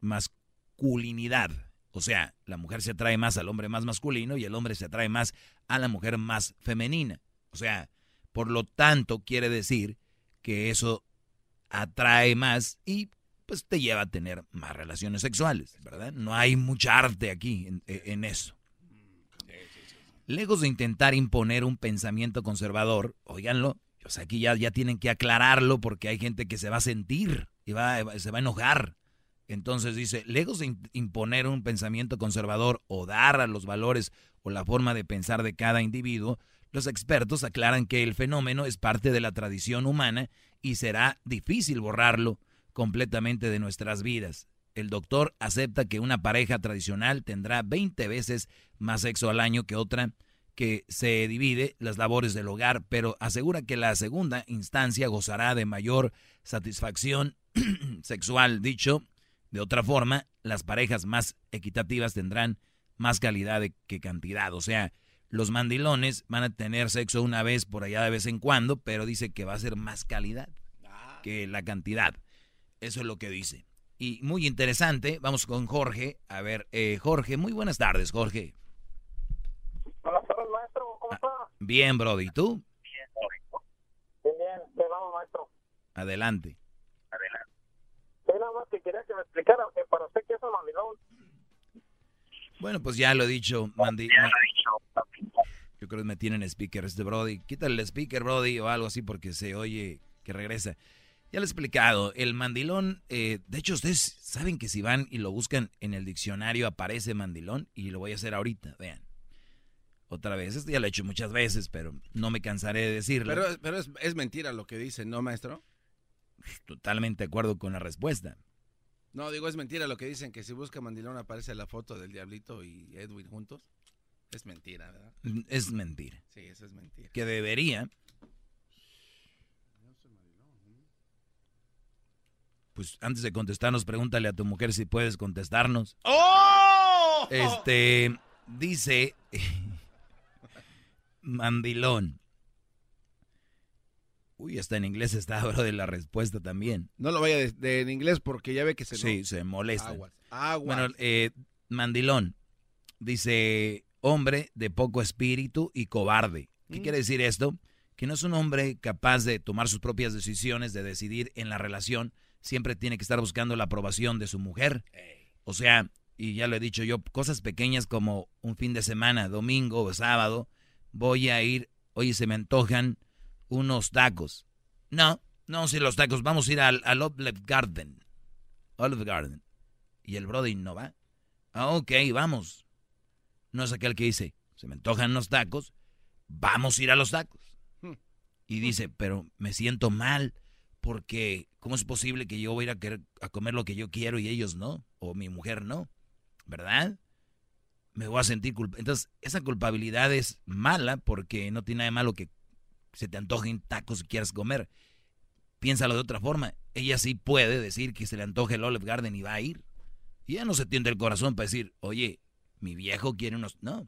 Speaker 4: masculinidad. O sea, la mujer se atrae más al hombre más masculino y el hombre se atrae más a la mujer más femenina. O sea, por lo tanto, quiere decir que eso atrae más y pues te lleva a tener más relaciones sexuales, ¿verdad? No hay mucha arte aquí en, en eso. Lejos de intentar imponer un pensamiento conservador, oiganlo, o sea, aquí ya, ya tienen que aclararlo porque hay gente que se va a sentir y va, se va a enojar. Entonces dice, lejos de imponer un pensamiento conservador o dar a los valores o la forma de pensar de cada individuo, los expertos aclaran que el fenómeno es parte de la tradición humana y será difícil borrarlo completamente de nuestras vidas. El doctor acepta que una pareja tradicional tendrá 20 veces más sexo al año que otra que se divide las labores del hogar, pero asegura que la segunda instancia gozará de mayor satisfacción sexual. Dicho de otra forma, las parejas más equitativas tendrán más calidad que cantidad. O sea, los mandilones van a tener sexo una vez por allá de vez en cuando, pero dice que va a ser más calidad que la cantidad. Eso es lo que dice. Y muy interesante, vamos con Jorge. A ver, eh, Jorge, muy buenas tardes, Jorge.
Speaker 17: Buenas tardes, maestro. ¿Cómo está?
Speaker 4: Bien, Brody. ¿Y tú?
Speaker 17: Bien, bien. Te vamos, maestro.
Speaker 4: Adelante.
Speaker 17: Adelante. Nada más que quería que me explicara que para usted qué es un mandilón.
Speaker 4: Bueno, pues ya lo he dicho, Mandi. Yo creo que me tienen speaker este Brody. Quítale el speaker, Brody, o algo así porque se oye que regresa. Ya lo he explicado, el mandilón, eh, de hecho ustedes saben que si van y lo buscan en el diccionario aparece mandilón y lo voy a hacer ahorita, vean. Otra vez, esto ya lo he hecho muchas veces, pero no me cansaré de decirlo.
Speaker 3: Pero, pero es, es mentira lo que dicen, ¿no, maestro?
Speaker 4: Totalmente de acuerdo con la respuesta.
Speaker 3: No, digo, es mentira lo que dicen, que si busca mandilón aparece la foto del Diablito y Edwin juntos. Es mentira, ¿verdad?
Speaker 4: Es mentira.
Speaker 3: Sí, eso es mentira.
Speaker 4: Que debería. Pues antes de contestarnos, pregúntale a tu mujer si puedes contestarnos.
Speaker 3: ¡Oh!
Speaker 4: Este, dice mandilón. Uy, hasta en inglés está, bro, de la respuesta también.
Speaker 3: No lo vaya de, de- en inglés porque ya ve que se...
Speaker 4: Sí, se molesta.
Speaker 3: Aguas. Aguas.
Speaker 4: Bueno, eh, mandilón. Dice, hombre de poco espíritu y cobarde. ¿Qué
Speaker 3: Mm.
Speaker 4: quiere decir esto? Que no es un hombre capaz de tomar sus propias decisiones, de decidir en la relación. Siempre tiene que estar buscando la aprobación de su mujer. O sea, y ya lo he dicho yo, cosas pequeñas como un fin de semana, domingo o sábado, voy a ir, oye, se me antojan unos tacos. No, no, si los tacos, vamos a ir al, al Olive Garden. Olive Garden. Y el Brody no va. Ah, ok, vamos. No es aquel que dice, se me antojan unos tacos, vamos a ir a los tacos. Y dice, pero me siento mal porque ¿cómo es posible que yo voy a ir a, querer, a comer lo que yo quiero y ellos no? O mi mujer no, ¿verdad? Me voy a sentir culpable. Entonces, esa culpabilidad es mala porque no tiene nada de malo que se te antojen tacos y quieras comer. Piénsalo de otra forma. Ella sí puede decir que se le antoje el Olive Garden y va a ir. Y ella no se tiende el corazón para decir, oye, mi viejo quiere unos... No.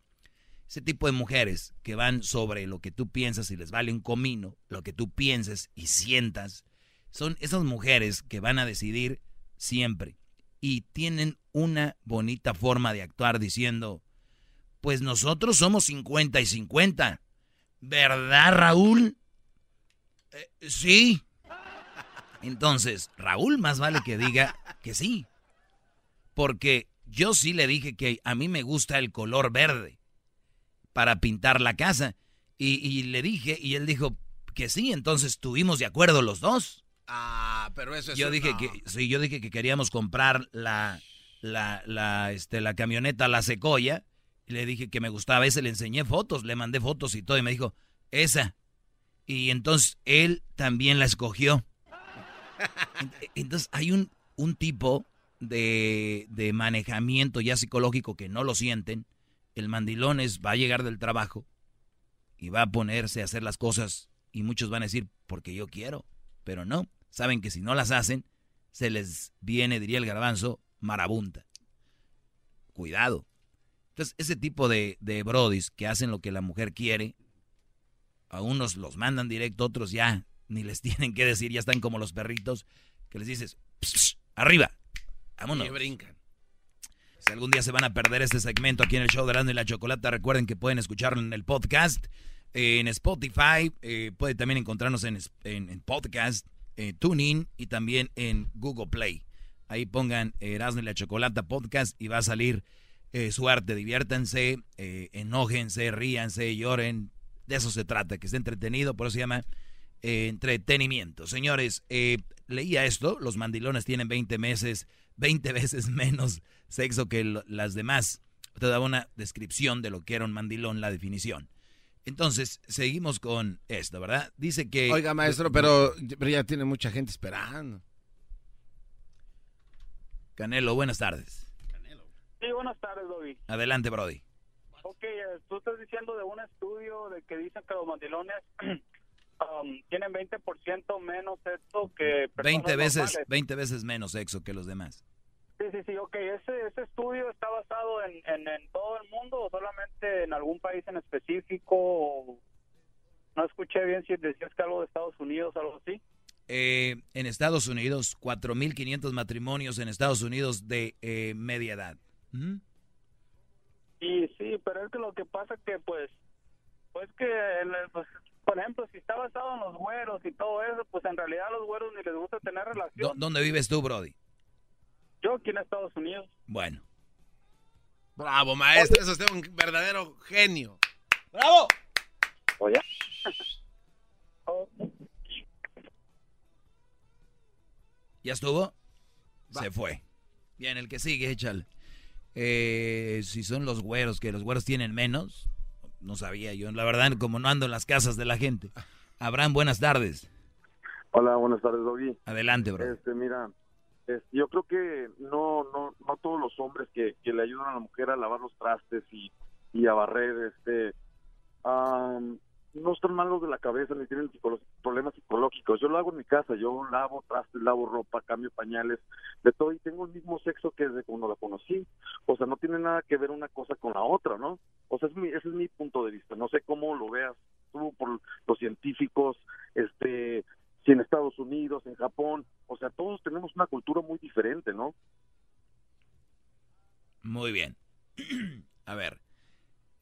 Speaker 4: Ese tipo de mujeres que van sobre lo que tú piensas y les vale un comino, lo que tú pienses y sientas, son esas mujeres que van a decidir siempre. Y tienen una bonita forma de actuar diciendo, pues nosotros somos 50 y 50. ¿Verdad, Raúl? "Eh, sí. Entonces, Raúl más vale que diga que sí. Porque yo sí le dije que a mí me gusta el color verde para pintar la casa. Y, y le dije, y él dijo que sí, entonces estuvimos de acuerdo los dos.
Speaker 3: Ah, pero eso es...
Speaker 4: Yo dije
Speaker 3: no.
Speaker 4: que, sí, yo dije que queríamos comprar la, la, la, este, la camioneta La Secoya. Y le dije que me gustaba ese, le enseñé fotos, le mandé fotos y todo. Y me dijo, Esa. Y entonces él también la escogió. Entonces hay un, un tipo de, de manejamiento ya psicológico que no lo sienten. El mandilón es, va a llegar del trabajo y va a ponerse a hacer las cosas y muchos van a decir, porque yo quiero, pero no, saben que si no las hacen, se les viene, diría el garbanzo, marabunta. Cuidado. Entonces, ese tipo de, de brodis que hacen lo que la mujer quiere, a unos los mandan directo, otros ya ni les tienen que decir, ya están como los perritos, que les dices, arriba, vámonos.
Speaker 28: Y brincan.
Speaker 4: Si algún día se van a perder este segmento aquí en el show de Erasmo y la Chocolata, recuerden que pueden escucharlo en el podcast, en Spotify, eh, puede también encontrarnos en, en, en podcast, eh, TuneIn y también en Google Play. Ahí pongan Erasmo y la Chocolata podcast y va a salir eh, su arte. Diviértanse, eh, enójense, ríanse, lloren. De eso se trata, que esté entretenido, por eso se llama eh, entretenimiento. Señores, eh, leía esto, los mandilones tienen 20 meses, 20 veces menos sexo que lo- las demás. Te daba una descripción de lo que era un mandilón, la definición. Entonces, seguimos con esto, ¿verdad? Dice que...
Speaker 3: Oiga, maestro, pero, pero ya tiene mucha gente esperando.
Speaker 4: Canelo, buenas tardes.
Speaker 17: Sí, buenas tardes, Doggy.
Speaker 4: Adelante, Brody.
Speaker 17: Ok, tú estás diciendo de un estudio de que dicen que los mandilones um, tienen 20% menos sexo que personas
Speaker 4: 20 veces,
Speaker 17: normales.
Speaker 4: 20 veces menos sexo que los demás.
Speaker 17: Sí, sí, sí, ok. ¿Ese, ese estudio está basado en, en, en todo el mundo o solamente en algún país en específico? O- No escuché bien si decías que algo de Estados Unidos o algo así.
Speaker 4: Eh, en Estados Unidos, 4.500 matrimonios en Estados Unidos de eh, media edad.
Speaker 17: Y sí, pero es que lo que pasa que pues, pues que, pues, por ejemplo, si está basado en los güeros y todo eso, pues en realidad a los güeros ni les gusta tener
Speaker 4: ¿Dó-
Speaker 17: relación.
Speaker 4: ¿Dónde vives tú, Brody?
Speaker 17: Yo aquí en Estados Unidos.
Speaker 4: Bueno.
Speaker 28: Bravo, maestro. Eso es un verdadero genio.
Speaker 17: ¡Bravo! Oye.
Speaker 4: ¿Ya estuvo? Se fue. Bien, el que sigue, échale. Eh, si son los güeros, que los güeros tienen menos, no sabía yo. La verdad, como no ando en las casas de la gente. Abraham, buenas tardes.
Speaker 32: Hola, buenas tardes, Doggy.
Speaker 4: Adelante, bro.
Speaker 32: Este, mira, es- yo creo que no, no, no todos los hombres que, que le ayudan a la mujer a lavar los trastes y, y a barrer, este, am, no están malos de la cabeza ni tienen problemas psicológicos. Yo lo hago en mi casa, yo lavo trastes, lavo ropa, cambio pañales, de todo y tengo el mismo sexo que desde cuando la conocí. O sea, no tiene nada que ver una cosa con la otra, ¿no? O sea, es mi- ese es mi punto de vista. No sé cómo lo veas tú por los científicos, este, si en Estados Unidos, en Japón, o sea, todos tenemos una cultura muy diferente, ¿no?
Speaker 4: Muy bien. A ver,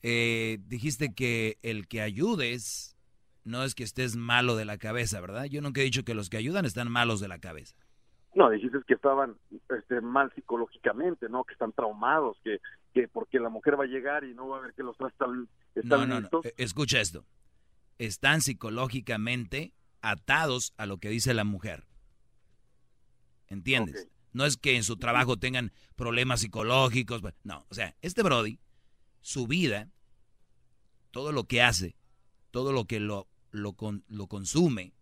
Speaker 4: eh, dijiste que el que ayudes no es que estés malo de la cabeza, ¿verdad? Yo nunca he dicho que los que ayudan están malos de la cabeza.
Speaker 32: No, dijiste que estaban este, mal psicológicamente, ¿no? Que están traumados, que, que porque la mujer va a llegar y no va a ver que los trastes están,
Speaker 4: No, no, no. Eh, Escucha esto. Están psicológicamente atados a lo que dice la mujer. ¿Entiendes? No es que en su trabajo tengan problemas psicológicos. pues, No, o sea, este Brody, su vida, todo lo que hace, todo lo que lo, lo, con- lo consume,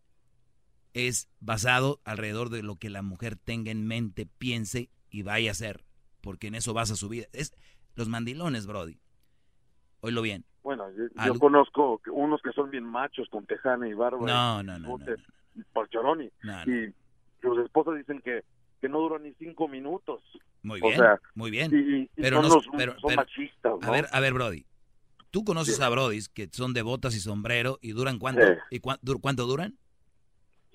Speaker 4: es basado alrededor de lo que la mujer tenga en mente, piense y vaya a hacer. Porque en eso basa su vida. Es los mandilones, Brody. Oílo bien.
Speaker 32: Bueno, yo, conozco unos que son bien machos con tejana y barba.
Speaker 4: No,
Speaker 32: y
Speaker 4: no, no,
Speaker 32: bigote, Por Choroni. Y sus esposas dicen que, que no duran ni cinco minutos.
Speaker 4: Muy
Speaker 32: O
Speaker 4: bien,
Speaker 32: sea,
Speaker 4: muy bien.
Speaker 32: y- y
Speaker 4: pero
Speaker 32: son
Speaker 4: no,
Speaker 32: los-
Speaker 4: pero,
Speaker 32: son
Speaker 4: pero-
Speaker 32: machistas,
Speaker 4: A ver, a ver, Brody. Tú conoces
Speaker 32: Sí.
Speaker 4: a Brodis que son de botas y sombrero y duran cuánto?
Speaker 32: Sí.
Speaker 4: ¿Y cuánto duran?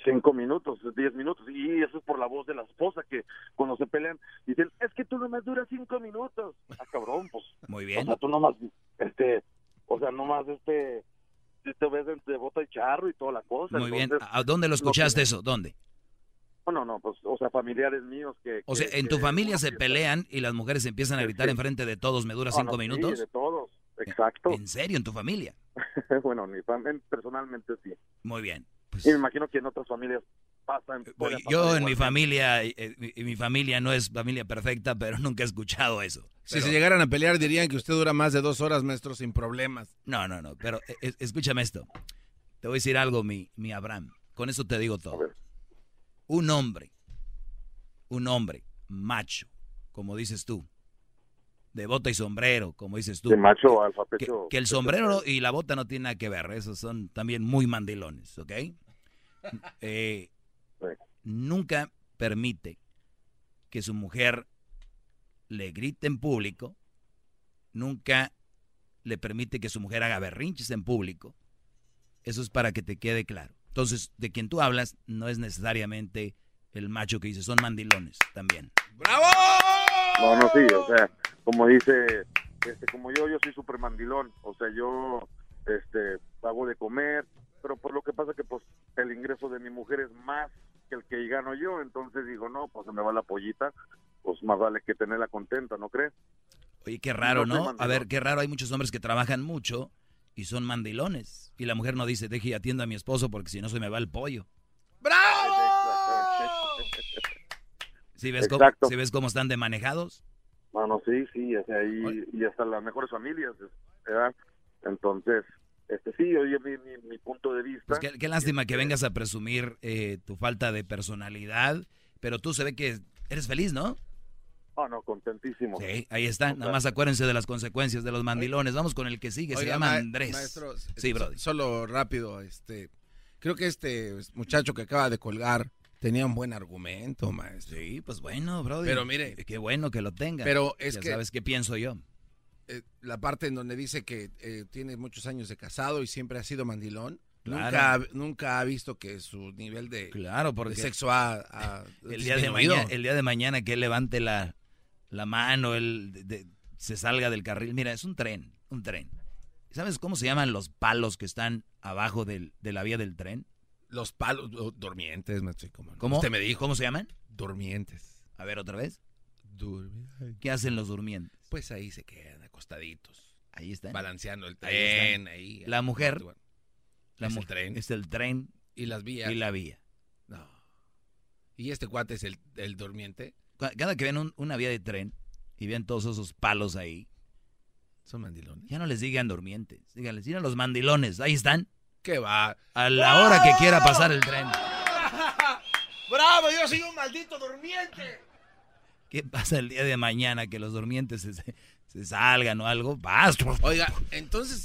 Speaker 32: cinco minutos, diez minutos, y eso es por la voz de la esposa que cuando se pelean dicen, es que tú nomás duras cinco minutos. Ah, cabrón, pues.
Speaker 4: Muy bien.
Speaker 32: O sea, tú nomás, este, o sea, nomás, este, te ves de, de bota y charro y toda la cosa.
Speaker 4: Muy bien. ¿A dónde lo escuchaste eso? ¿Dónde?
Speaker 32: No, no, no, pues, o sea, familiares míos que...
Speaker 4: O
Speaker 32: que-
Speaker 4: sea, en
Speaker 32: que
Speaker 4: tu familia se
Speaker 32: piensa-
Speaker 4: pelean y las mujeres empiezan a gritar
Speaker 32: Sí.
Speaker 4: enfrente de todos, ¿me dura
Speaker 32: No,
Speaker 4: cinco
Speaker 32: no, sí,
Speaker 4: minutos?
Speaker 32: de todos, exacto.
Speaker 4: ¿En serio? ¿En tu familia?
Speaker 32: bueno, mi fam- personalmente sí.
Speaker 4: Muy bien.
Speaker 32: y me imagino que en otras familias pasan... pasar
Speaker 4: Yo en
Speaker 32: igual.
Speaker 4: mi familia, eh, eh, mi, mi familia no es familia perfecta, pero nunca he escuchado eso.
Speaker 3: Si
Speaker 4: Pero-
Speaker 3: se llegaran a pelear dirían que usted dura más de dos horas, maestro, sin problemas.
Speaker 4: No, no, no, pero eh, eh, escúchame esto. Te voy a decir algo, mi, mi Abraham. Con eso te digo todo. Un hombre, un hombre macho, como dices tú, de bota y sombrero, como dices tú.
Speaker 32: De macho alfa
Speaker 4: que,
Speaker 32: pecho.
Speaker 4: que el sombrero y la bota no tienen nada que ver, esos son también muy mandilones, ¿ok? Eh, nunca permite que su mujer le grite en público, nunca le permite que su mujer haga berrinches en público. Eso es para que te quede claro. Entonces, de quien tú hablas no es necesariamente el macho que dice, son mandilones también.
Speaker 32: No, no, sí, o sea, como dice, este, como yo, yo soy súper mandilón, o sea, yo, este, hago de comer, pero por lo que pasa que, pues, el ingreso de mi mujer es más que el que gano yo, entonces digo, no, pues se me va la pollita, pues más vale que tenerla contenta, ¿no crees?
Speaker 4: Oye, qué raro,
Speaker 32: No
Speaker 4: ¿no? A ver, qué raro, hay muchos hombres que trabajan mucho y son mandilones. Y la mujer no dice, deje y atiendo a mi esposo porque si no se me va el pollo. ¿Sí ves, cómo, sí ves cómo están de manejados?
Speaker 32: Bueno, sí, sí, o sea, y, y hasta las mejores familias, ¿verdad? Entonces, este sí, oye, mi, mi, mi punto de vista.
Speaker 4: Pues qué, qué lástima que vengas a presumir eh, tu falta de personalidad, pero tú se ve que eres feliz, ¿no?
Speaker 32: Ah, no, contentísimo.
Speaker 4: Sí, ahí está. Nada más acuérdense de las consecuencias de los mandilones. Vamos con el que sigue, se llama
Speaker 3: ma-
Speaker 4: Andrés.
Speaker 3: maestro,
Speaker 4: sí, Brody.
Speaker 3: Solo rápido, este, creo que este muchacho que acaba de colgar tenía un buen argumento, maestro.
Speaker 4: Sí, pues bueno, Brody.
Speaker 3: Pero mire,
Speaker 4: Qué bueno que lo tenga.
Speaker 3: Pero es
Speaker 4: Ya
Speaker 3: que-
Speaker 4: sabes qué pienso yo.
Speaker 3: eh, la parte en donde dice que eh, tiene muchos años de casado y siempre ha sido mandilón.
Speaker 4: Claro.
Speaker 3: Nunca, ha- nunca ha visto que su nivel de,
Speaker 4: Claro, porque
Speaker 3: de sexo ha, ha
Speaker 4: el día de mañana, el día de mañana que él levante la, la mano, él de- de- se salga del carril. Mira, es un tren, un tren. ¿Sabes cómo se llaman los palos que están abajo del- de la vía del tren?
Speaker 3: Los palos oh, durmientes, maestro. ¿Cómo?
Speaker 4: ¿Cómo?
Speaker 3: Usted me dijo.
Speaker 4: ¿Cómo se llaman?
Speaker 3: Durmientes.
Speaker 4: A ver, otra vez.
Speaker 3: Durmientes.
Speaker 4: ¿Qué hacen los durmientes?
Speaker 3: Pues ahí se quedan acostaditos.
Speaker 4: Ahí están.
Speaker 3: Balanceando el tren. Ahí,
Speaker 4: La mujer. La
Speaker 3: Es el tren.
Speaker 4: Es el tren.
Speaker 3: Y las vías.
Speaker 4: Y la vía.
Speaker 3: No. ¿Y este cuate es el, el durmiente?
Speaker 4: Ca- Cada que ven un- una vía de tren y ven todos esos palos ahí,
Speaker 3: Son mandilones.
Speaker 4: ya no les digan durmientes. Díganles, digan los mandilones. Ahí están.
Speaker 3: ¿Qué va?
Speaker 4: A la hora que quiera pasar el tren.
Speaker 28: ¡Bravo! Yo soy un maldito durmiente.
Speaker 4: ¿Qué pasa el día de mañana que los durmientes se, salgan o algo? Vas.
Speaker 3: Oiga, entonces.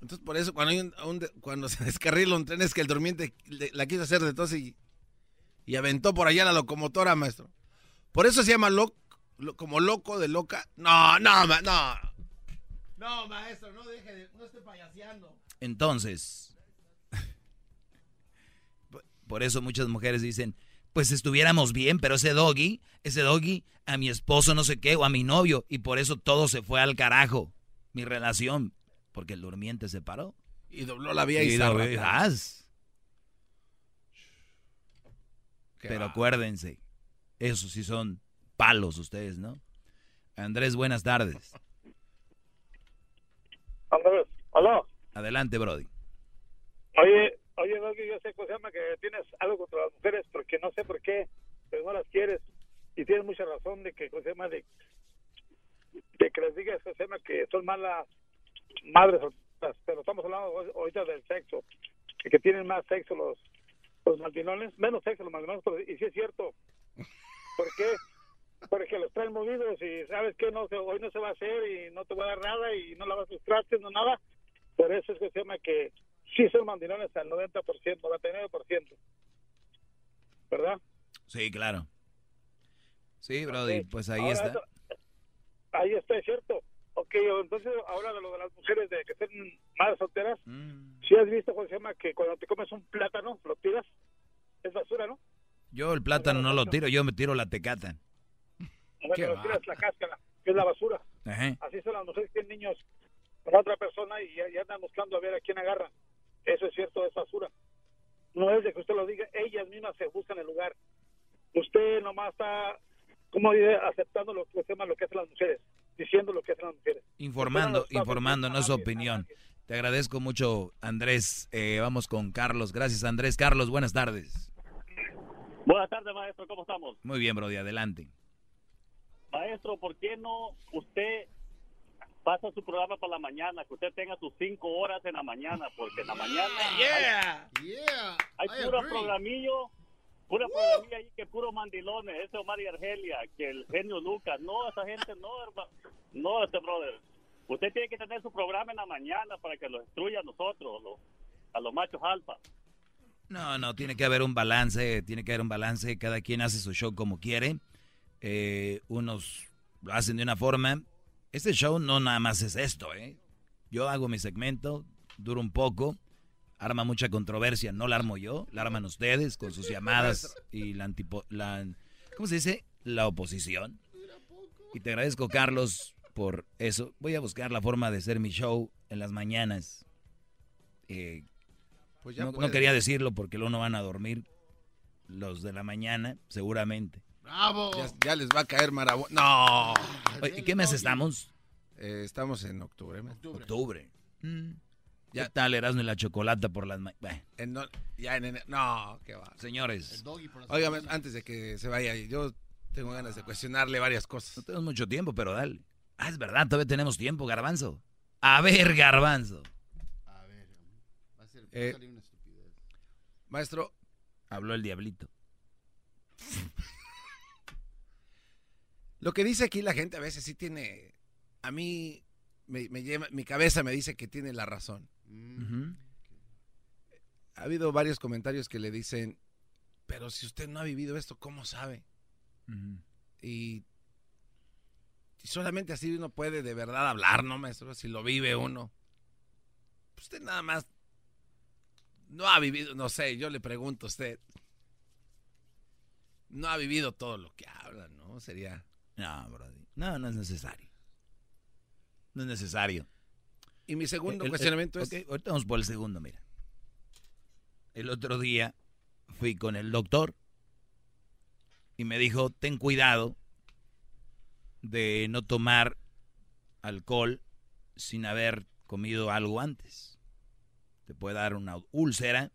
Speaker 3: Entonces, por eso, cuando, hay un- cuando se descarrila un tren, es que el durmiente le- la quiso hacer de tos y, y aventó por allá la locomotora, maestro. Por eso se llama loco, como loco de loca. No, no, ma- no.
Speaker 28: No, maestro, no deje de, no esté payaseando.
Speaker 4: Entonces, por- eso muchas mujeres dicen, pues estuviéramos bien, pero ese doggy, ese doggy, a mi esposo no sé qué, o a mi novio, y por eso todo se fue al carajo, mi relación, porque el durmiente se paró.
Speaker 3: Y dobló la vía y,
Speaker 4: dobló-
Speaker 3: zarra.
Speaker 4: ¡Haz!
Speaker 3: Qué
Speaker 4: Pero
Speaker 3: va.
Speaker 4: acuérdense, esos sí son palos ustedes, ¿no? Andrés, buenas tardes.
Speaker 33: Andrés, aló.
Speaker 4: Adelante, Brody.
Speaker 33: Oye, oye, Doggy, yo sé, ¿cómo se llama? Que tienes algo contra las mujeres, porque no sé por qué, pero no las quieres. Y tienes mucha razón de que, ¿cómo se llama? De, de que les digas, ¿cómo se llama? Que son malas madres, pero estamos hablando ahorita del sexo, que tienen más sexo los, los mandinones, menos sexo los mandinones, pero- y sí es cierto. ¿Por qué? Porque los traen movidos y sabes que no hoy no se va a hacer y no te voy a dar nada y no lavas tus trastes, no nada. Por eso es que se llama que sí son mandilones al 90%, 99%. ¿Verdad?
Speaker 4: Sí, claro. Sí, Brody, pues ahí
Speaker 33: Ahora,
Speaker 4: está.
Speaker 33: eso- ahí está, es cierto. Ok, entonces ahora de lo de las mujeres de que estén madres solteras,
Speaker 4: Mm.
Speaker 33: si has visto, ¿cómo se llama? Que cuando te comes un plátano, lo tiras, es basura, ¿no?
Speaker 4: Yo el plátano no lo tiro, yo me tiro la tecata.
Speaker 33: Bueno, lo tiras la cáscara, que es la basura.
Speaker 4: Ajá.
Speaker 33: Así son las mujeres que tienen niños con otra persona y ya, ya andan buscando a ver a quién agarran. Eso es cierto, es basura. No es de que usted lo diga, ellas mismas se buscan el lugar. Usted nomás está, como dice, aceptando lo que se llama lo que hacen las mujeres, diciendo lo que hacen las mujeres.
Speaker 4: Informando,
Speaker 33: no
Speaker 4: es opinión. Te agradezco mucho, Andrés. Eh, vamos con Carlos. Gracias, Andrés. Carlos, buenas tardes.
Speaker 34: Buenas tardes, maestro. ¿Cómo estamos?
Speaker 4: Muy bien, Brody, adelante.
Speaker 34: Maestro, ¿por qué no usted pasa su programa para la mañana, que usted tenga sus cinco horas en la mañana, porque en la mañana
Speaker 2: Yeah.
Speaker 34: hay,
Speaker 2: Yeah.
Speaker 34: hay puro
Speaker 2: agree.
Speaker 34: programillo, pura programilla ahí que puro mandilones, ese Omar y Argelia, que el genio Lucas, no, esa gente no, hermano, no, este brother. Usted tiene que tener su programa en la mañana para que lo destruya a nosotros, lo- a los machos alfa.
Speaker 4: No, no, tiene que haber un balance, tiene que haber un balance, cada quien hace su show como quiere, Eh, unos lo hacen de una forma, este show no nada más es esto, ¿eh? Yo hago mi segmento, dura un poco, arma mucha controversia, no la armo yo, la arman ustedes con sus llamadas y la antipo, la, ¿cómo se dice? La oposición. Y te agradezco, Carlos, por eso. Voy a buscar la forma de hacer mi show en las mañanas. Eh,
Speaker 3: Pues ya
Speaker 4: no, quería decirlo porque luego no van a dormir los de la mañana, seguramente.
Speaker 2: Bravo.
Speaker 3: Ya, ya les va a caer marabo. No.
Speaker 4: Oye, ¿Qué mes estamos?
Speaker 3: Eh, estamos en octubre.
Speaker 4: Octubre. Mm. Ya tal Erasmo y la chocolata por las ma- Bueno,
Speaker 3: En no- ya en enero. No, qué va.
Speaker 4: señores,
Speaker 3: Oiga, maestro, antes de que se vaya, yo tengo ganas de cuestionarle varias cosas.
Speaker 4: no tenemos mucho tiempo, pero dale. Ah, es verdad, todavía tenemos tiempo, Garbanzo. A ver, Garbanzo.
Speaker 35: A ver, va a ser va a
Speaker 3: Eh,
Speaker 35: una estupidez.
Speaker 3: Maestro,
Speaker 4: Habló el diablito.
Speaker 3: lo que dice aquí la gente a veces sí tiene. A mí, me, me lleva- mi cabeza me dice que tiene la razón.
Speaker 35: Mm,
Speaker 3: Ha habido varios comentarios que le dicen, pero si usted no ha vivido esto, ¿cómo sabe? Y, y solamente así uno puede de verdad hablar, ¿no, maestro? Si lo vive uno. Usted nada más no ha vivido, no sé, yo le pregunto a usted. No ha vivido todo lo que habla, ¿no? Sería...
Speaker 4: No, Brody. No, no es necesario. No es necesario.
Speaker 3: Y mi segundo
Speaker 4: El-
Speaker 3: cuestionamiento es...
Speaker 4: ahorita vamos por el segundo, mira. El otro día fui con el doctor y me dijo, ten cuidado de no tomar alcohol sin haber comido algo antes. Te puede dar una úlcera,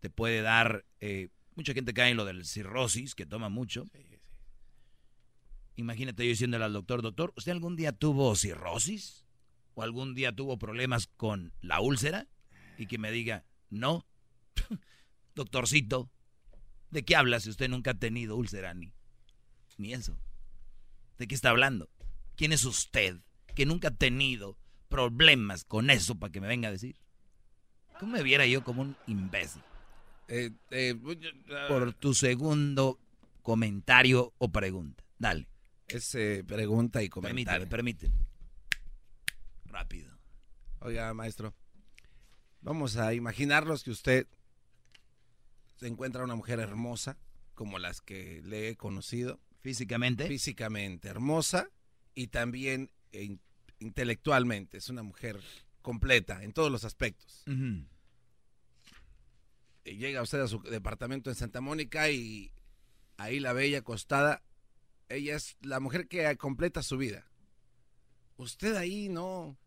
Speaker 4: te puede dar... eh, mucha gente cae en lo del cirrosis, que toma mucho. Imagínate yo diciéndole al doctor, doctor, ¿usted algún día tuvo cirrosis? ¿O algún día tuvo problemas con la úlcera? Y que me diga, no. Doctorcito, ¿de qué habla si usted nunca ha tenido úlcera ni, ni eso? ¿De qué está hablando? ¿Quién es usted que nunca ha tenido problemas con eso para que me venga a decir? ¿Cómo me viera yo como un imbécil?
Speaker 3: eh, eh, yo- ah,
Speaker 4: Por tu segundo comentario o pregunta. Dale.
Speaker 3: es eh, pregunta y comentario.
Speaker 4: Permíteme, permíteme. Rápido.
Speaker 3: Oiga, maestro, vamos a imaginarnos que usted se encuentra una mujer hermosa, como las que le he conocido.
Speaker 4: Físicamente.
Speaker 3: Físicamente hermosa y también eh, in- intelectualmente. Es una mujer completa en todos los aspectos. Y llega usted a su departamento en Santa Mónica y ahí la bella acostada, ella es la mujer que completa su vida. Usted ahí no,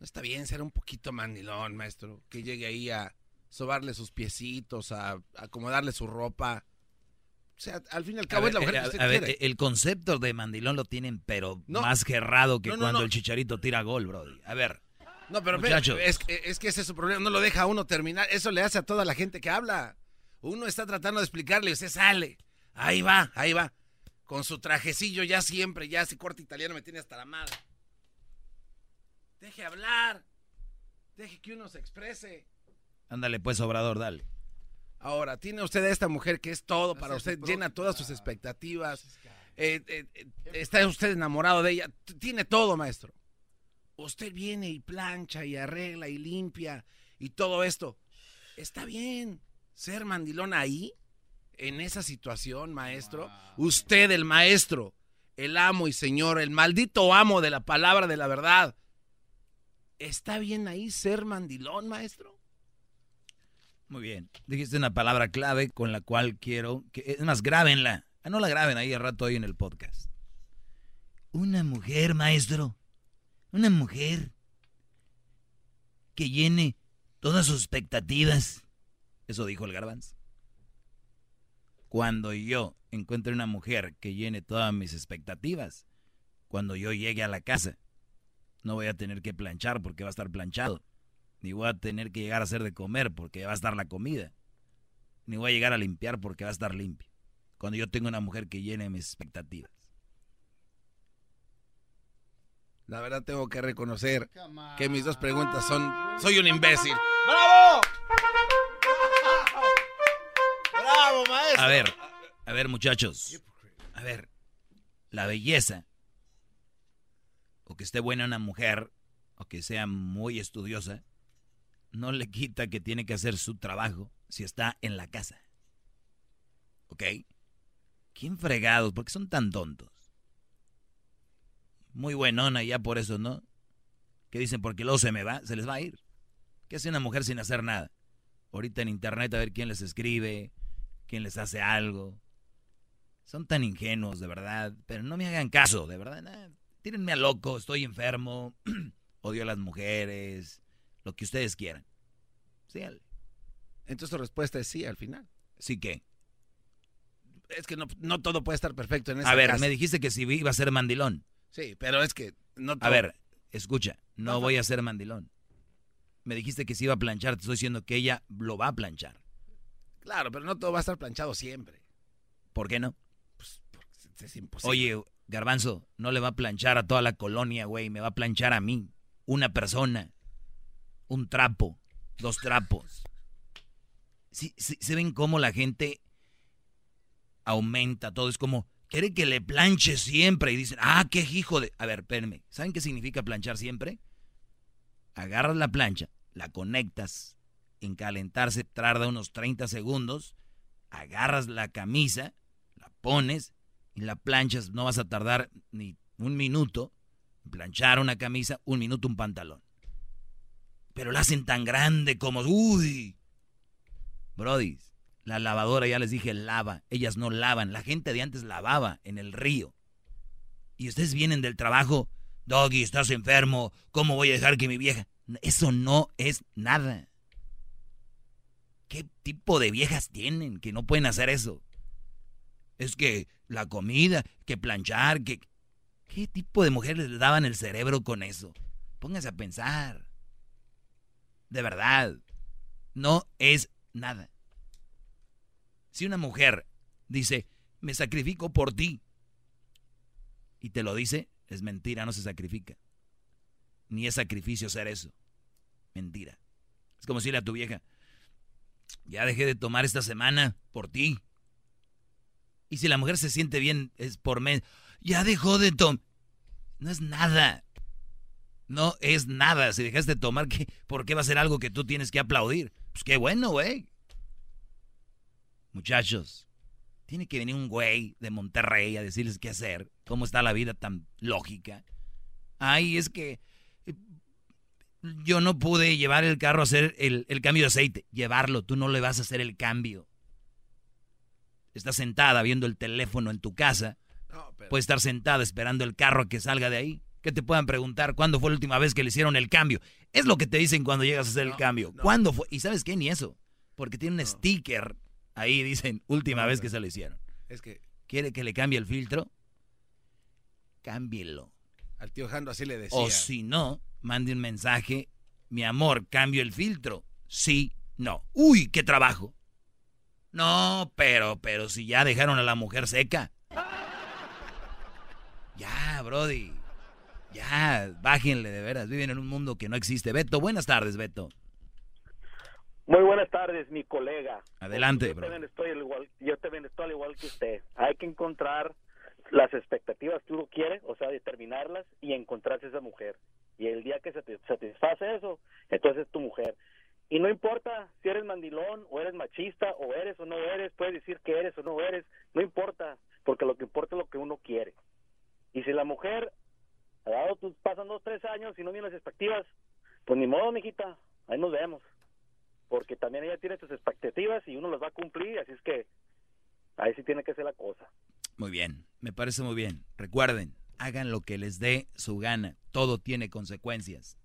Speaker 3: no está bien ser un poquito mandilón, maestro, que llegue ahí a sobarle sus piecitos, a, acomodarle su ropa. O sea, al fin y al cabo
Speaker 4: A
Speaker 3: es la mujer
Speaker 4: eh,
Speaker 3: que usted
Speaker 4: a ver, el concepto de mandilón lo tienen, pero
Speaker 3: No.
Speaker 4: más gerrado que
Speaker 3: No, no,
Speaker 4: cuando el chicharito tira gol, Brody. A ver.
Speaker 3: No, pero es, que- es que ese es su problema, no lo deja a uno terminar. Eso le hace a toda la gente que habla. Uno está tratando de explicarle y usted sale. Ahí va, ahí va. Con su trajecillo ya siempre, ya ese corte italiano me tiene hasta la madre. Deje hablar. Deje que uno se exprese.
Speaker 4: Ándale, pues, Obrador, dale.
Speaker 3: Ahora, tiene usted a esta mujer que es todo para usted, llena todas sus expectativas. eh, eh, eh, está usted enamorado de ella. Tiene todo, maestro. Usted viene y plancha y arregla y limpia y todo esto. Está bien ser mandilón ahí, en esa situación, maestro. Usted, el maestro, el amo y señor, el maldito amo de la palabra de la verdad. ¿Está bien ahí ser mandilón, maestro?
Speaker 4: Muy bien. Dijiste una palabra clave con la cual quiero que es más grábenla. Ah, no la graben ahí al rato hoy en el podcast. Una mujer, maestro. Una mujer que llene todas sus expectativas. Eso dijo el garbanzo. Cuando yo encuentre una mujer que llene todas mis expectativas, cuando yo llegue a la casa, No voy a tener que planchar porque va a estar planchado. Ni voy a tener que llegar a hacer de comer porque va a estar la comida. Ni voy a llegar a limpiar porque va a estar limpio. Cuando yo tengo una mujer que llene mis expectativas.
Speaker 3: La verdad tengo que reconocer que mis dos preguntas son... Soy un imbécil.
Speaker 28: ¡Bravo! ¡Bravo, maestro!
Speaker 4: A ver, a ver muchachos. A ver, la belleza, o que esté buena una mujer, o que sea muy estudiosa, no le quita que tiene que hacer su trabajo si está en la casa. ¿Ok? ¿Quién fregados? ¿Por qué son tan tontos? Muy buenona ya por eso, ¿no? ¿Qué dicen? Porque luego se me va, se les va a ir. ¿Qué hace una mujer sin hacer nada? Ahorita en internet a ver quién les escribe, quién les hace algo. Son tan ingenuos, de verdad. Pero no me hagan caso, de verdad. Tírenme a loco, estoy enfermo, odio a las mujeres, lo que ustedes quieran. Sí,
Speaker 3: Entonces tu respuesta es sí al final.
Speaker 4: ¿Sí qué?
Speaker 3: Es que no, no todo puede estar perfecto en esa
Speaker 4: A ver,
Speaker 3: casa.
Speaker 4: me dijiste que si iba a ser mandilón.
Speaker 3: Sí, pero es que no
Speaker 4: A ver, escucha, no voy a ser mandilón. Me dijiste que si iba a planchar, te estoy diciendo que ella lo va a planchar.
Speaker 3: Claro, pero no todo va a estar planchado siempre.
Speaker 4: ¿Por qué no?
Speaker 3: Es imposible.
Speaker 4: Oye, Garbanzo, no le va a planchar a toda la colonia, güey, me va a planchar a mí. Una persona, un trapo, dos trapos. Sí, sí, ¿Se ven cómo la gente aumenta todo? Es como, quiere que le planche siempre. Y dicen, ah, qué hijo de... A ver, espérenme, ¿saben qué significa planchar siempre? Agarras la plancha, la conectas, en calentarse tarda unos 30 segundos, agarras la camisa, la pones y la planchas, no vas a tardar ni un minuto en planchar una camisa, un minuto un pantalón. Pero la hacen tan grande como, uy, Brody, la lavadora ya les dije lava, ellas no lavan, la gente de antes lavaba en el río. Y ustedes vienen del trabajo, Doggy, estás enfermo, ¿cómo voy a dejar que mi vieja? Eso no es nada. ¿Qué tipo de viejas tienen que no pueden hacer eso? Es que la comida, que planchar, que... ¿Qué tipo de mujeres les daban el cerebro con eso? Pónganse a pensar. De verdad. No es nada. Si una mujer dice, me sacrifico por ti, y te lo dice, es mentira, no se sacrifica. Ni es sacrificio hacer eso. Mentira. Es como decirle a tu vieja, ya dejé de tomar esta semana por ti. Y si la mujer se siente bien, es por mes. Ya dejó de tomar. No es nada. No es nada. Si dejaste de tomar, ¿qué? ¿por qué va a ser algo que tú tienes que aplaudir? Pues qué bueno, güey. Muchachos, tiene que venir un güey de Monterrey a decirles qué hacer. ¿Cómo está la vida tan lógica? Ay, es que eh, yo no pude llevar el carro a hacer el, el cambio de aceite. Llevarlo, tú no le vas a hacer el cambio. Estás sentada viendo el teléfono en tu casa. Puedes estar sentada esperando el carro que salga de ahí. Que te puedan preguntar cuándo fue la última vez que le hicieron el cambio. Es lo que te dicen cuando llegas a hacer el cambio. ¿Cuándo fue? ¿Y sabes qué? Ni eso. Porque tiene un sticker ahí, dicen, última
Speaker 3: No,
Speaker 4: vez
Speaker 3: pero-
Speaker 4: que se lo hicieron.
Speaker 3: Es que
Speaker 4: ¿Quiere que le cambie el filtro? Cámbielo.
Speaker 3: al tío Jando así le decía.
Speaker 4: O si no, mande un mensaje. Mi amor, cambio el filtro. Sí, no. Uy, qué trabajo. No, pero, pero si ya dejaron a la mujer seca. Ya, Brody. Ya, bájenle de veras. Viven en un mundo que no existe. Beto, buenas tardes, Beto.
Speaker 36: Muy buenas tardes, mi colega.
Speaker 4: Adelante,
Speaker 36: yo
Speaker 4: bro.
Speaker 36: también estoy al igual, yo también estoy al igual que usted. Hay que encontrar las expectativas que uno quiere, o sea, determinarlas y encontrarse esa mujer. Y el día que se te satisface eso, entonces es tu mujer. Y no importa si eres mandilón o eres machista o eres o no eres, puedes decir que eres o no eres, no importa, porque lo que importa es lo que uno quiere. Y si la mujer, ha dado tus, pasan dos, tres años y no vienen las expectativas, pues ni modo, mijita, ahí nos vemos porque también ella tiene sus expectativas y uno las va a cumplir, así es que ahí sí tiene que ser la cosa.
Speaker 4: Muy bien, me parece muy bien. Recuerden, hagan lo que les dé su gana. Todo tiene consecuencias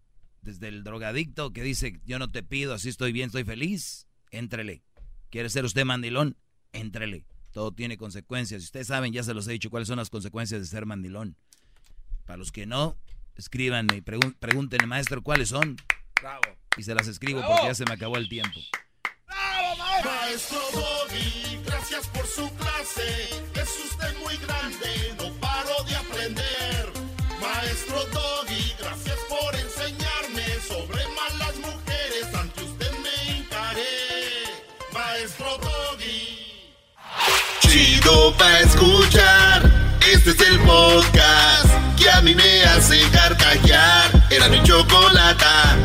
Speaker 4: desde el drogadicto que dice, yo no te pido, así estoy bien, estoy feliz, entrele. ¿Quiere ser usted mandilón? Entrele. Todo tiene consecuencias. Ustedes saben, ya se los he dicho, cuáles son las consecuencias de ser mandilón. Para los que no, escríbanme y pregúntenle, maestro, cuáles son. Bravo. Y se las escribo porque ya se me acabó el tiempo.
Speaker 8: ¡Bravo, maestro! Maestro Bobby, gracias por su clase. Es usted muy grande. chido para escuchar. Este es el podcast que a mí me hace carcajear. Era mi chocolata.